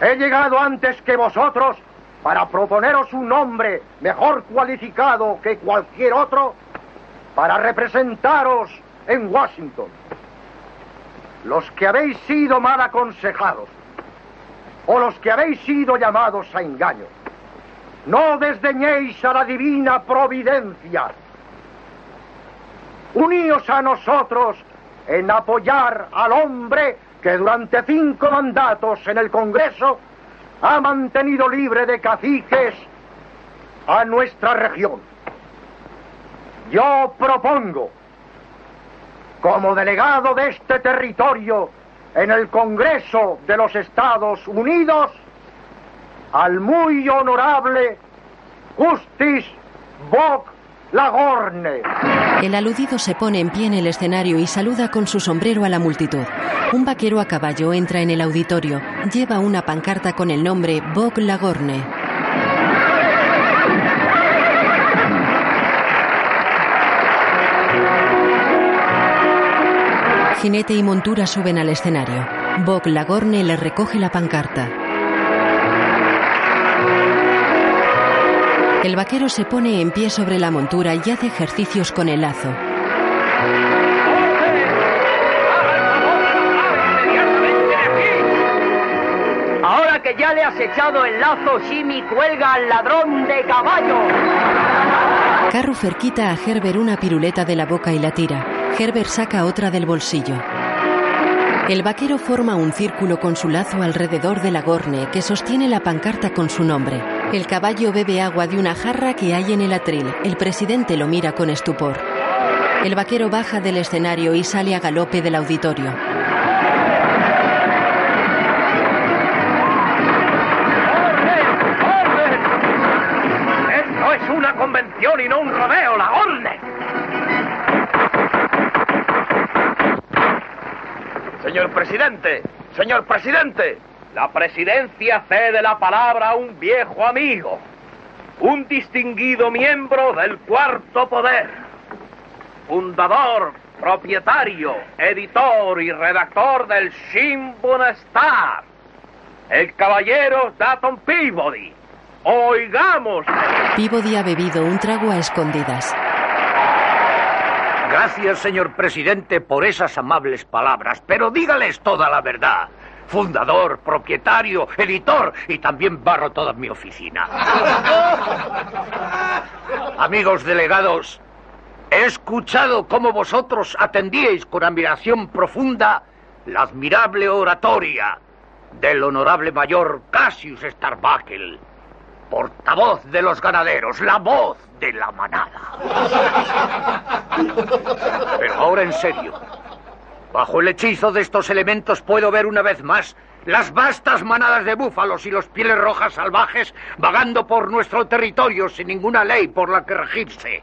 S20: He llegado antes que vosotros para proponeros un hombre mejor cualificado que cualquier otro para representaros en Washington. Los que habéis sido mal aconsejados o los que habéis sido llamados a engaño, no desdeñéis a la divina providencia. Uníos a nosotros en apoyar al hombre que durante cinco mandatos en el Congreso ha mantenido libre de caciques a nuestra región. Yo propongo, como delegado de este territorio en el Congreso de los Estados Unidos, al muy honorable Justice Bob Lagorne.
S3: El aludido se pone en pie en el escenario y saluda con su sombrero a la multitud. Un vaquero a caballo entra en el auditorio. Lleva una pancarta con el nombre Bog Lagorne. Jinete y montura suben al escenario. Bob Lagorne le recoge la pancarta. El vaquero se pone en pie sobre la montura y hace ejercicios con el lazo.
S21: Ahora que ya le has echado el lazo, Jimmy cuelga al ladrón de caballo.
S3: Carrufer quita a Herbert una piruleta de la boca y la tira. Herbert saca otra del bolsillo. El vaquero forma un círculo con su lazo alrededor de la gorne que sostiene la pancarta con su nombre. El caballo bebe agua de una jarra que hay en el atril. El presidente lo mira con estupor. El vaquero baja del escenario y sale a galope del auditorio.
S11: Señor presidente, señor presidente, la presidencia cede la palabra a un viejo amigo, un distinguido miembro del cuarto poder, fundador, propietario, editor y redactor del Shinbun Star, el caballero Datton Peabody. Oigamos.
S3: Peabody ha bebido un trago a escondidas.
S17: Gracias, señor presidente, por esas amables palabras, pero dígales toda la verdad. Fundador, propietario, editor y también barro toda mi oficina. Amigos delegados, he escuchado cómo vosotros atendíais con admiración profunda la admirable oratoria del honorable mayor Cassius Starbuckle, portavoz de los ganaderos, la voz de la manada. Pero ahora en serio, bajo el hechizo de estos elementos puedo ver una vez más las vastas manadas de búfalos y los pieles rojas salvajes vagando por nuestro territorio sin ninguna ley por la que regirse.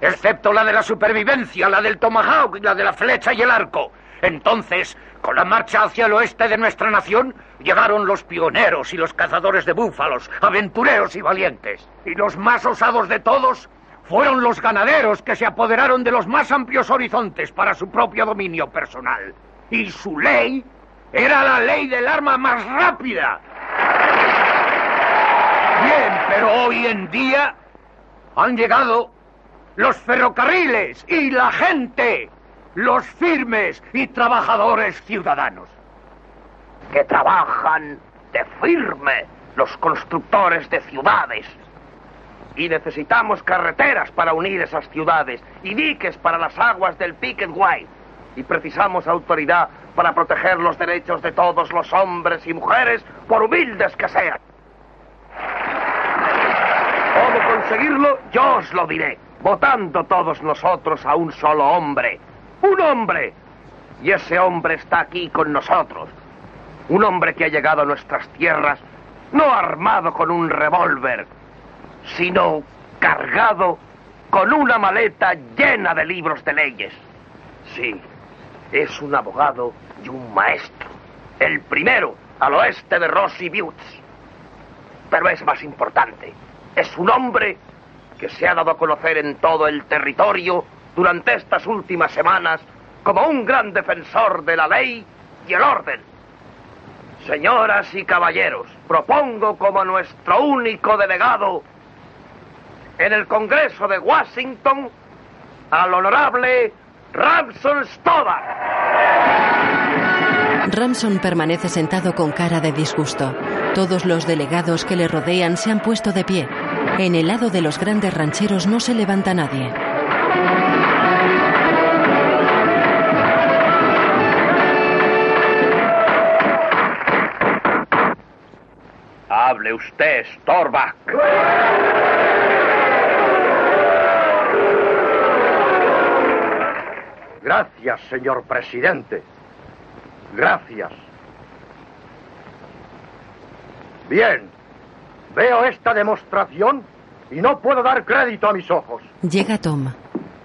S17: Excepto la de la supervivencia, la del tomahawk la de la flecha y el arco. Entonces, con la marcha hacia el oeste de nuestra nación, llegaron los pioneros y los cazadores de búfalos, aventureros y valientes. Y los más osados de todos fueron los ganaderos que se apoderaron de los más amplios horizontes para su propio dominio personal. Y su ley era la ley del arma más rápida. Bien, pero hoy en día han llegado los ferrocarriles y la gente, los firmes y trabajadores ciudadanos.
S11: Que trabajan de firme los constructores de ciudades. Y necesitamos carreteras para unir esas ciudades y diques para las aguas del Picket White. Y precisamos autoridad para proteger los derechos de todos los hombres y mujeres, por humildes que sean. ¿Cómo conseguirlo? Yo os lo diré. Votando todos nosotros a un solo hombre. Un hombre. Y ese hombre está aquí con nosotros. Un hombre que ha llegado a nuestras tierras no armado con un revólver, sino cargado con una maleta llena de libros de leyes. Sí, es un abogado y un maestro. El primero al oeste de Rosy Buttes. Pero es más importante. Es un hombre que se ha dado a conocer en todo el territorio durante estas últimas semanas como un gran defensor de la ley y el orden. Señoras y caballeros, propongo como nuestro único delegado en el Congreso de Washington al honorable Ramson Stoddard.
S3: Ramson permanece sentado con cara de disgusto. Todos los delegados que le rodean se han puesto de pie. En el lado de los grandes rancheros no se levanta nadie.
S11: Hable usted, Storback.
S20: Gracias, señor presidente. Gracias. Bien, veo esta demostración y no puedo dar crédito a mis ojos.
S3: Llega Tom.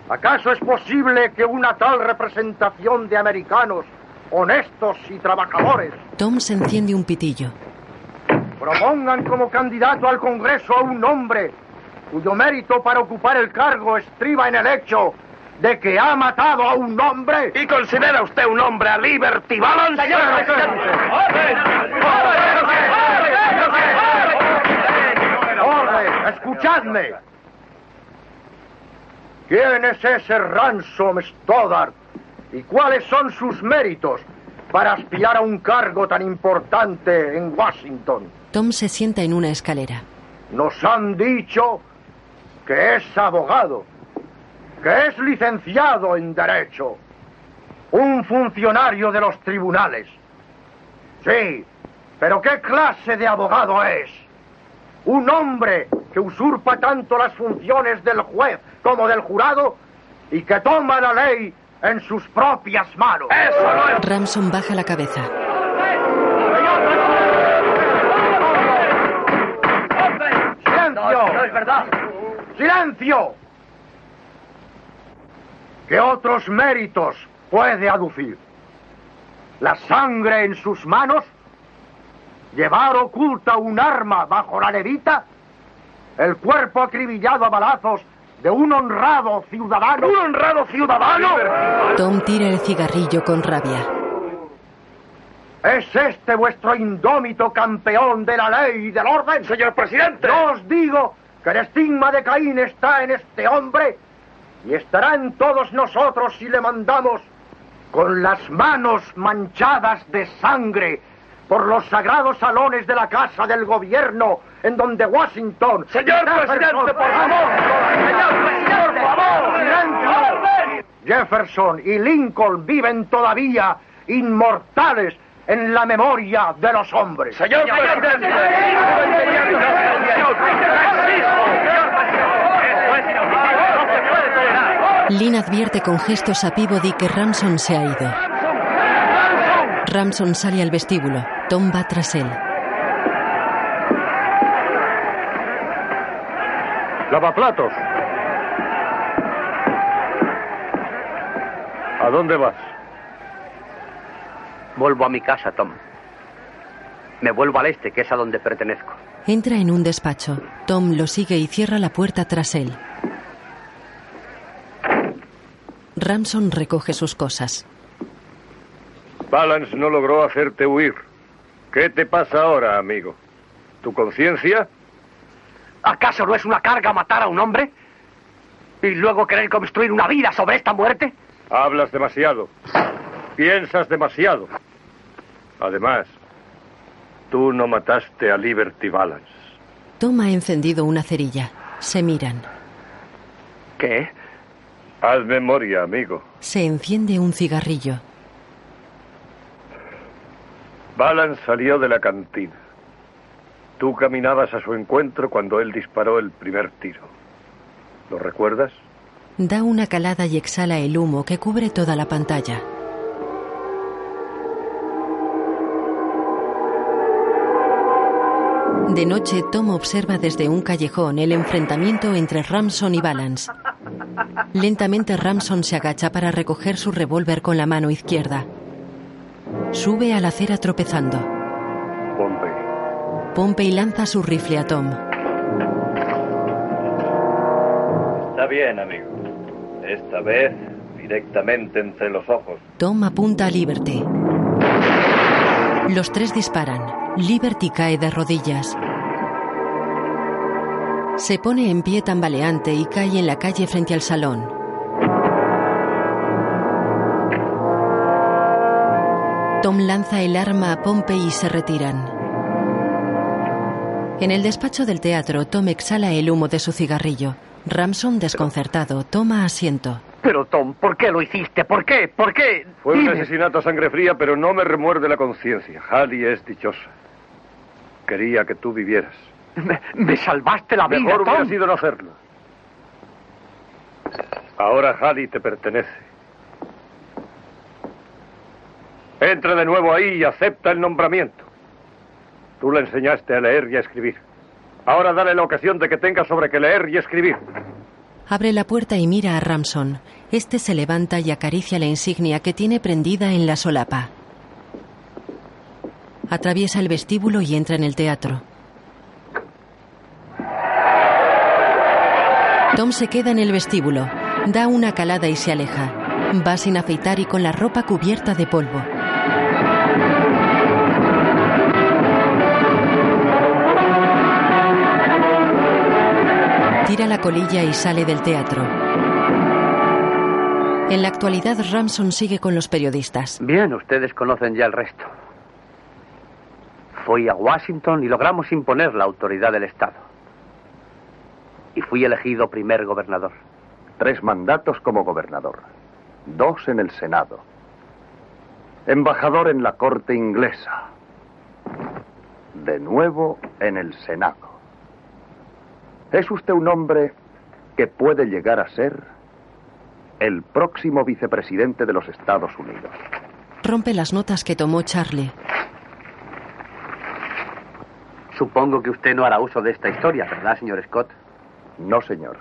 S20: ¿Acaso es posible que una tal representación de americanos honestos y trabajadores
S3: Tom se enciende un pitillo.
S20: Propongan como candidato al Congreso a un hombre cuyo mérito para ocupar el cargo estriba en el hecho de que ha matado a un hombre?
S11: ¿Y considera usted un hombre a Liberty Balance?
S20: Señor presidente. ¡Orden! ¡Escuchadme! ¿Quién es ese Ransom Stoddard? ¿Y cuáles son sus méritos para aspirar a un cargo tan importante en Washington?
S3: Tom se sienta en una escalera.
S20: Nos han dicho que es abogado, que es licenciado en Derecho, un funcionario de los tribunales. Sí, pero ¿qué clase de abogado es? Un hombre que usurpa tanto las funciones del juez como del jurado y que toma la ley en sus propias manos. ¡Eso no es!
S3: Ramson baja la cabeza.
S20: ¡Silencio!
S11: No, es verdad.
S20: ¡Silencio! ¿Qué otros méritos puede aducir? ¿La sangre en sus manos? ¿Llevar oculta un arma bajo la levita? ¿El cuerpo acribillado a balazos de un honrado ciudadano?
S11: ¿Un honrado ciudadano?
S3: Tom tira el cigarrillo con rabia.
S20: ¿Es este vuestro indómito campeón de la ley y del orden?
S11: Señor presidente.
S20: No os digo que el estigma de Caín está en este hombre y estará en todos nosotros si le mandamos con las manos manchadas de sangre por los sagrados salones de la Casa del Gobierno en donde Washington...
S11: Señor presidente, por favor. Señor presidente, por favor.
S20: Jefferson y Lincoln viven todavía inmortales en la memoria de los hombres.
S11: Señor presidente.
S3: Lynn advierte con gestos a Peabody que Ramson se ha ido. Ramson sale al vestíbulo. Tom va tras él.
S12: Lavaplatos. ¿A dónde vas?
S8: Vuelvo a mi casa, Tom. Me vuelvo al este, que es a donde pertenezco.
S3: Entra en un despacho. Tom lo sigue y cierra la puerta tras él. Ramson recoge sus cosas.
S12: Balance no logró hacerte huir. ¿Qué te pasa ahora, amigo? ¿Tu conciencia?
S16: ¿Acaso no es una carga matar a un hombre? ¿Y luego querer construir una vida sobre esta muerte?
S12: Hablas demasiado. Piensas demasiado. Además, tú no mataste a Liberty Balance.
S3: Tom ha encendido una cerilla. Se miran.
S12: ¿Qué? Haz memoria, amigo.
S3: Se enciende un cigarrillo.
S12: Balance salió de la cantina. Tú caminabas a su encuentro cuando él disparó el primer tiro. ¿Lo recuerdas?
S3: Da una calada y exhala el humo que cubre toda la pantalla. De noche, Tom observa desde un callejón el enfrentamiento entre Ramson y Balance. Lentamente Ramson se agacha para recoger su revólver con la mano izquierda. Sube a la acera tropezando.
S12: Pompey.
S3: Pompey lanza su rifle a Tom.
S19: Está bien, amigo. Esta vez directamente entre los ojos.
S3: Tom apunta a Liberty. Los tres disparan. Liberty cae de rodillas. Se pone en pie tambaleante y cae en la calle frente al salón. Tom lanza el arma a Pompey y se retiran. En el despacho del teatro, Tom exhala el humo de su cigarrillo. Ramson, desconcertado, toma asiento.
S16: Pero Tom, ¿por qué lo hiciste? ¿Por qué? ¿Por qué?
S12: Fue un asesinato a sangre fría, pero no me remuerde la conciencia. Halley es dichosa. Quería que tú vivieras.
S16: Me, me salvaste la vida,
S12: Mejor hubiera
S16: Tom.
S12: sido no hacerlo. Ahora Halley te pertenece. Entra de nuevo ahí y acepta el nombramiento. Tú le enseñaste a leer y a escribir. Ahora dale la ocasión de que tenga sobre qué leer y escribir.
S3: Abre la puerta y mira a Ramson. Este se levanta y acaricia la insignia que tiene prendida en la solapa. Atraviesa el vestíbulo y entra en el teatro. Tom se queda en el vestíbulo. Da una calada y se aleja. Va sin afeitar y con la ropa cubierta de polvo. Tira la colilla y sale del teatro. En la actualidad, Ramson sigue con los periodistas.
S4: Bien, ustedes conocen ya el resto. Fui a Washington y logramos imponer la autoridad del Estado. Y fui elegido primer gobernador.
S9: Tres mandatos como gobernador. Dos en el Senado. Embajador en la corte inglesa. De nuevo en el Senado. Es usted un hombre que puede llegar a ser el próximo vicepresidente de los Estados Unidos.
S3: Rompe las notas que tomó Charlie.
S4: Supongo que usted no hará uso de esta historia, ¿verdad, señor Scott?
S9: No, señor.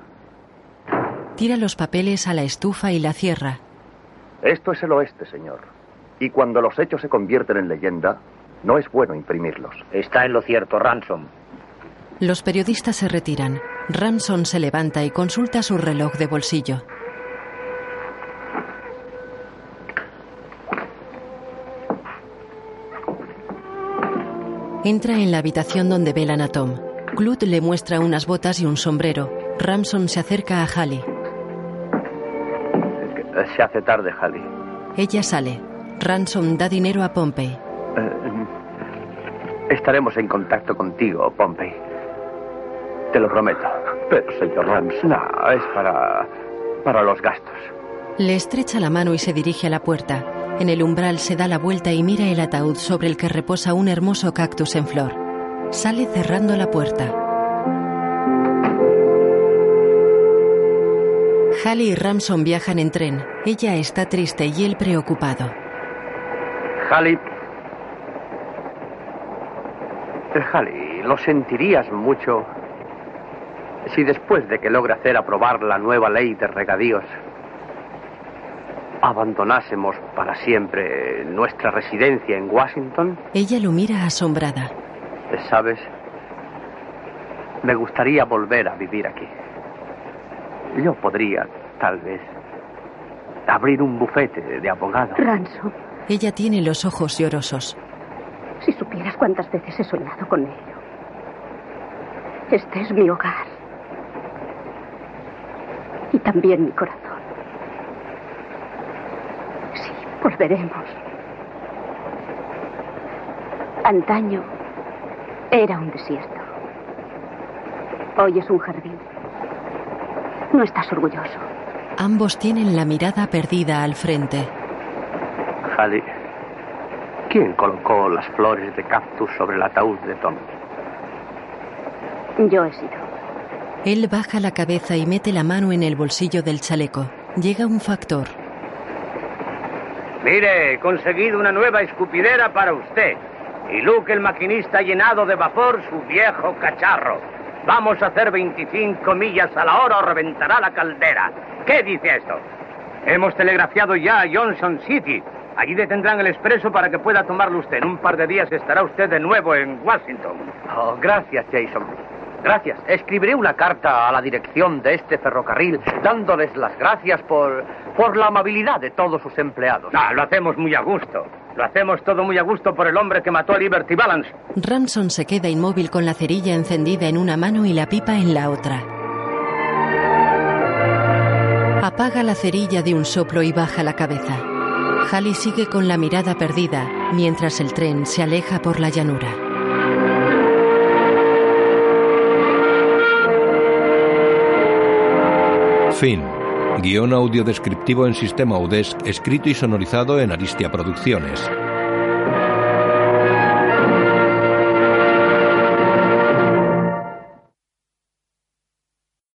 S3: Tira los papeles a la estufa y la cierra.
S9: Esto es el oeste, señor. Y cuando los hechos se convierten en leyenda, no es bueno imprimirlos.
S22: Está en lo cierto, Ransom.
S3: Los periodistas se retiran. Ramson se levanta y consulta su reloj de bolsillo. Entra en la habitación donde velan a Tom. Clut le muestra unas botas y un sombrero. Ramson se acerca a Halley.
S4: Se hace tarde, Halley.
S3: Ella sale. Ransom da dinero a Pompey.
S4: Eh, estaremos en contacto contigo, Pompey. Te lo prometo.
S9: Pero, señor Ramson.
S4: No, es para. para los gastos.
S3: Le estrecha la mano y se dirige a la puerta. En el umbral se da la vuelta y mira el ataúd sobre el que reposa un hermoso cactus en flor. Sale cerrando la puerta. Halley y Ramson viajan en tren. Ella está triste y él preocupado.
S4: Halley. Eh, Halley, lo sentirías mucho si después de que logre hacer aprobar la nueva ley de regadíos, abandonásemos para siempre nuestra residencia en Washington?
S3: Ella lo mira asombrada.
S4: ¿Sabes? Me gustaría volver a vivir aquí. Yo podría, tal vez, abrir un bufete de abogado.
S6: Ransom,
S3: Ella tiene los ojos llorosos.
S6: si supieras cuántas veces he soñado con ello. Este es mi hogar. Y también mi corazón. Sí, volveremos. Antaño era un desierto. Hoy es un jardín. No estás orgulloso.
S3: Ambos tienen la mirada perdida al frente.
S4: Halley, ¿quién colocó las flores de cactus sobre el ataúd de Tom?
S6: Yo he sido.
S3: Él baja la cabeza y mete la mano en el bolsillo del chaleco. Llega un factor.
S8: Mire, he conseguido una nueva escupidera para usted. Y Luke, el maquinista, ha llenado de vapor su viejo cacharro. Vamos a hacer 25 millas a la hora o reventará la caldera. ¿Qué dice esto? Hemos telegrafiado ya a Johnson City. Allí detendrán el expreso para que pueda tomarlo usted. En un par de días estará usted de nuevo en Washington.
S4: Oh, gracias, Jason. Gracias. Escribiré una carta a la dirección de este ferrocarril dándoles las gracias por, por la amabilidad de todos sus empleados.
S8: No, lo hacemos muy a gusto. Lo hacemos todo muy a gusto por el hombre que mató a Liberty Balance.
S3: Ramson se queda inmóvil con la cerilla encendida en una mano y la pipa en la otra. Apaga la cerilla de un soplo y baja la cabeza. Halley sigue con la mirada perdida mientras el tren se aleja por la llanura.
S1: Fin. Guión audio descriptivo en sistema UDESC, escrito y sonorizado en Aristia Producciones.